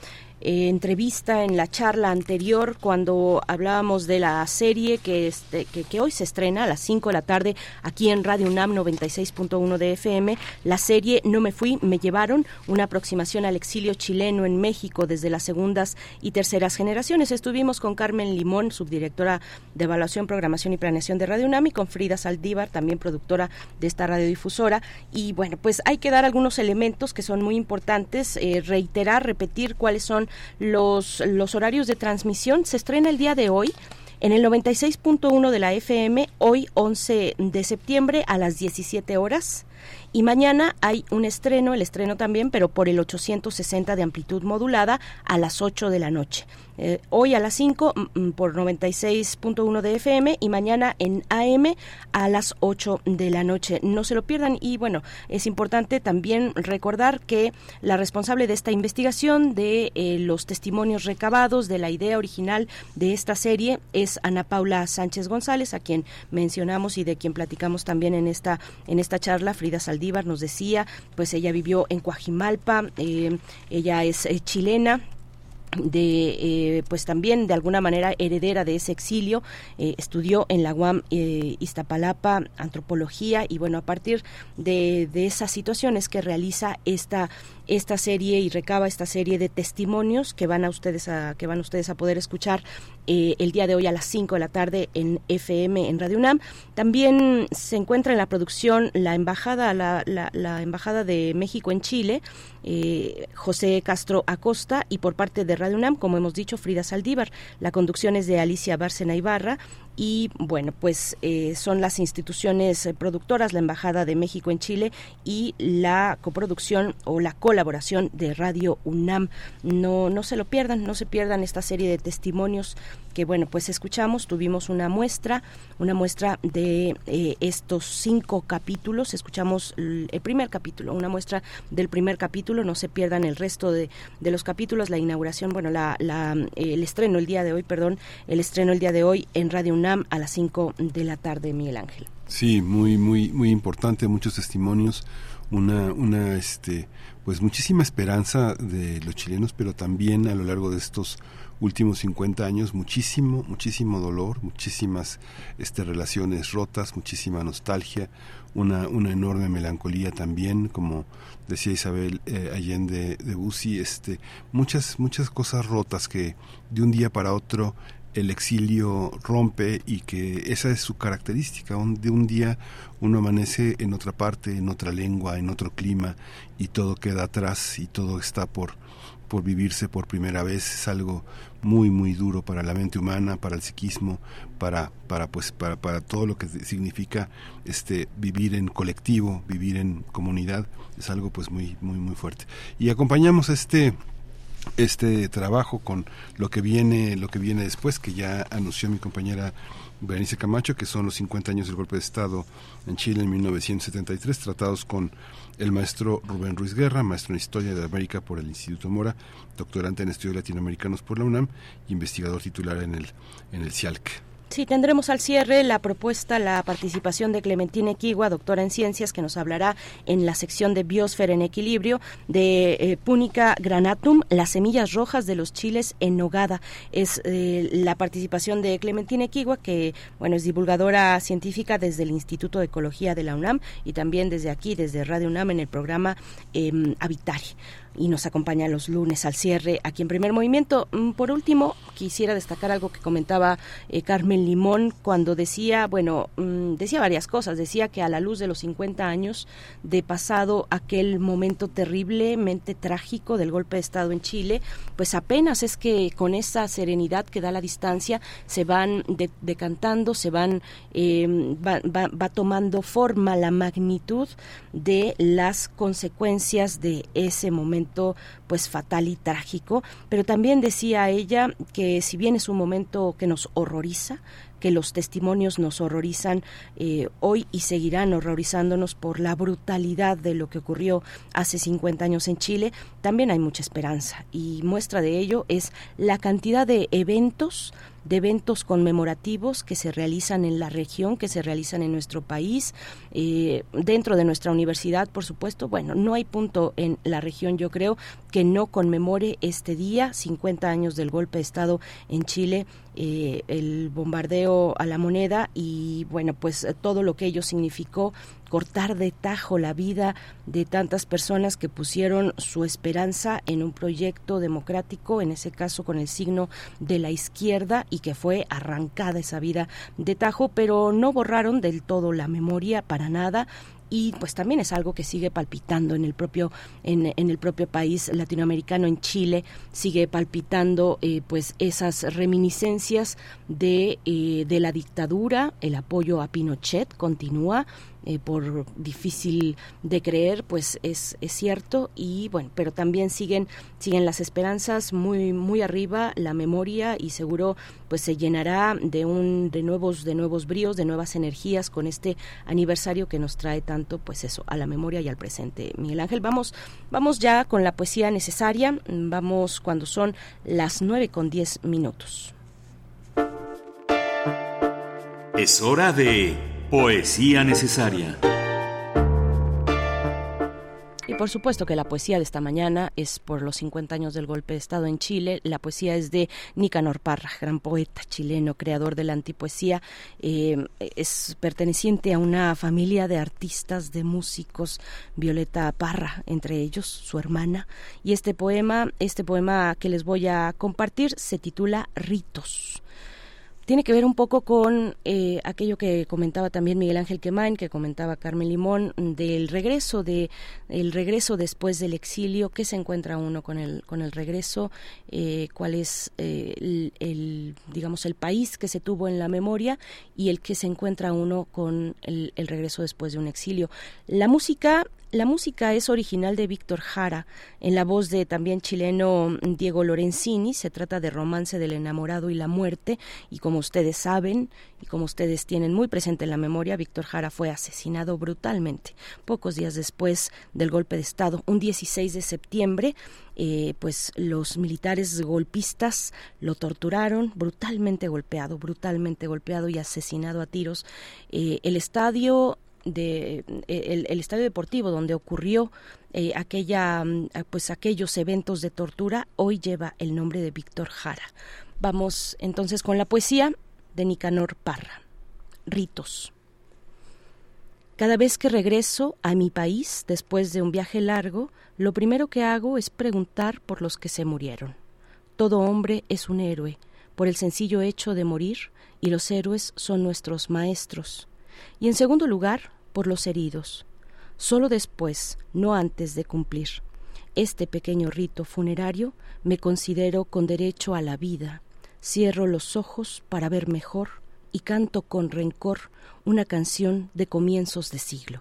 eh, entrevista en la charla anterior cuando hablábamos de la serie que, este, que, hoy se estrena a las 5 de la tarde aquí en Radio UNAM 96.1 de FM. La serie No me fui, me llevaron, una aproximación al exilio chileno en México desde las segundas y terceras generaciones. Estuvimos con Carmen Limón, subdirectora de Evaluación, Programación y Planeación de Radio UNAM y con Frida Saldívar, también productora de esta radiodifusora. Y bueno, pues hay que dar algunos elementos que son muy importantes, eh, reiterar, repetir cuáles son los, los horarios de transmisión. Se estrena el día de hoy en el 96.1 de la FM, hoy 11 de septiembre a las 17 horas. Y mañana hay un estreno, el estreno también, pero por el 860 de amplitud modulada a las 8 de la noche. Eh, hoy a las 5 mm, mm, por 96.1 de FM y mañana en AM a las 8 de la noche. No se lo pierdan y bueno, es importante también recordar que la responsable de esta investigación de eh, los testimonios recabados de la idea original de esta serie es Ana Paula Sánchez González, a quien mencionamos y de quien platicamos también en esta en esta charla. Frida Saldívar nos decía, pues ella vivió en Coajimalpa, eh, ella es chilena, de eh, pues también de alguna manera heredera de ese exilio eh, estudió en la UAM eh, Iztapalapa antropología y bueno a partir de, de esas situaciones que realiza esta esta serie y recaba esta serie de testimonios que van a ustedes a que van ustedes a poder escuchar eh, el día de hoy a las 5 de la tarde en FM en Radio UNAM. También se encuentra en la producción la embajada la, la, embajada de México en Chile eh, José Castro Acosta y por parte de Radio UNAM, como hemos dicho, Frida Saldívar. La conducción es de Alicia Bárcena Ibarra y bueno, pues eh, son las instituciones eh, productoras, la Embajada de México en Chile y la coproducción o la colaboración de Radio UNAM. No, no se lo pierdan, no se pierdan esta serie de testimonios que bueno, pues escuchamos, tuvimos una muestra, una muestra de eh, estos cinco capítulos, escuchamos el primer capítulo, una muestra del primer capítulo, no se pierdan el resto de, de los capítulos, la inauguración, bueno, la, el estreno el día de hoy, perdón, el estreno el día de hoy en Radio UNAM a las 5 de la tarde, Miguel Ángel. Sí, muy, muy, muy importante, muchos testimonios, una, una, este, pues muchísima esperanza de los chilenos, pero también a lo largo de estos últimos 50 años muchísimo, muchísimo dolor, muchísimas este, relaciones rotas, muchísima nostalgia, una, una enorme melancolía también, como decía Isabel eh, Allende de Bussi, este, muchas, muchas cosas rotas que de un día para otro el exilio rompe y que esa es su característica. de un día uno amanece en otra parte, en otra lengua, en otro clima y todo queda atrás y todo está por por vivirse por primera vez. Es algo muy muy duro para la mente humana para el psiquismo para para pues para, para todo lo que significa este vivir en colectivo vivir en comunidad. Es algo pues muy muy muy fuerte. Y acompañamos este este trabajo con lo que viene lo que viene después que ya anunció mi compañera Berenice Camacho que son los 50 años del golpe de estado en Chile en 1973 tratados con el maestro Rubén Ruiz Guerra, maestro en Historia de América por el Instituto Mora, doctorante en Estudios Latinoamericanos por la UNAM y investigador titular en el, en el CIALC. Sí, tendremos al cierre la propuesta, la participación de Clementina Equigua, doctora en ciencias, que nos hablará en la sección de Biosfera en Equilibrio, de eh, Púnica granatum, las semillas rojas de los chiles en nogada. Es eh, la participación de Clementina Equigua, que bueno es divulgadora científica desde el Instituto de Ecología de la UNAM y también desde aquí, desde Radio UNAM, en el programa eh, Habitari y nos acompaña los lunes al cierre aquí en Primer Movimiento. Mm, por último, quisiera destacar algo que comentaba Carmen Carmen Limón cuando decía, bueno, mm, decía varias cosas, decía que a la luz de los 50 años de pasado aquel momento terriblemente trágico del golpe de Estado en Chile, pues apenas es que con esa serenidad que da la distancia se van decantando, se van, va, va tomando forma la magnitud de las consecuencias de ese momento pues fatal y trágico, pero también decía ella que si bien es un momento que nos horroriza, que los testimonios nos horrorizan eh, hoy y seguirán horrorizándonos por la brutalidad de lo que ocurrió hace 50 años en Chile, también hay mucha esperanza. Y muestra de ello es la cantidad de eventos de eventos conmemorativos que se realizan en la región, que se realizan en nuestro país, eh, dentro de nuestra universidad, por supuesto. Bueno, no hay punto en la región, yo creo, que no conmemore este día, 50 años del golpe de Estado en Chile, eh, el bombardeo a la moneda y, bueno, pues todo lo que ello significó cortar de tajo la vida de tantas personas que pusieron su esperanza en un proyecto democrático, en ese caso con el signo de la izquierda, y que fue arrancada esa vida de tajo, pero no borraron del todo la memoria para nada. Y pues también es algo que sigue palpitando en el propio en, el propio país latinoamericano en Chile sigue palpitando eh, pues esas reminiscencias de eh, de la dictadura. El apoyo a Pinochet continúa eh, por difícil de creer, pues es, es cierto y bueno, pero también siguen siguen las esperanzas muy muy arriba, la memoria y seguro pues se llenará de un de nuevos de nuevos bríos, de nuevas energías con este aniversario que nos trae tanto pues eso, a la memoria y al presente. Miguel Ángel, vamos vamos ya con la poesía necesaria, vamos cuando son las nueve con diez minutos. Es hora de Poesía necesaria. Y por supuesto que la poesía de esta mañana es por los 50 años del golpe de Estado en Chile. La poesía es de Nicanor Parra, gran poeta chileno, creador de la antipoesía. Eh, es perteneciente a una familia de artistas, de músicos, Violeta Parra, entre ellos, su hermana. Y este poema, este poema que les voy a compartir se titula Ritos tiene que ver un poco con eh, aquello que comentaba también Miguel Ángel Quemain, que comentaba Carmen Limón, del regreso de el regreso después del exilio, qué se encuentra uno con el con el regreso, eh, cuál es eh, el, digamos el país que se tuvo en la memoria y el que se encuentra uno con el, el regreso después de un exilio. La música la música es original de Víctor Jara, en la voz de también chileno Diego Lorenzini. Se trata de Romance del enamorado y la muerte. Y como ustedes saben, y como ustedes tienen muy presente en la memoria, Víctor Jara fue asesinado brutalmente pocos días después del golpe de Estado, un 16 de septiembre. Eh, pues los militares golpistas lo torturaron, brutalmente golpeado, brutalmente golpeado y asesinado a tiros. Eh, el estadio de eh, el, estadio deportivo donde ocurrió eh, aquella mm, pues aquellos eventos de tortura hoy lleva el nombre de Víctor Jara. Vamos entonces con la poesía de Nicanor Parra. Ritos. Cada vez que regreso a mi país después de un viaje largo, lo primero que hago es preguntar por los que se murieron. Todo hombre es un héroe por el sencillo hecho de morir y los héroes son nuestros maestros. Y en segundo lugar, por los heridos, solo después, no antes de cumplir. Este pequeño rito funerario me considero con derecho a la vida. Cierro los ojos para ver mejor y canto con rencor una canción de comienzos de siglo.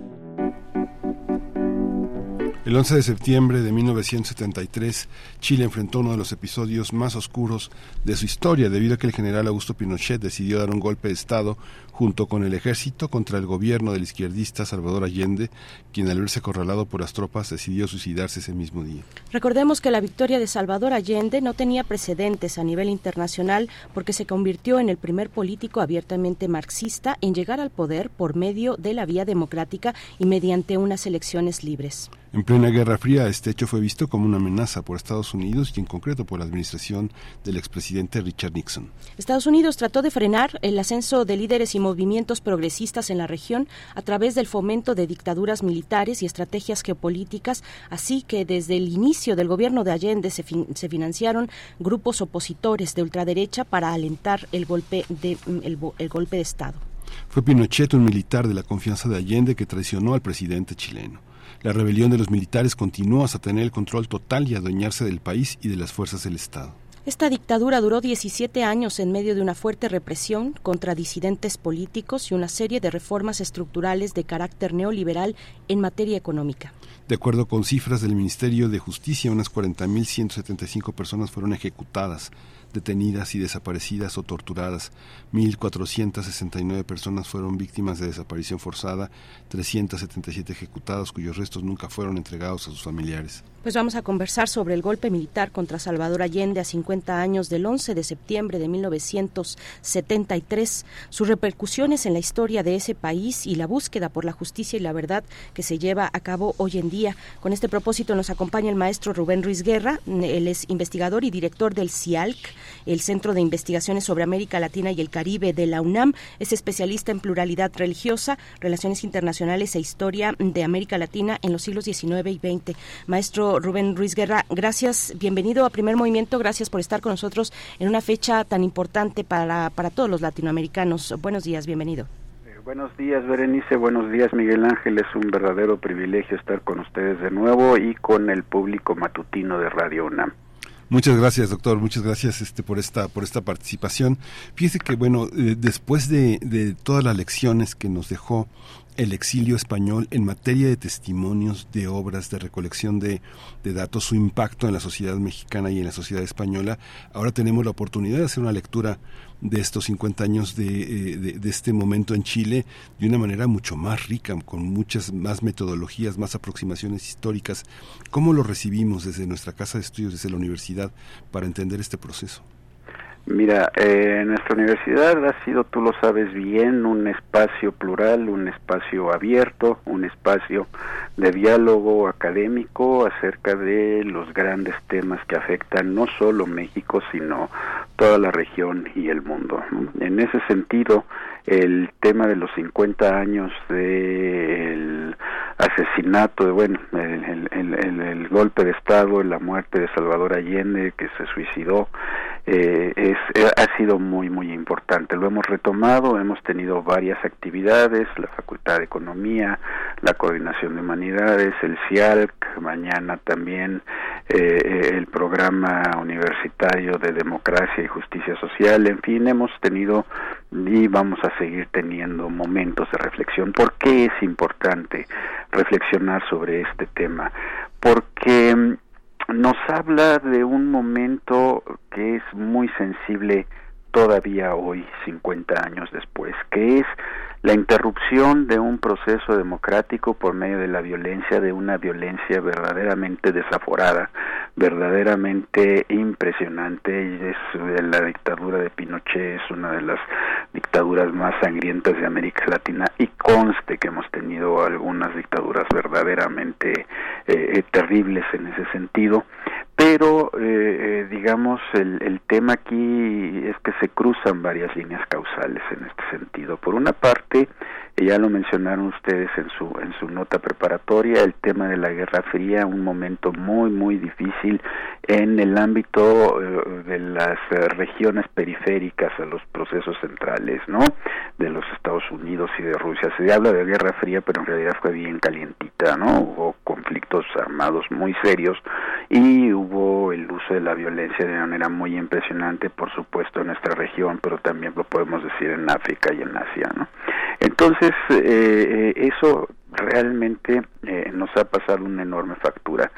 El 11 de septiembre de 1973, Chile enfrentó uno de los episodios más oscuros de su historia debido a que el general Augusto Pinochet decidió dar un golpe de Estado junto con el ejército contra el gobierno del izquierdista Salvador Allende, quien al verse acorralado por las tropas decidió suicidarse ese mismo día. Recordemos que la victoria de Salvador Allende no tenía precedentes a nivel internacional porque se convirtió en el primer político abiertamente marxista en llegar al poder por medio de la vía democrática y mediante unas elecciones libres. En plena Guerra Fría, este hecho fue visto como una amenaza por Estados Unidos y en concreto por la administración del expresidente Richard Nixon. Estados Unidos trató de frenar el ascenso de líderes y movimientos progresistas en la región a través del fomento de dictaduras militares y estrategias geopolíticas, así que desde el inicio del gobierno de Allende se, fin se financiaron grupos opositores de ultraderecha para alentar el golpe de, el, el golpe de Estado. Fue Pinochet un militar de la confianza de Allende que traicionó al presidente chileno. La rebelión de los militares continuó hasta tener el control total y adueñarse del país y de las fuerzas del Estado. Esta dictadura duró 17 años en medio de una fuerte represión contra disidentes políticos y una serie de reformas estructurales de carácter neoliberal en materia económica. De acuerdo con cifras del Ministerio de Justicia, unas 40.175 personas fueron ejecutadas, detenidas y desaparecidas o torturadas. 1.469 personas fueron víctimas de desaparición forzada, 377 ejecutados cuyos restos nunca fueron entregados a sus familiares. Pues vamos a conversar sobre el golpe militar contra Salvador Allende a 50 años del 11 de septiembre de 1973, sus repercusiones en la historia de ese país y la búsqueda por la justicia y la verdad que se lleva a cabo hoy en día. Con este propósito nos acompaña el maestro Rubén Ruiz Guerra, él es investigador y director del CIALC, el Centro de Investigaciones sobre América Latina y el Caribe de la UNAM. Es especialista en pluralidad religiosa, relaciones internacionales e historia de América Latina en los siglos XIX y XX. Maestro Rubén Ruiz Guerra, gracias, bienvenido a Primer Movimiento, gracias por estar con nosotros en una fecha tan importante para, para todos los latinoamericanos. Buenos días, bienvenido. Eh, buenos días, Berenice. Buenos días, Miguel Ángel. Es un verdadero privilegio estar con ustedes de nuevo y con el público matutino de Radio UNAM. Muchas gracias, doctor. Muchas gracias este, por esta por esta participación. Fíjese que bueno, eh, después de, de, todas las lecciones que nos dejó el exilio español en materia de testimonios, de obras, de recolección de, de, datos, su impacto en la sociedad mexicana y en la sociedad española, ahora tenemos la oportunidad de hacer una lectura de estos 50 años eh, de, de, este momento en Chile de una manera mucho más rica, con muchas más metodologías, más aproximaciones históricas. ¿Cómo lo recibimos desde nuestra casa de estudios, desde la universidad, para entender este proceso? Mira, eh, nuestra universidad ha sido, tú lo sabes bien, un espacio plural, un espacio abierto, un espacio de diálogo académico acerca de los grandes temas que afectan no solo México, sino toda la región y el mundo. En ese sentido, el tema de los 50 años del asesinato, de, bueno, el, el, el, el, golpe de Estado, la muerte de Salvador Allende, que se suicidó, eh, es, eh, ha sido muy, muy importante. Lo hemos retomado, hemos tenido varias actividades, la Facultad de Economía, la Coordinación de Humanidades, el CIALC, mañana también eh, el programa universitario de democracia y justicia social, en fin, hemos tenido y vamos a seguir teniendo momentos de reflexión. ¿Por qué es importante reflexionar sobre este tema? Porque mm, nos habla de un momento que es muy sensible todavía hoy, 50 años después, que es la interrupción de un proceso democrático por medio de la violencia, de una violencia verdaderamente desaforada, verdaderamente impresionante. Y es la dictadura de Pinochet, es una de las dictaduras más sangrientas de América Latina y conste que hemos tenido algunas dictaduras verdaderamente eh, terribles en ese sentido. Pero, eh, digamos, el, el tema aquí es que se cruzan varias líneas causales en este sentido. Por una parte, ya lo mencionaron ustedes en su en su nota preparatoria el tema de la Guerra Fría un momento muy muy difícil en el ámbito eh, de las eh, regiones periféricas a los procesos centrales no de los Estados Unidos y de Rusia. Se habla de Guerra Fría pero en realidad fue bien calientita no hubo conflictos armados muy serios y hubo el uso de la violencia de manera muy impresionante por supuesto en nuestra región pero también lo podemos decir en África y en Asia no entonces, eh, eso realmente eh, nos ha pasado una enorme factura.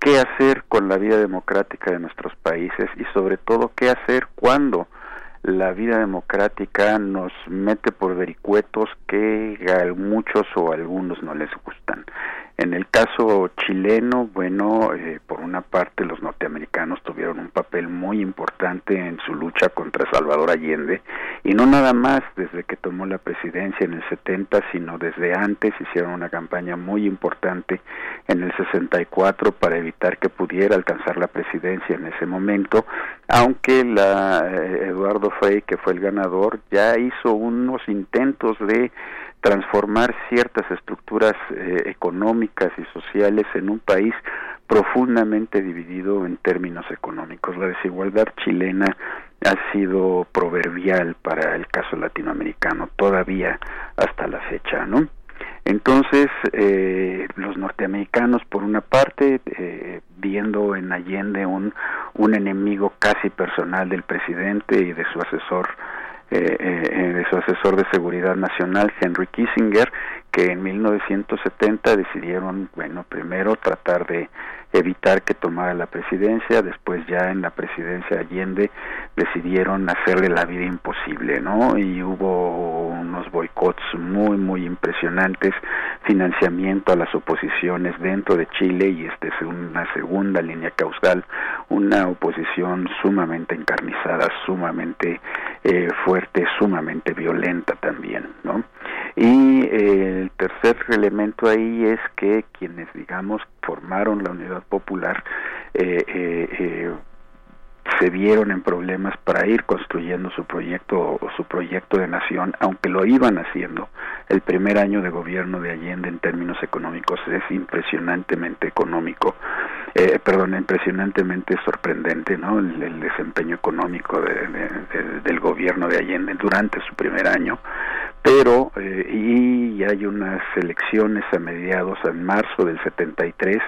¿Qué hacer con la vida democrática de nuestros países y sobre todo qué hacer cuando la vida democrática nos mete por vericuetos que a muchos o a algunos no les gustan. En el caso chileno, bueno, eh, por una parte los norteamericanos tuvieron un papel muy importante en su lucha contra Salvador Allende y no nada más desde que tomó la presidencia en el 70, sino desde antes hicieron una campaña muy importante en el 64 para evitar que pudiera alcanzar la presidencia en ese momento, aunque la eh, Eduardo Frei, que fue el ganador, ya hizo unos intentos de transformar ciertas estructuras eh, económicas y sociales en un país profundamente dividido en términos económicos. La desigualdad chilena ha sido proverbial para el caso latinoamericano todavía hasta la fecha, ¿no? Entonces, eh, los norteamericanos, por una parte, eh, viendo en Allende un, un enemigo casi personal del presidente y de su asesor eh, eh, de su asesor de seguridad nacional, Henry Kissinger, que en 1970 decidieron, bueno, primero tratar de evitar que tomara la presidencia, después ya en la presidencia Allende decidieron hacerle la vida imposible, ¿no? Y hubo unos boicots muy, muy impresionantes, financiamiento a las oposiciones dentro de Chile y este es una segunda línea causal, una oposición sumamente encarnizada, sumamente eh, fuerte, sumamente violenta también, ¿no? Y eh, el tercer elemento ahí es que quienes, digamos, formaron la unidad popular, eh, eh, se vieron en problemas para ir construyendo su proyecto o su proyecto de nación, aunque lo iban haciendo. El primer año de gobierno de Allende en términos económicos es impresionantemente económico, eh, perdón, impresionantemente sorprendente, ¿no? El, desempeño económico del gobierno de Allende durante su primer año, pero eh, y hay unas elecciones a mediados en marzo del 73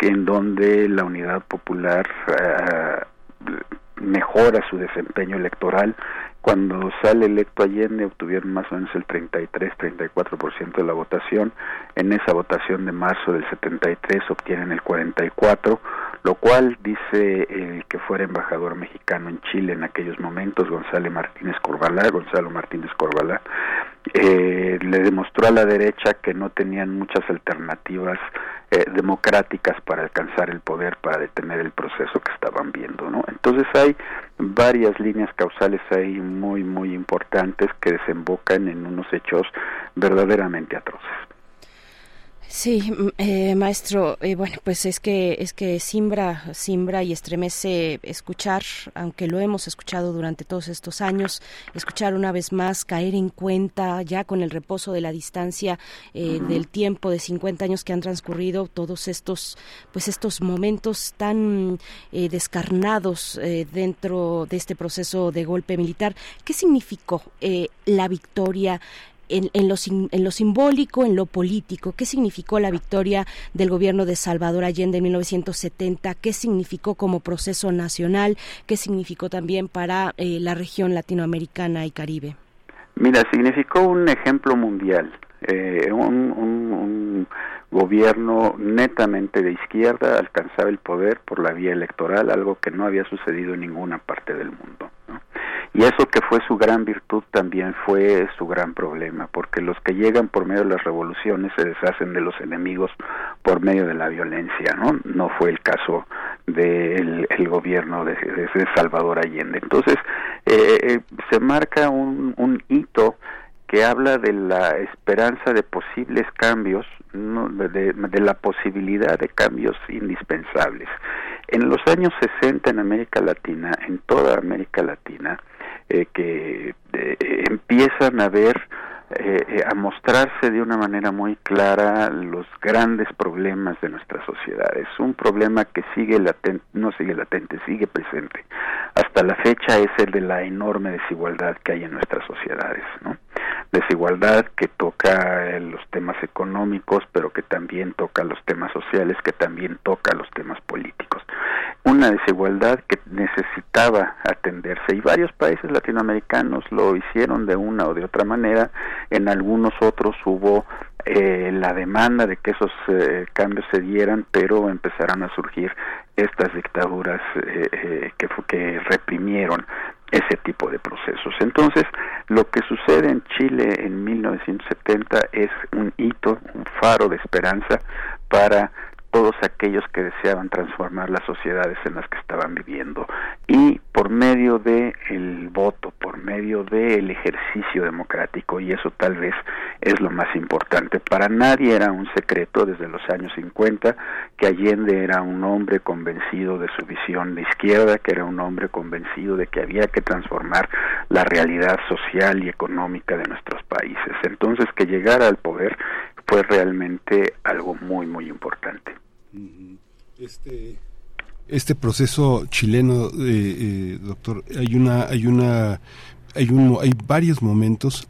en donde la Unidad Popular uh, mejora su desempeño electoral. Cuando sale electo Allende obtuvieron más o menos el 33-34% de la votación. En esa votación de marzo del 73 obtienen el 44%, lo cual dice el que fuera embajador mexicano en Chile en aquellos momentos, Gonzalo Martínez Corbalá, Gonzalo Martínez Corbalá, eh, le demostró a la derecha que no tenían muchas alternativas eh, democráticas para alcanzar el poder, para detener el proceso que estaban viendo, ¿no? Entonces hay varias líneas causales ahí muy, muy importantes que desembocan en unos hechos verdaderamente atroces. Sí, eh, maestro, eh, bueno, pues es que es que simbra, simbra y estremece escuchar, aunque lo hemos escuchado durante todos estos años, escuchar una vez más, caer en cuenta ya con el reposo de la distancia eh, del tiempo de 50 años que han transcurrido, todos estos, pues estos momentos tan descarnados dentro de este proceso de golpe militar. ¿Qué significó la victoria? En, en, lo, en lo simbólico, en lo político, qué significó la victoria del gobierno de Salvador Allende en 1970, qué significó como proceso nacional, qué significó también para eh, la región latinoamericana y Caribe. Mira, significó un ejemplo mundial, eh, un, un, un, gobierno netamente de izquierda alcanzaba el poder por la vía electoral, algo que no había sucedido en ninguna parte del mundo. ¿no? Y eso que fue su gran virtud también fue su gran problema, porque los que llegan por medio de las revoluciones se deshacen de los enemigos por medio de la violencia, ¿no? No fue el caso del el gobierno de, de, Salvador Allende. Entonces, eh, eh, se marca un, un hito que habla de la esperanza de posibles cambios, ¿no? de, de, la posibilidad de cambios indispensables. En los años 60 en América Latina, en toda América Latina, eh, que eh, empiezan a ver eh, a mostrarse de una manera muy clara los grandes problemas de nuestra sociedad. Es un problema que sigue latente, no sigue latente, sigue presente. Hasta la fecha es el de la enorme desigualdad que hay en nuestras sociedades, ¿no? Desigualdad que toca los temas económicos, pero que también toca los temas sociales, que también toca los temas políticos. Una desigualdad que necesitaba atenderse y varios países latinoamericanos lo hicieron de una o de otra manera en algunos otros hubo eh, la demanda de que esos eh, cambios se dieran, pero empezaron a surgir estas dictaduras eh, eh que, que reprimieron ese tipo de procesos. Entonces, lo que sucede en Chile en 1970 es un hito, un faro de esperanza para todos aquellos que deseaban transformar las sociedades en las que estaban viviendo y por medio de el voto, por medio del ejercicio democrático y eso tal vez es lo más importante. Para nadie era un secreto desde los años 50 que Allende era un hombre convencido de su visión de izquierda, que era un hombre convencido de que había que transformar la realidad social y económica de nuestros países. Entonces que llegara al poder fue realmente algo muy muy importante. Este, este proceso chileno, eh, eh, doctor, hay una, hay una, hay un, hay varios momentos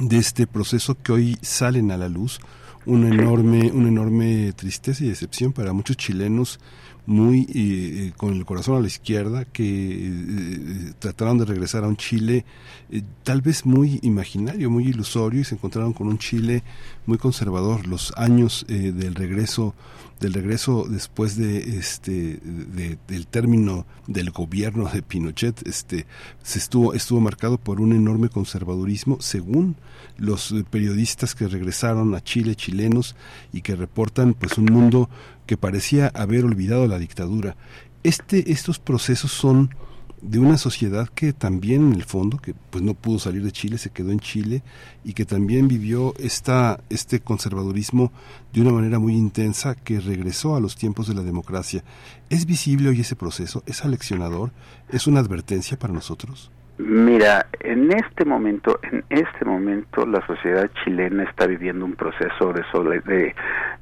de este proceso que hoy salen a la luz. Una enorme, una enorme tristeza y decepción para muchos chilenos muy eh, con el corazón a la izquierda que eh, trataron de regresar a un Chile eh, tal vez muy imaginario, muy ilusorio y se encontraron con un Chile muy conservador. Los años del regreso del regreso después de este de, del término del gobierno de Pinochet este se estuvo estuvo marcado por un enorme conservadurismo según los periodistas que regresaron a Chile chilenos y que reportan pues un mundo que parecía haber olvidado la dictadura este estos procesos son de una sociedad que también en el fondo, que pues no pudo salir de Chile, se quedó en Chile y que también vivió esta, este conservadurismo de una manera muy intensa que regresó a los tiempos de la democracia. ¿Es visible hoy ese proceso? ¿Es aleccionador? ¿Es una advertencia para nosotros? Mira, en este momento, en este momento la sociedad chilena está viviendo un proceso de,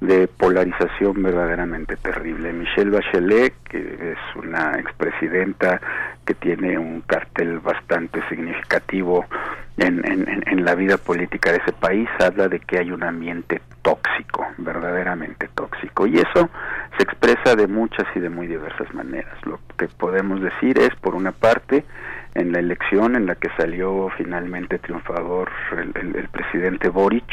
de, polarización verdaderamente terrible. Michelle Bachelet, que es una expresidenta que tiene un cartel bastante significativo en, en la vida política de ese país, habla de que hay un ambiente tóxico, verdaderamente tóxico. Y eso se expresa de muchas y de muy diversas maneras. Lo que podemos decir es, por una parte, en la elección en la que salió finalmente triunfador el, el, presidente Boric.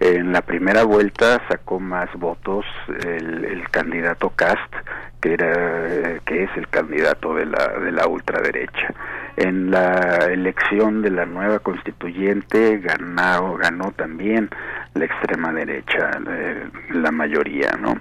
En la primera vuelta sacó más votos el, el candidato Cast, que era que es el candidato de la de la ultraderecha. En la elección de la nueva constituyente ganó ganó también la extrema derecha, la mayoría, ¿no?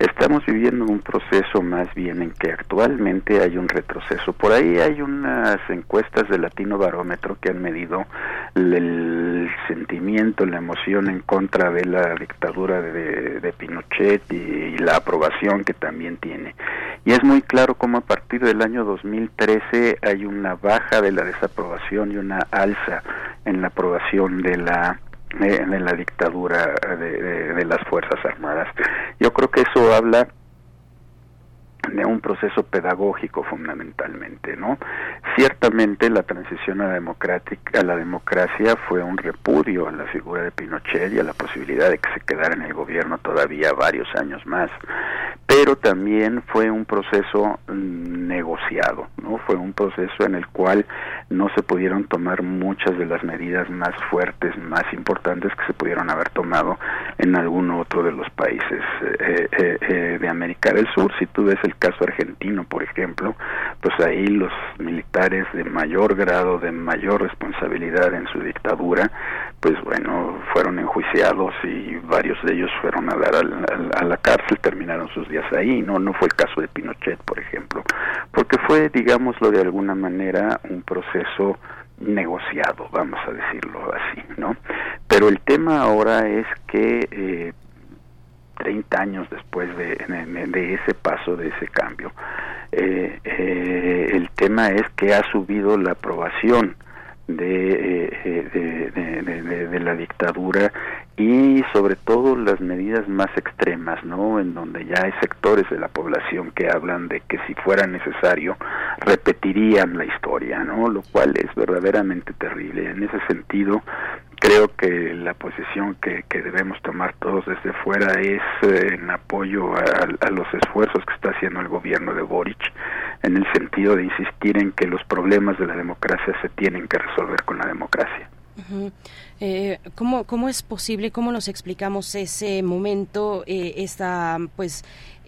Estamos viviendo un proceso más bien en que actualmente hay un retroceso. Por ahí hay unas encuestas de Latino Barómetro que han medido el sentimiento, la emoción en contra de la dictadura de, Pinochet y, y, la aprobación que también tiene. Y es muy claro cómo a partir del año 2013 hay una baja de la desaprobación y una alza en la aprobación de la de, de la dictadura de, de, de, las Fuerzas Armadas. Yo creo que eso habla de un proceso pedagógico fundamentalmente, ¿no? Ciertamente la transición a la, democrática, a la democracia fue un repudio a la figura de Pinochet y a la posibilidad de que se quedara en el gobierno todavía varios años más, pero también fue un proceso negociado, ¿no? Fue un proceso en el cual no se pudieron tomar muchas de las medidas más fuertes, más importantes que se pudieron haber tomado en algún otro de los países eh, eh, eh, de América del Sur. Si tú ves el caso argentino, por ejemplo, pues ahí los militares de mayor grado, de mayor responsabilidad en su dictadura, pues bueno, fueron enjuiciados y varios de ellos fueron a dar al, a la cárcel, terminaron sus días ahí, no no fue el caso de Pinochet, por ejemplo, porque fue, digámoslo de alguna manera, un proceso negociado, vamos a decirlo así, ¿no? Pero el tema ahora es que eh, 30 años después de, de, ese paso, de ese cambio, eh, eh, el tema es que ha subido la aprobación de, de, de, de, la dictadura y sobre todo las medidas más extremas, ¿no? En donde ya hay sectores de la población que hablan de que si fuera necesario repetirían la historia, ¿no? Lo cual es verdaderamente terrible. En ese sentido, creo que la posición que, que debemos tomar todos desde fuera es eh, en apoyo a, a, los esfuerzos que está haciendo el gobierno de Boric en el sentido de insistir en que los problemas de la democracia se tienen que resolver con la democracia. Uh eh, ¿cómo, ¿Cómo es posible, cómo nos explicamos ese momento, eh, esta, pues,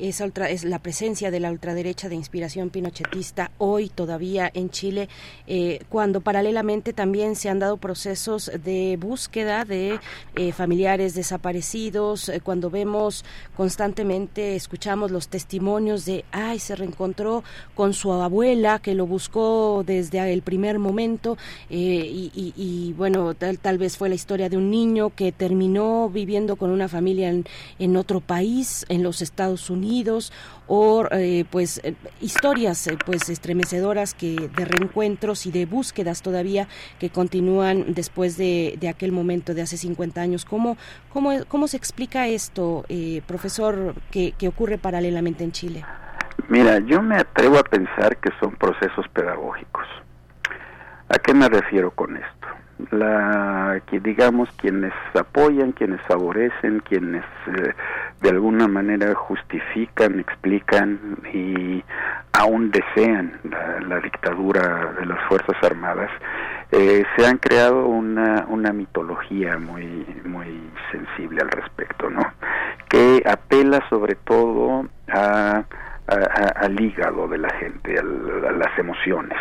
esa ultra, es la presencia de la ultraderecha de inspiración pinochetista hoy todavía en Chile, eh, cuando paralelamente también se han dado procesos de búsqueda de eh, familiares desaparecidos, eh, cuando vemos constantemente, escuchamos los testimonios de, ay, se reencontró con su abuela que lo buscó desde el primer momento y, y, bueno, tal, tal vez fue la historia de un niño que terminó viviendo con una familia en, en otro país, en los Estados Unidos, O eh, pues eh, historias eh, pues estremecedoras que de reencuentros y de búsquedas todavía que continúan después de, de aquel momento de hace 50 años. ¿Cómo, cómo, cómo se explica esto, profesor, que, que ocurre paralelamente en Chile? Mira, yo me atrevo a pensar que son procesos pedagógicos. ¿A qué me refiero con esto? La que digamos quienes apoyan, quienes favorecen, quienes eh, de alguna manera justifican, explican y aún desean la, dictadura de las fuerzas armadas, eh, se han creado una, una mitología muy muy sensible al respecto, ¿no? Que apela sobre todo a al hígado de la gente, a, a las emociones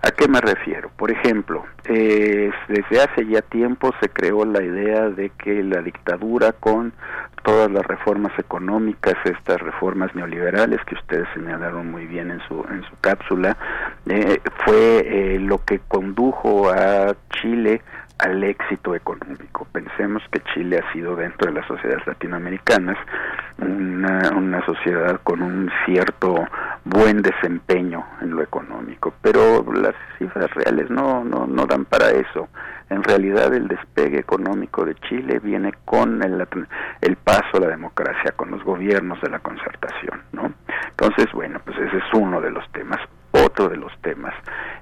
¿A qué me refiero? Por ejemplo, eh, desde hace ya tiempo se creó la idea de que la dictadura con todas las reformas económicas, estas reformas neoliberales que ustedes señalaron muy bien en su en su cápsula, eh, fue eh, lo que condujo a Chile al éxito económico. Pensemos que Chile ha sido dentro de las sociedades latinoamericanas una, una sociedad con un cierto buen desempeño en lo económico, pero las cifras reales no, no, no dan para eso. En realidad el despegue económico de Chile viene con el, el paso a la democracia, con los gobiernos de la concertación, ¿no? Entonces, bueno, pues ese es uno de los temas otro de los temas.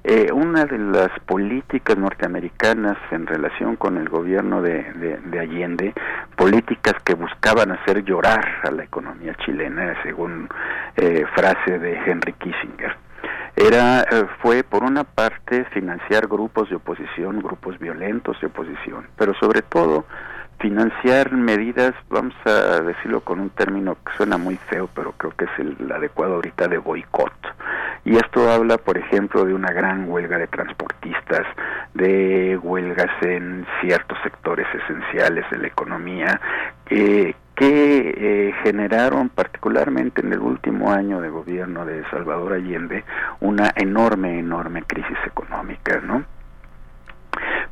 Eh, una de las políticas norteamericanas en relación con el gobierno de, de, Allende, políticas que buscaban hacer llorar a la economía chilena, según eh, frase de Henry Kissinger, era eh, fue por una parte financiar grupos de oposición, grupos violentos de oposición, pero sobre todo financiar medidas, vamos a decirlo con un término que suena muy feo, pero creo que es el adecuado ahorita de boicot. Y esto habla, por ejemplo, de una gran huelga de transportistas, de huelgas en ciertos sectores esenciales de la economía, que eh, generaron particularmente en el último año de gobierno de Salvador Allende una enorme, enorme crisis económica, ¿no?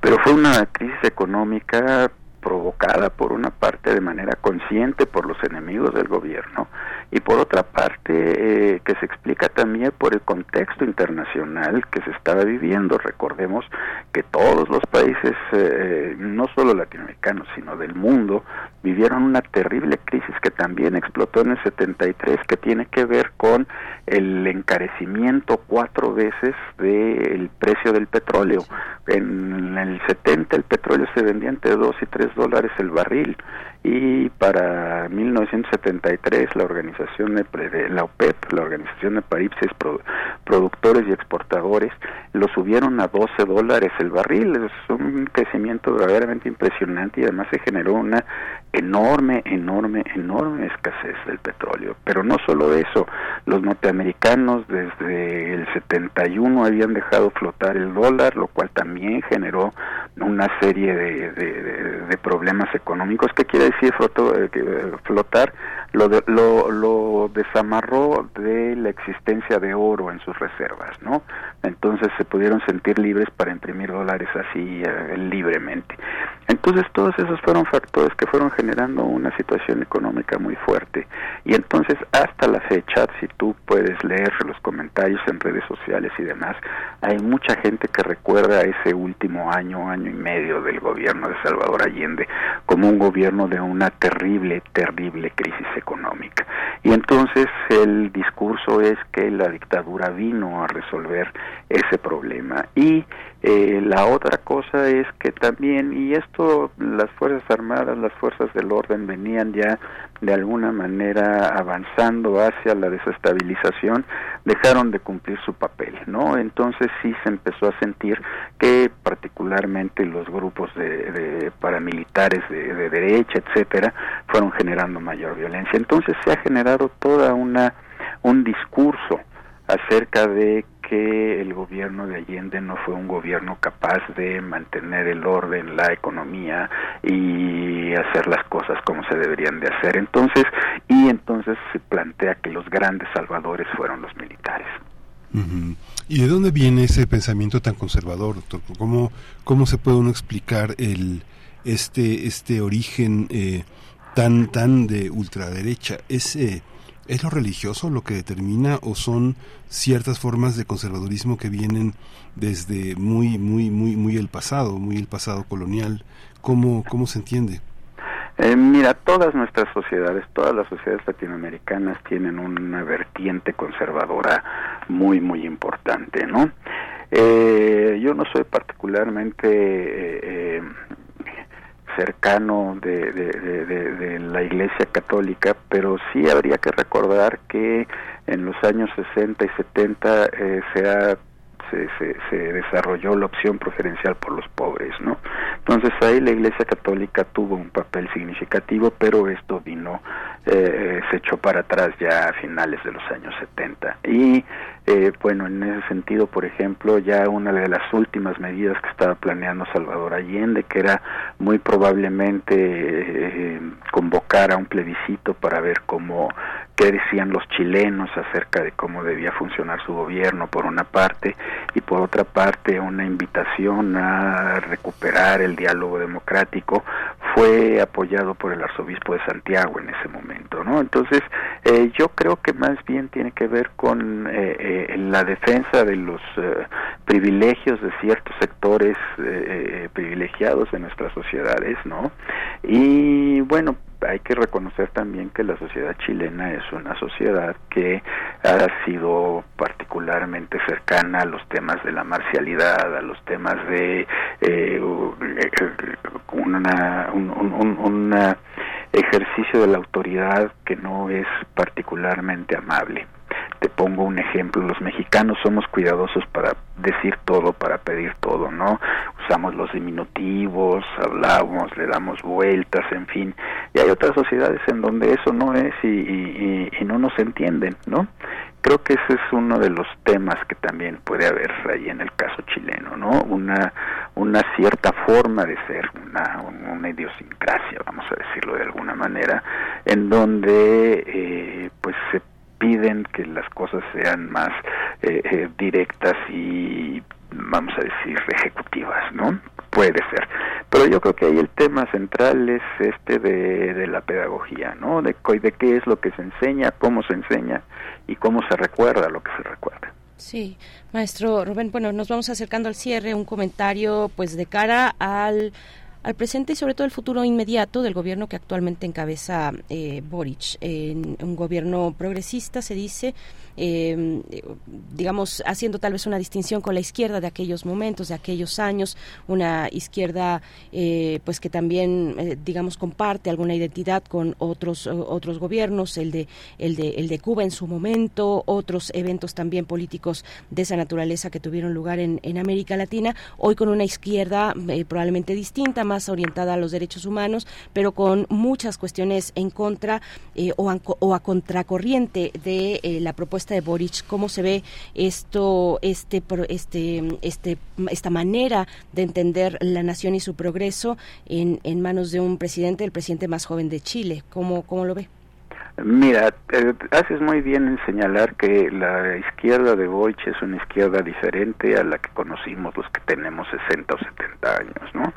Pero fue una crisis económica provocada por una parte de manera consciente por los enemigos del gobierno y por otra parte eh, que se explica también por el contexto internacional que se estaba viviendo. Recordemos que todos los países, eh, no solo latinoamericanos, sino del mundo, vivieron una terrible crisis que también explotó en el 73, que tiene que ver con el encarecimiento cuatro veces del precio del petróleo. En el 70 el petróleo se vendía entre 2 y 3 dólares el barril y para 1973 la organización de, la OPEP, la organización de países productores y exportadores, lo subieron a 12 dólares el barril. Es un crecimiento verdaderamente impresionante y además se generó una enorme, enorme, enorme escasez del petróleo. Pero no solo eso, los norteamericanos desde el 71 habían dejado flotar el dólar, lo cual también generó una serie de, problemas económicos. ¿Qué quiere decir eh, eh, flotar? Lo, lo, lo desamarró de la existencia de oro en sus reservas, ¿no? Entonces se pudieron sentir libres para imprimir dólares así eh, libremente. Entonces todos esos fueron factores que fueron generando una situación económica muy fuerte. Y entonces hasta la fecha, si tú puedes leer los comentarios en redes sociales y demás, hay mucha gente que recuerda ese último año, año y medio del gobierno de Salvador Allende como un gobierno de una terrible, terrible crisis económica. Y entonces el discurso es que la dictadura vino a resolver ese problema. Y eh, la otra cosa es que también, y esto las Fuerzas Armadas, las Fuerzas del Orden venían ya de alguna manera avanzando hacia la desestabilización, dejaron de cumplir su papel, ¿no? Entonces sí se empezó a sentir que particularmente los grupos de, paramilitares de, de derecha, etcétera, fueron generando mayor violencia. Entonces se ha generado toda una un discurso acerca de que el gobierno de Allende no fue un gobierno capaz de mantener el orden, la economía y hacer las cosas como se deberían de hacer. Entonces, y entonces se plantea que los grandes salvadores fueron los militares. ¿Y de dónde viene ese pensamiento tan conservador, doctor? ¿Cómo, cómo se puede uno explicar el este este origen eh, tan tan de ultraderecha? ¿Es eh, ¿Es lo religioso lo que determina o son ciertas formas de conservadurismo que vienen desde muy, muy, muy, muy el pasado, muy el pasado colonial? ¿Cómo, cómo se entiende? Eh, mira, todas nuestras sociedades, todas las sociedades latinoamericanas tienen una vertiente conservadora muy, muy importante, ¿no? Eh, yo no soy particularmente eh, cercano de, la Iglesia Católica, pero sí habría que recordar que en los años 60 y 70 eh, se se, se, se, desarrolló la opción preferencial por los pobres, ¿no? Entonces ahí la Iglesia Católica tuvo un papel significativo, pero esto vino, eh, se echó para atrás ya a finales de los años 70. Y eh, bueno, en ese sentido, por ejemplo, ya una de las últimas medidas que estaba planeando Salvador Allende, que era muy probablemente eh, convocar a un plebiscito para ver cómo qué decían los chilenos acerca de cómo debía funcionar su gobierno por una parte y por otra parte una invitación a recuperar el diálogo democrático fue apoyado por el arzobispo de Santiago en ese momento no entonces eh, yo creo que más bien tiene que ver con eh, eh, la defensa de los eh, privilegios de ciertos sectores eh, privilegiados de nuestras sociedades no y bueno hay que reconocer también que la sociedad chilena es una sociedad que ha sido particularmente cercana a los temas de la marcialidad, a los temas de eh, una, un, un, un ejercicio de la autoridad que no es particularmente amable. Te pongo un ejemplo, los mexicanos somos cuidadosos para decir todo, para pedir todo, ¿no? Usamos los diminutivos, hablamos, le damos vueltas, en fin. Y hay otras sociedades en donde eso no es y, y, y no nos entienden, ¿no? Creo que ese es uno de los temas que también puede haber ahí en el caso chileno, ¿no? Una, una cierta forma de ser, una, una idiosincrasia, vamos a decirlo de alguna manera, en donde eh, pues se piden que las cosas sean más eh, eh, directas y vamos a decir ejecutivas, ¿no? Puede ser. Pero yo creo que ahí el tema central es este de, la pedagogía, ¿no? De, de qué es lo que se enseña, cómo se enseña y cómo se recuerda lo que se recuerda. Sí, maestro Rubén, bueno, nos vamos acercando al cierre, un comentario pues de cara al al presente y sobre todo el futuro inmediato del gobierno que actualmente encabeza eh, Boric. Un gobierno progresista, se dice, eh, digamos, haciendo tal vez una distinción con la izquierda de aquellos momentos, de aquellos años, una izquierda eh, pues que también, eh, digamos, comparte alguna identidad con otros otros gobiernos, el de el de el de Cuba en su momento, otros eventos también políticos de esa naturaleza que tuvieron lugar en, en América Latina, hoy con una izquierda probablemente distinta, más orientada a los derechos humanos, pero con muchas cuestiones en contra eh, o, a, o, a, contracorriente de eh, la propuesta de Boric. ¿Cómo se ve esto, este, este, este, esta manera de entender la nación y su progreso en, en manos de un presidente, el presidente más joven de Chile? ¿Cómo, cómo lo ve? Mira, eh, haces muy bien en señalar que la izquierda de Boric es una izquierda diferente a la que conocimos los que tenemos 60 o 70 años, ¿no?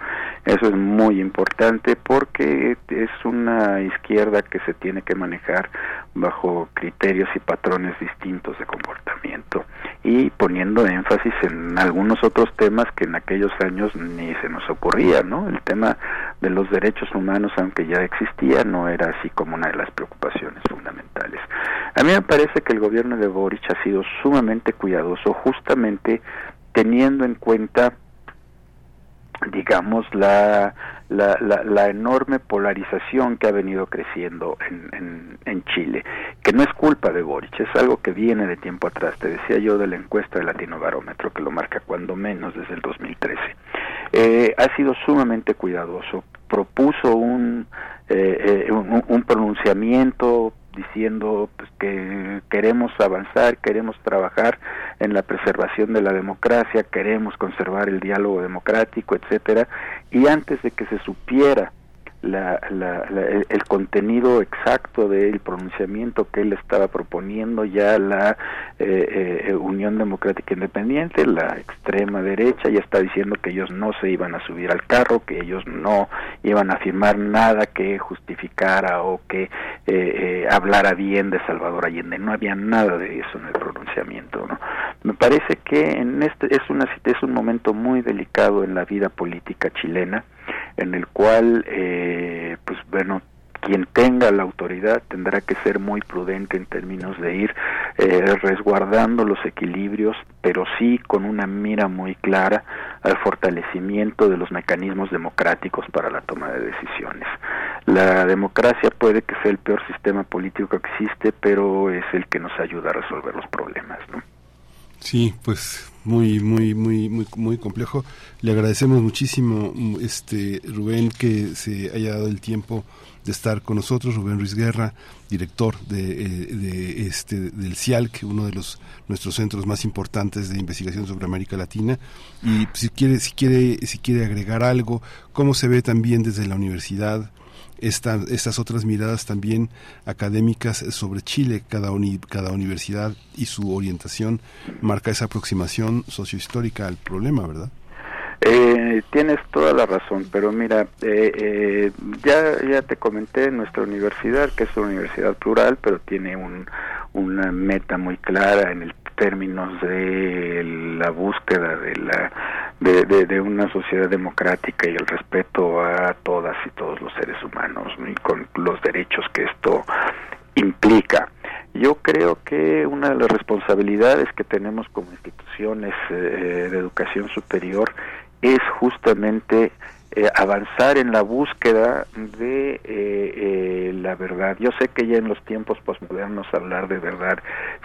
Eso es muy importante porque es una izquierda que se tiene que manejar bajo criterios y patrones distintos de comportamiento y poniendo énfasis en algunos otros temas que en aquellos años ni se nos ocurría, ¿no? El tema de los derechos humanos, aunque ya existía, no era así como una de las preocupaciones fundamentales. A mí me parece que el gobierno de Boric ha sido sumamente cuidadoso, justamente teniendo en cuenta digamos la, la, la, la, enorme polarización que ha venido creciendo en, en, en, Chile, que no es culpa de Boric, es algo que viene de tiempo atrás, te decía yo de la encuesta del Latino Barómetro, que lo marca cuando menos desde el 2013. Eh, ha sido sumamente cuidadoso, propuso un, eh, eh, un, un pronunciamiento diciendo pues, que queremos avanzar, queremos trabajar en la preservación de la democracia, queremos conservar el diálogo democrático, etcétera, y antes de que se supiera la, la, la, el contenido exacto del pronunciamiento que él estaba proponiendo ya la eh, eh, Unión Democrática Independiente, la extrema derecha, ya está diciendo que ellos no se iban a subir al carro, que ellos no iban a firmar nada que justificara o que eh, eh, hablara bien de Salvador Allende. No había nada de eso en el pronunciamiento. ¿no? Me parece que en este es una es un momento muy delicado en la vida política chilena en el cual, eh, pues bueno, quien tenga la autoridad tendrá que ser muy prudente en términos de ir eh, resguardando los equilibrios, pero sí con una mira muy clara al fortalecimiento de los mecanismos democráticos para la toma de decisiones. La democracia puede que sea el peor sistema político que existe, pero es el que nos ayuda a resolver los problemas, ¿no? Sí, pues muy, muy, muy, muy, muy complejo. Le agradecemos muchísimo, este Rubén, que se haya dado el tiempo de estar con nosotros, Rubén Ruiz Guerra, director de, eh, de este del CIALC, uno de los nuestros centros más importantes de investigación sobre América Latina. Y si quiere, si quiere, si quiere agregar algo, cómo se ve también desde la universidad esta, estas otras miradas también académicas sobre Chile, cada, cada universidad y su orientación marca esa aproximación sociohistórica al problema, ¿verdad? Eh, tienes toda la razón, pero mira, eh, eh, ya, ya te comenté nuestra universidad, que es una universidad plural, pero tiene un, una meta muy clara en el términos de la búsqueda de la de, una sociedad democrática y el respeto a todas y todos los seres humanos y con los derechos que esto implica. Yo creo que una de las responsabilidades que tenemos como instituciones de educación superior es justamente eh, avanzar en la búsqueda de eh, eh, la verdad. Yo sé que ya en los tiempos posmodernos hablar de verdad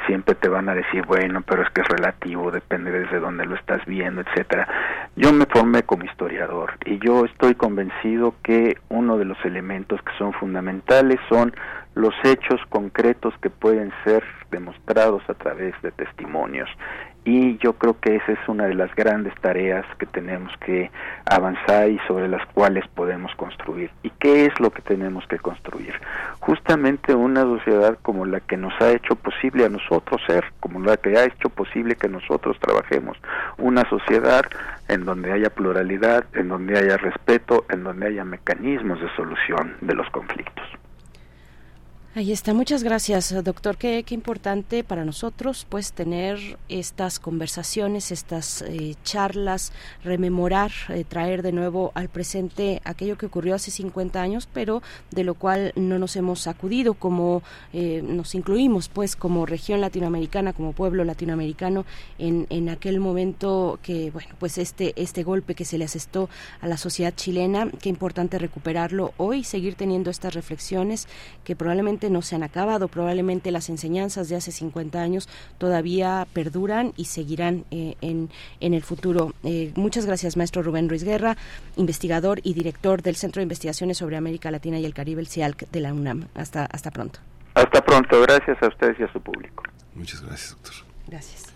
siempre te van a decir, bueno, pero es que es relativo, depende desde dónde lo estás viendo, etcétera. Yo me formé como historiador y yo estoy convencido que uno de los elementos que son fundamentales son los hechos concretos que pueden ser demostrados a través de testimonios y yo creo que esa es una de las grandes tareas que tenemos que avanzar y sobre las cuales podemos construir. ¿Y qué es lo que tenemos que construir? Justamente una sociedad como la que nos ha hecho posible a nosotros ser, como la que ha hecho posible que nosotros trabajemos, una sociedad en donde haya pluralidad, en donde haya respeto, en donde haya mecanismos de solución de los conflictos. Ahí está, muchas gracias, doctor. Qué, importante para nosotros, pues, tener estas conversaciones, estas eh, charlas, rememorar, eh, traer de nuevo al presente aquello que ocurrió hace 50 años, pero de lo cual no nos hemos sacudido, como eh, nos incluimos, pues, como región latinoamericana, como pueblo latinoamericano, en, en aquel momento que, bueno, pues, este, este golpe que se le asestó a la sociedad chilena, qué importante recuperarlo hoy, seguir teniendo estas reflexiones que probablemente no se han acabado, probablemente las enseñanzas de hace 50 años todavía perduran y seguirán eh, en, en el futuro. Eh, muchas gracias, maestro Rubén Ruiz Guerra, investigador y director del Centro de Investigaciones sobre América Latina y el Caribe, el CIALC de la UNAM. Hasta, hasta pronto. Hasta pronto, gracias a ustedes y a su público. Muchas gracias, doctor. Gracias.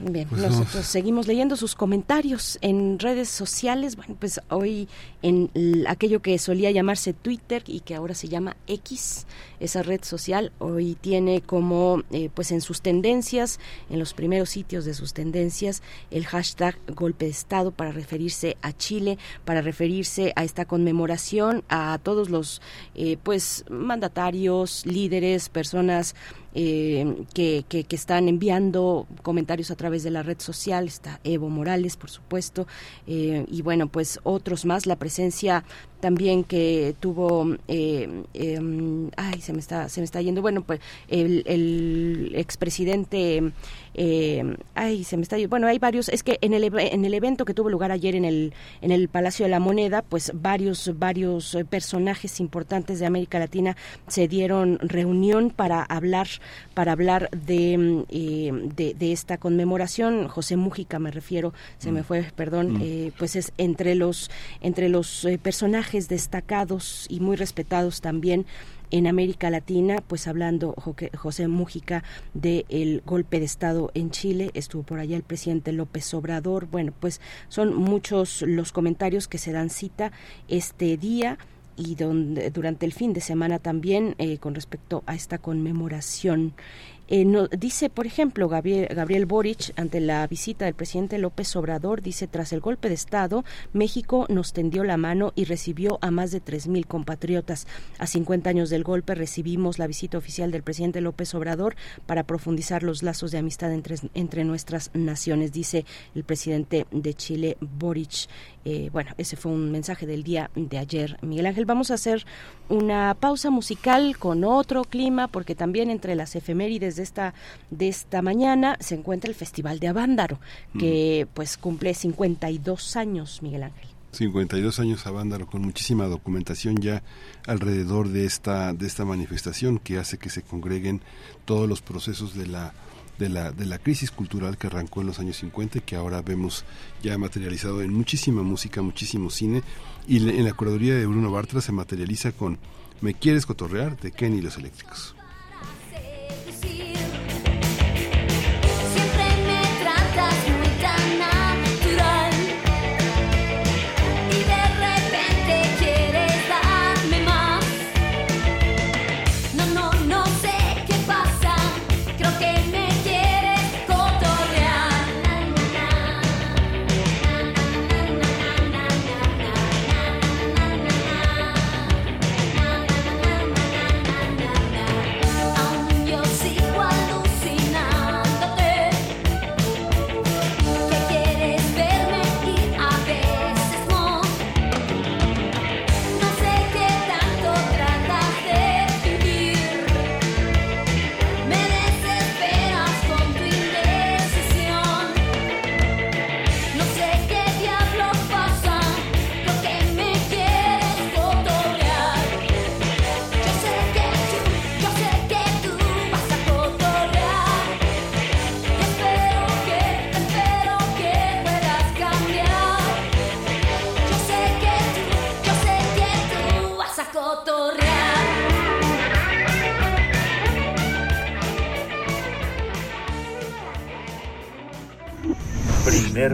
Bien, pues nosotros seguimos leyendo sus comentarios en redes sociales. Bueno, pues hoy en aquello que solía llamarse Twitter y que ahora se llama X, esa red social, hoy tiene como, eh, pues en sus tendencias, en los primeros sitios de sus tendencias, el hashtag golpe de Estado para referirse a Chile, para referirse a esta conmemoración, a todos los, eh, pues, mandatarios, líderes, personas eh, que, que, están enviando comentarios a través de la red social. Está Evo Morales, por supuesto, eh, y bueno, pues otros más. La presencia también que tuvo eh, em, se me está se me está yendo bueno pues el, el expresidente eh, ay se me está bueno hay varios es que en el en el evento que tuvo lugar ayer en el en el Palacio de la Moneda pues varios varios personajes importantes de América Latina se dieron reunión para hablar para hablar de, eh, de, esta conmemoración José Mújica me refiero se me mm. fue perdón mm. eh, pues es entre los entre los personajes destacados y muy respetados también en América Latina, pues hablando José Mújica del golpe de Estado en Chile, estuvo por allá el presidente López Obrador, bueno, pues son muchos los comentarios que se dan cita este día y donde, durante el fin de semana también eh, con respecto a esta conmemoración. Eh, dice, por ejemplo, Gabriel, Gabriel Boric, ante la visita del presidente López Obrador, dice, tras el golpe de Estado, México nos tendió la mano y recibió a más de 3.000 compatriotas. A 50 años del golpe recibimos la visita oficial del presidente López Obrador para profundizar los lazos de amistad entre, entre nuestras naciones, dice el presidente de Chile, Boric. Eh, bueno, ese fue un mensaje del día de ayer. Miguel Ángel, vamos a hacer una pausa musical con otro clima, porque también entre las efemérides de esta, de esta mañana se encuentra el Festival de Avándaro, que pues cumple 52 años, Miguel Ángel. 52 años Avándaro con muchísima documentación ya alrededor de esta de esta manifestación que hace que se congreguen todos los procesos de la de la, de la crisis cultural que arrancó en los años 50 y que ahora vemos ya materializado en muchísima música, muchísimo cine. Y en la curaduría de Bruno Bartra se materializa con Me quieres cotorrear de Kenny y los eléctricos.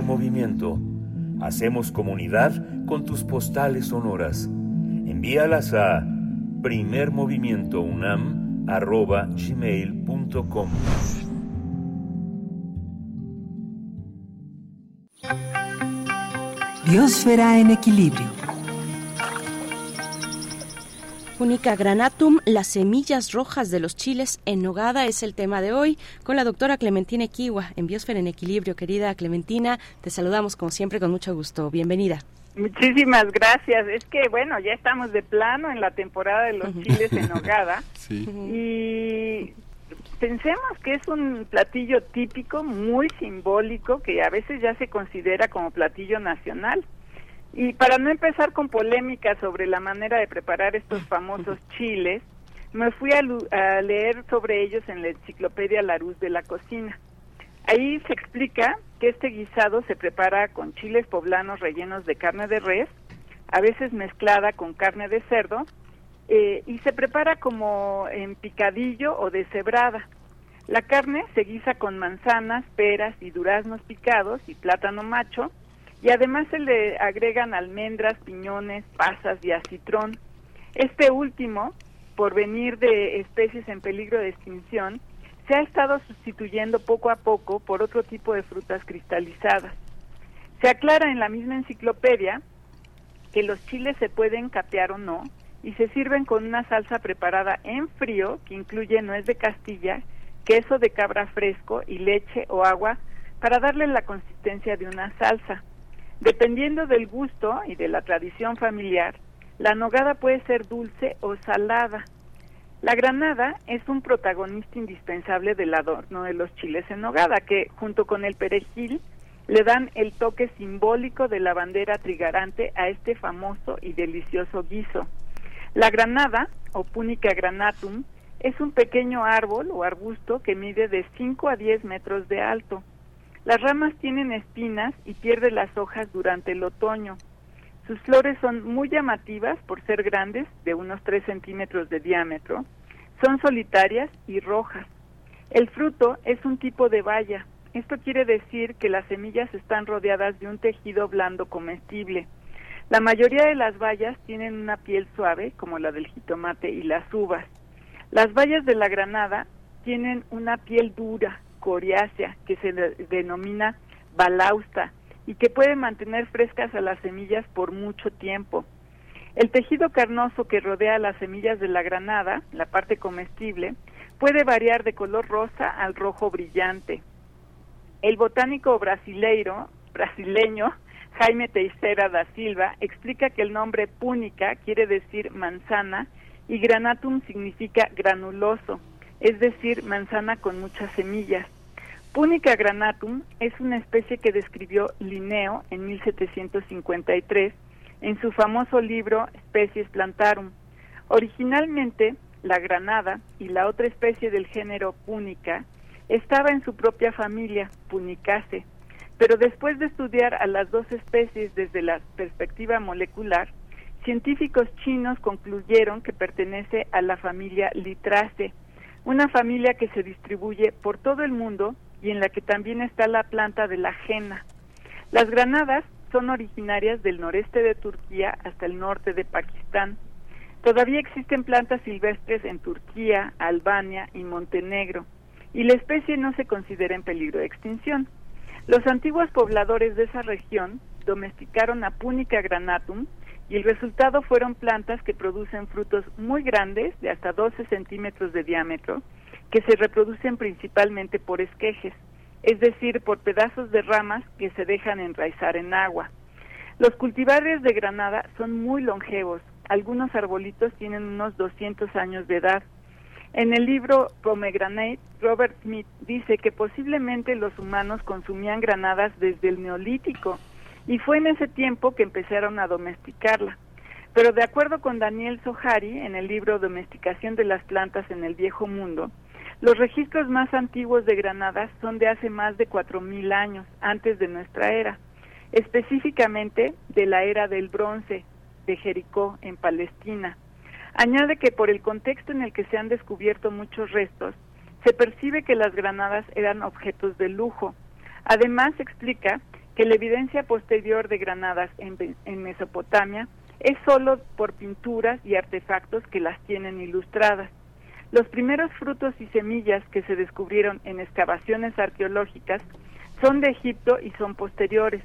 Movimiento. Hacemos comunidad con tus postales sonoras. Envíalas a primermovimientounam.gmail.com Biosfera en equilibrio. Única granatum, las semillas rojas de los chiles en nogada es el tema de hoy con la doctora Clementina Equiwa en Biosfera en Equilibrio. Querida Clementina, te saludamos como siempre con mucho gusto. Bienvenida. Muchísimas gracias. Es que bueno, ya estamos de plano en la temporada de los chiles en nogada y pensemos que es un platillo típico, muy simbólico, que a veces ya se considera como platillo nacional. Y para no empezar con polémica sobre la manera de preparar estos famosos chiles, me fui a, leer sobre ellos en la enciclopedia Laruz de la cocina. Ahí se explica que este guisado se prepara con chiles poblanos rellenos de carne de res, a veces mezclada con carne de cerdo, eh, y se prepara como en picadillo o deshebrada. La carne se guisa con manzanas, peras y duraznos picados y plátano macho, y además se le agregan almendras, piñones, pasas y acitrón. Este último, por venir de especies en peligro de extinción, se ha estado sustituyendo poco a poco por otro tipo de frutas cristalizadas. Se aclara en la misma enciclopedia que los chiles se pueden capear o no y se sirven con una salsa preparada en frío que incluye nuez de castilla, queso de cabra fresco y leche o agua para darle la consistencia de una salsa. Dependiendo del gusto y de la tradición familiar, la nogada puede ser dulce o salada. La granada es un protagonista indispensable del adorno de los chiles en nogada, que junto con el perejil le dan el toque simbólico de la bandera trigarante a este famoso y delicioso guiso. La granada, o Punica granatum, es un pequeño árbol o arbusto que mide de 5 a 10 metros de alto. Las ramas tienen espinas y pierde las hojas durante el otoño. Sus flores son muy llamativas por ser grandes, de unos 3 centímetros de diámetro. Son solitarias y rojas. El fruto es un tipo de baya. Esto quiere decir que las semillas están rodeadas de un tejido blando comestible. La mayoría de las bayas tienen una piel suave, como la del jitomate y las uvas. Las bayas de la granada tienen una piel dura, coriácea que se denomina balausta y que puede mantener frescas a las semillas por mucho tiempo. El tejido carnoso que rodea las semillas de la granada, la parte comestible, puede variar de color rosa al rojo brillante. El botánico brasileiro, brasileño Jaime Teixeira da Silva explica que el nombre púnica quiere decir manzana y granatum significa granuloso, es decir, manzana con muchas semillas. Punica granatum es una especie que describió Linneo en 1753 en su famoso libro Species Plantarum. Originalmente, la granada y la otra especie del género Punica estaba en su propia familia, Punicase, pero después de estudiar a las dos especies desde la perspectiva molecular, científicos chinos concluyeron que pertenece a la familia Litrace, una familia que se distribuye por todo el mundo y en la que también está la planta de la jena. Las granadas son originarias del noreste de Turquía hasta el norte de Pakistán. Todavía existen plantas silvestres en Turquía, Albania y Montenegro, y la especie no se considera en peligro de extinción. Los antiguos pobladores de esa región domesticaron a Punica granatum y el resultado fueron plantas que producen frutos muy grandes, de hasta 12 centímetros de diámetro, que se reproducen principalmente por esquejes, es decir, por pedazos de ramas que se dejan enraizar en agua. Los cultivares de Granada son muy longevos, algunos arbolitos tienen unos 200 años de edad en el libro Pomegranate, Robert Smith dice que posiblemente los humanos consumían granadas desde el neolítico y fue en ese tiempo que empezaron a domesticarla. Pero de acuerdo con Daniel Sohari, en el libro Domesticación de las plantas en el Viejo Mundo, los registros más antiguos de granadas son de hace más de 4.000 años, antes de nuestra era, específicamente de la era del bronce de Jericó en Palestina Añade que por el contexto en el que se han descubierto muchos restos, se percibe que las granadas eran objetos de lujo. Además, explica que la evidencia posterior de granadas en, Mesopotamia es solo por pinturas y artefactos que las tienen ilustradas. Los primeros frutos y semillas que se descubrieron en excavaciones arqueológicas son de Egipto y son posteriores.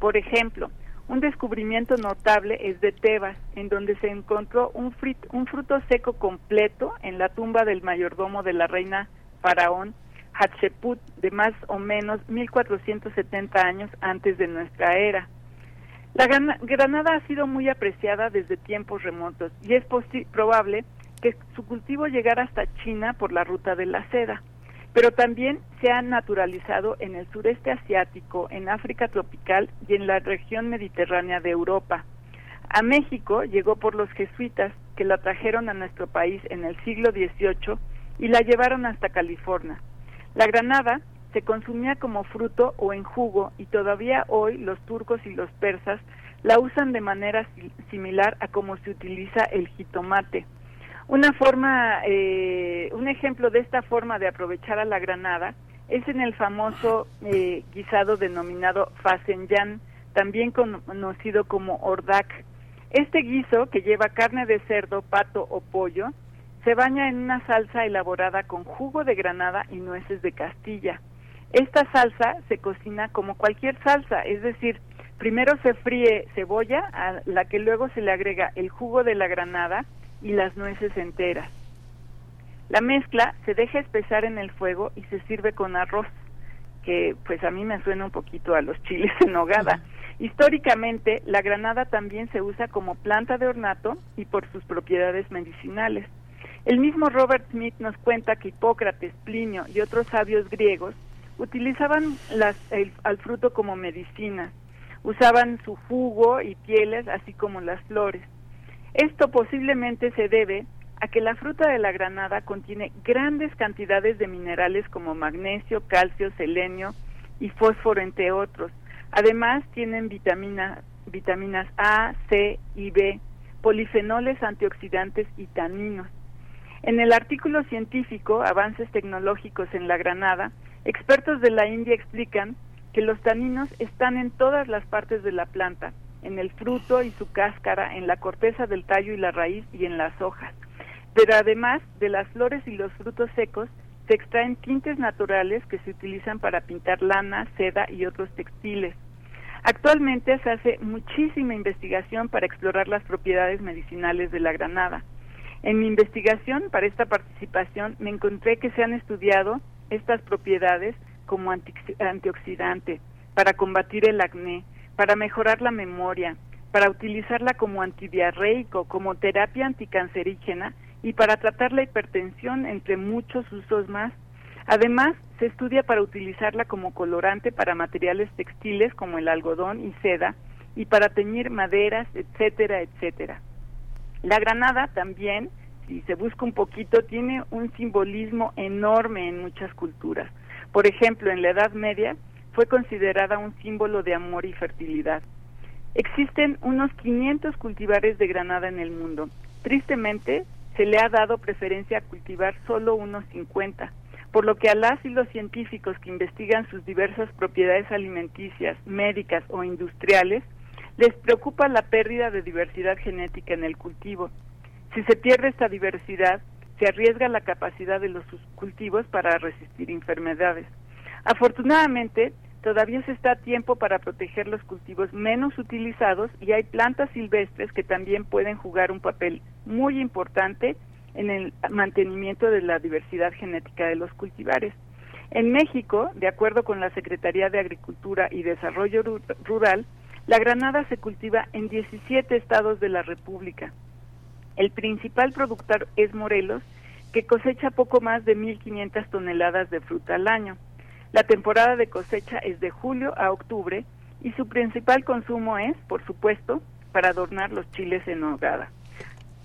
Por ejemplo, un descubrimiento notable es de Tebas, en donde se encontró un, un fruto seco completo en la tumba del mayordomo de la reina faraón Hatshepsut de más o menos 1470 años antes de nuestra era. La granada ha sido muy apreciada desde tiempos remotos y es probable que su cultivo llegara hasta China por la ruta de la seda pero también se ha naturalizado en el sureste asiático, en África tropical y en la región mediterránea de Europa. A México llegó por los jesuitas que la trajeron a nuestro país en el siglo XVIII y la llevaron hasta California. La granada se consumía como fruto o en jugo y todavía hoy los turcos y los persas la usan de manera similar a como se utiliza el jitomate. Una forma, eh, un ejemplo de esta forma de aprovechar a la granada es en el famoso eh, guisado denominado fasenyan, también conocido como ordak. Este guiso, que lleva carne de cerdo, pato o pollo, se baña en una salsa elaborada con jugo de granada y nueces de Castilla. Esta salsa se cocina como cualquier salsa, es decir, primero se fríe cebolla, a la que luego se le agrega el jugo de la granada, y las nueces enteras. La mezcla se deja espesar en el fuego y se sirve con arroz, que pues a mí me suena un poquito a los chiles en nogada. Históricamente, la granada también se usa como planta de ornato y por sus propiedades medicinales. El mismo Robert Smith nos cuenta que Hipócrates, Plinio y otros sabios griegos utilizaban las, al fruto como medicina. Usaban su jugo y pieles, así como las flores. Esto posiblemente se debe a que la fruta de la granada contiene grandes cantidades de minerales como magnesio, calcio, selenio y fósforo, entre otros. Además, tienen vitaminas A, C y B, polifenoles antioxidantes y taninos. En el artículo científico Avances tecnológicos en la granada, expertos de la India explican que los taninos están en todas las partes de la planta, en el fruto y su cáscara, en la corteza del tallo y la raíz y en las hojas. Pero además de las flores y los frutos secos, se extraen tintes naturales que se utilizan para pintar lana, seda y otros textiles. Actualmente se hace muchísima investigación para explorar las propiedades medicinales de la granada. En mi investigación para esta participación me encontré que se han estudiado estas propiedades como antioxidante, para combatir el acné, para mejorar la memoria, para utilizarla como antidiarreico, como terapia anticancerígena y para tratar la hipertensión, entre muchos usos más. Además, se estudia para utilizarla como colorante para materiales textiles como el algodón y seda y para teñir maderas, etcétera, etcétera. La granada también si se busca un poquito, tiene un simbolismo enorme en muchas culturas. Por ejemplo, en la Edad Media fue considerada un símbolo de amor y fertilidad. Existen unos 500 cultivares de granada en el mundo. Tristemente, se le ha dado preferencia a cultivar solo unos 50, por lo que a las y los científicos que investigan sus diversas propiedades alimenticias, médicas o industriales, les preocupa la pérdida de diversidad genética en el cultivo. Si se pierde esta diversidad, se arriesga la capacidad de los cultivos para resistir enfermedades. Afortunadamente, todavía se está a tiempo para proteger los cultivos menos utilizados y hay plantas silvestres que también pueden jugar un papel muy importante en el mantenimiento de la diversidad genética de los cultivares. En México, de acuerdo con la Secretaría de Agricultura y Desarrollo Rural, la granada se cultiva en 17 estados de la República. El principal productor es Morelos, que cosecha poco más de 1.500 toneladas de fruta al año. La temporada de cosecha es de julio a octubre y su principal consumo es, por supuesto, para adornar los chiles en hogada.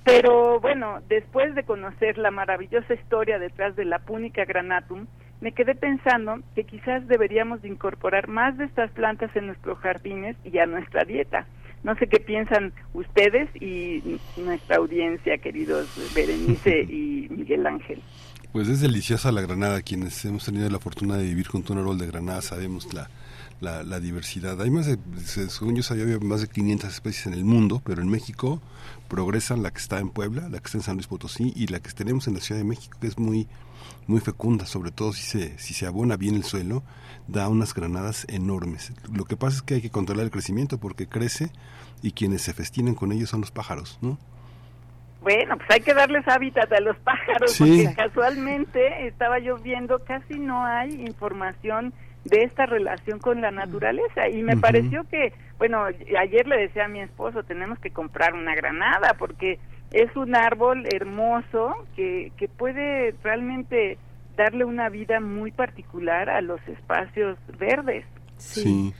Pero bueno, después de conocer la maravillosa historia detrás de la púnica granatum, me quedé pensando que quizás deberíamos de incorporar más de estas plantas en nuestros jardines y a nuestra dieta. No sé qué piensan ustedes y nuestra audiencia, queridos Berenice y Miguel Ángel. Pues es deliciosa la granada. Quienes hemos tenido la fortuna de vivir con un árbol de granada sabemos la, la, diversidad. Hay más de, según yo sabía, había más de 500 especies en el mundo, pero en México progresan la que está en Puebla, la que está en San Luis Potosí y la que tenemos en la Ciudad de México, que es muy muy fecunda, sobre todo si se, si se abona bien el suelo, da unas granadas enormes. Lo que pasa es que hay que controlar el crecimiento porque crece y quienes se festinan con ellos son los pájaros, ¿no? Bueno, pues hay que darles hábitat a los pájaros, porque casualmente estaba yo viendo, casi no hay información de esta relación con la naturaleza y me pareció que, bueno, ayer le decía a mi esposo, tenemos que comprar una granada porque es un árbol hermoso que, que puede realmente darle una vida muy particular a los espacios verdes. sí.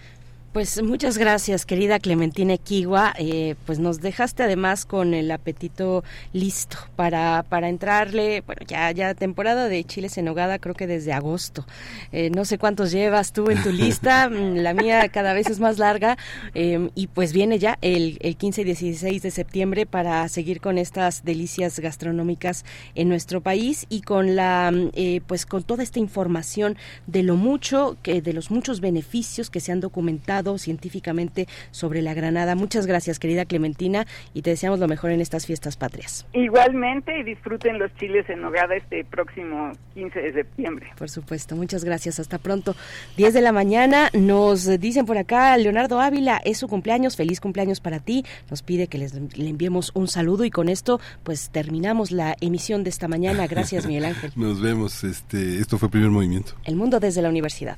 Pues muchas gracias, querida Clementina Equigua. Eh, pues nos dejaste además con el apetito listo para, para entrarle, bueno, ya, ya temporada de chiles en hogada, creo que desde agosto. Eh, no sé cuántos llevas tú en tu lista, mm, la mía cada vez es más larga. Em, y pues viene ya el, el 15 y 16 de septiembre para seguir con estas delicias gastronómicas en nuestro país y con la, mm, eh, pues con toda esta información de lo mucho, que, de los muchos beneficios que se han documentado científicamente sobre la granada. Muchas gracias, querida Clementina, y te deseamos lo mejor en estas fiestas patrias. Igualmente, y disfruten los chiles en nogada este próximo 15 de septiembre. Por supuesto, muchas gracias. Hasta pronto. 10 de la mañana, nos dicen por acá, Leonardo Ávila, es su cumpleaños, feliz cumpleaños para ti. Nos pide que les, le enviemos un saludo y con esto, pues terminamos la emisión de esta mañana. Gracias, Miguel Ángel. Nos vemos. Este, esto fue Primer Movimiento. El mundo desde la universidad.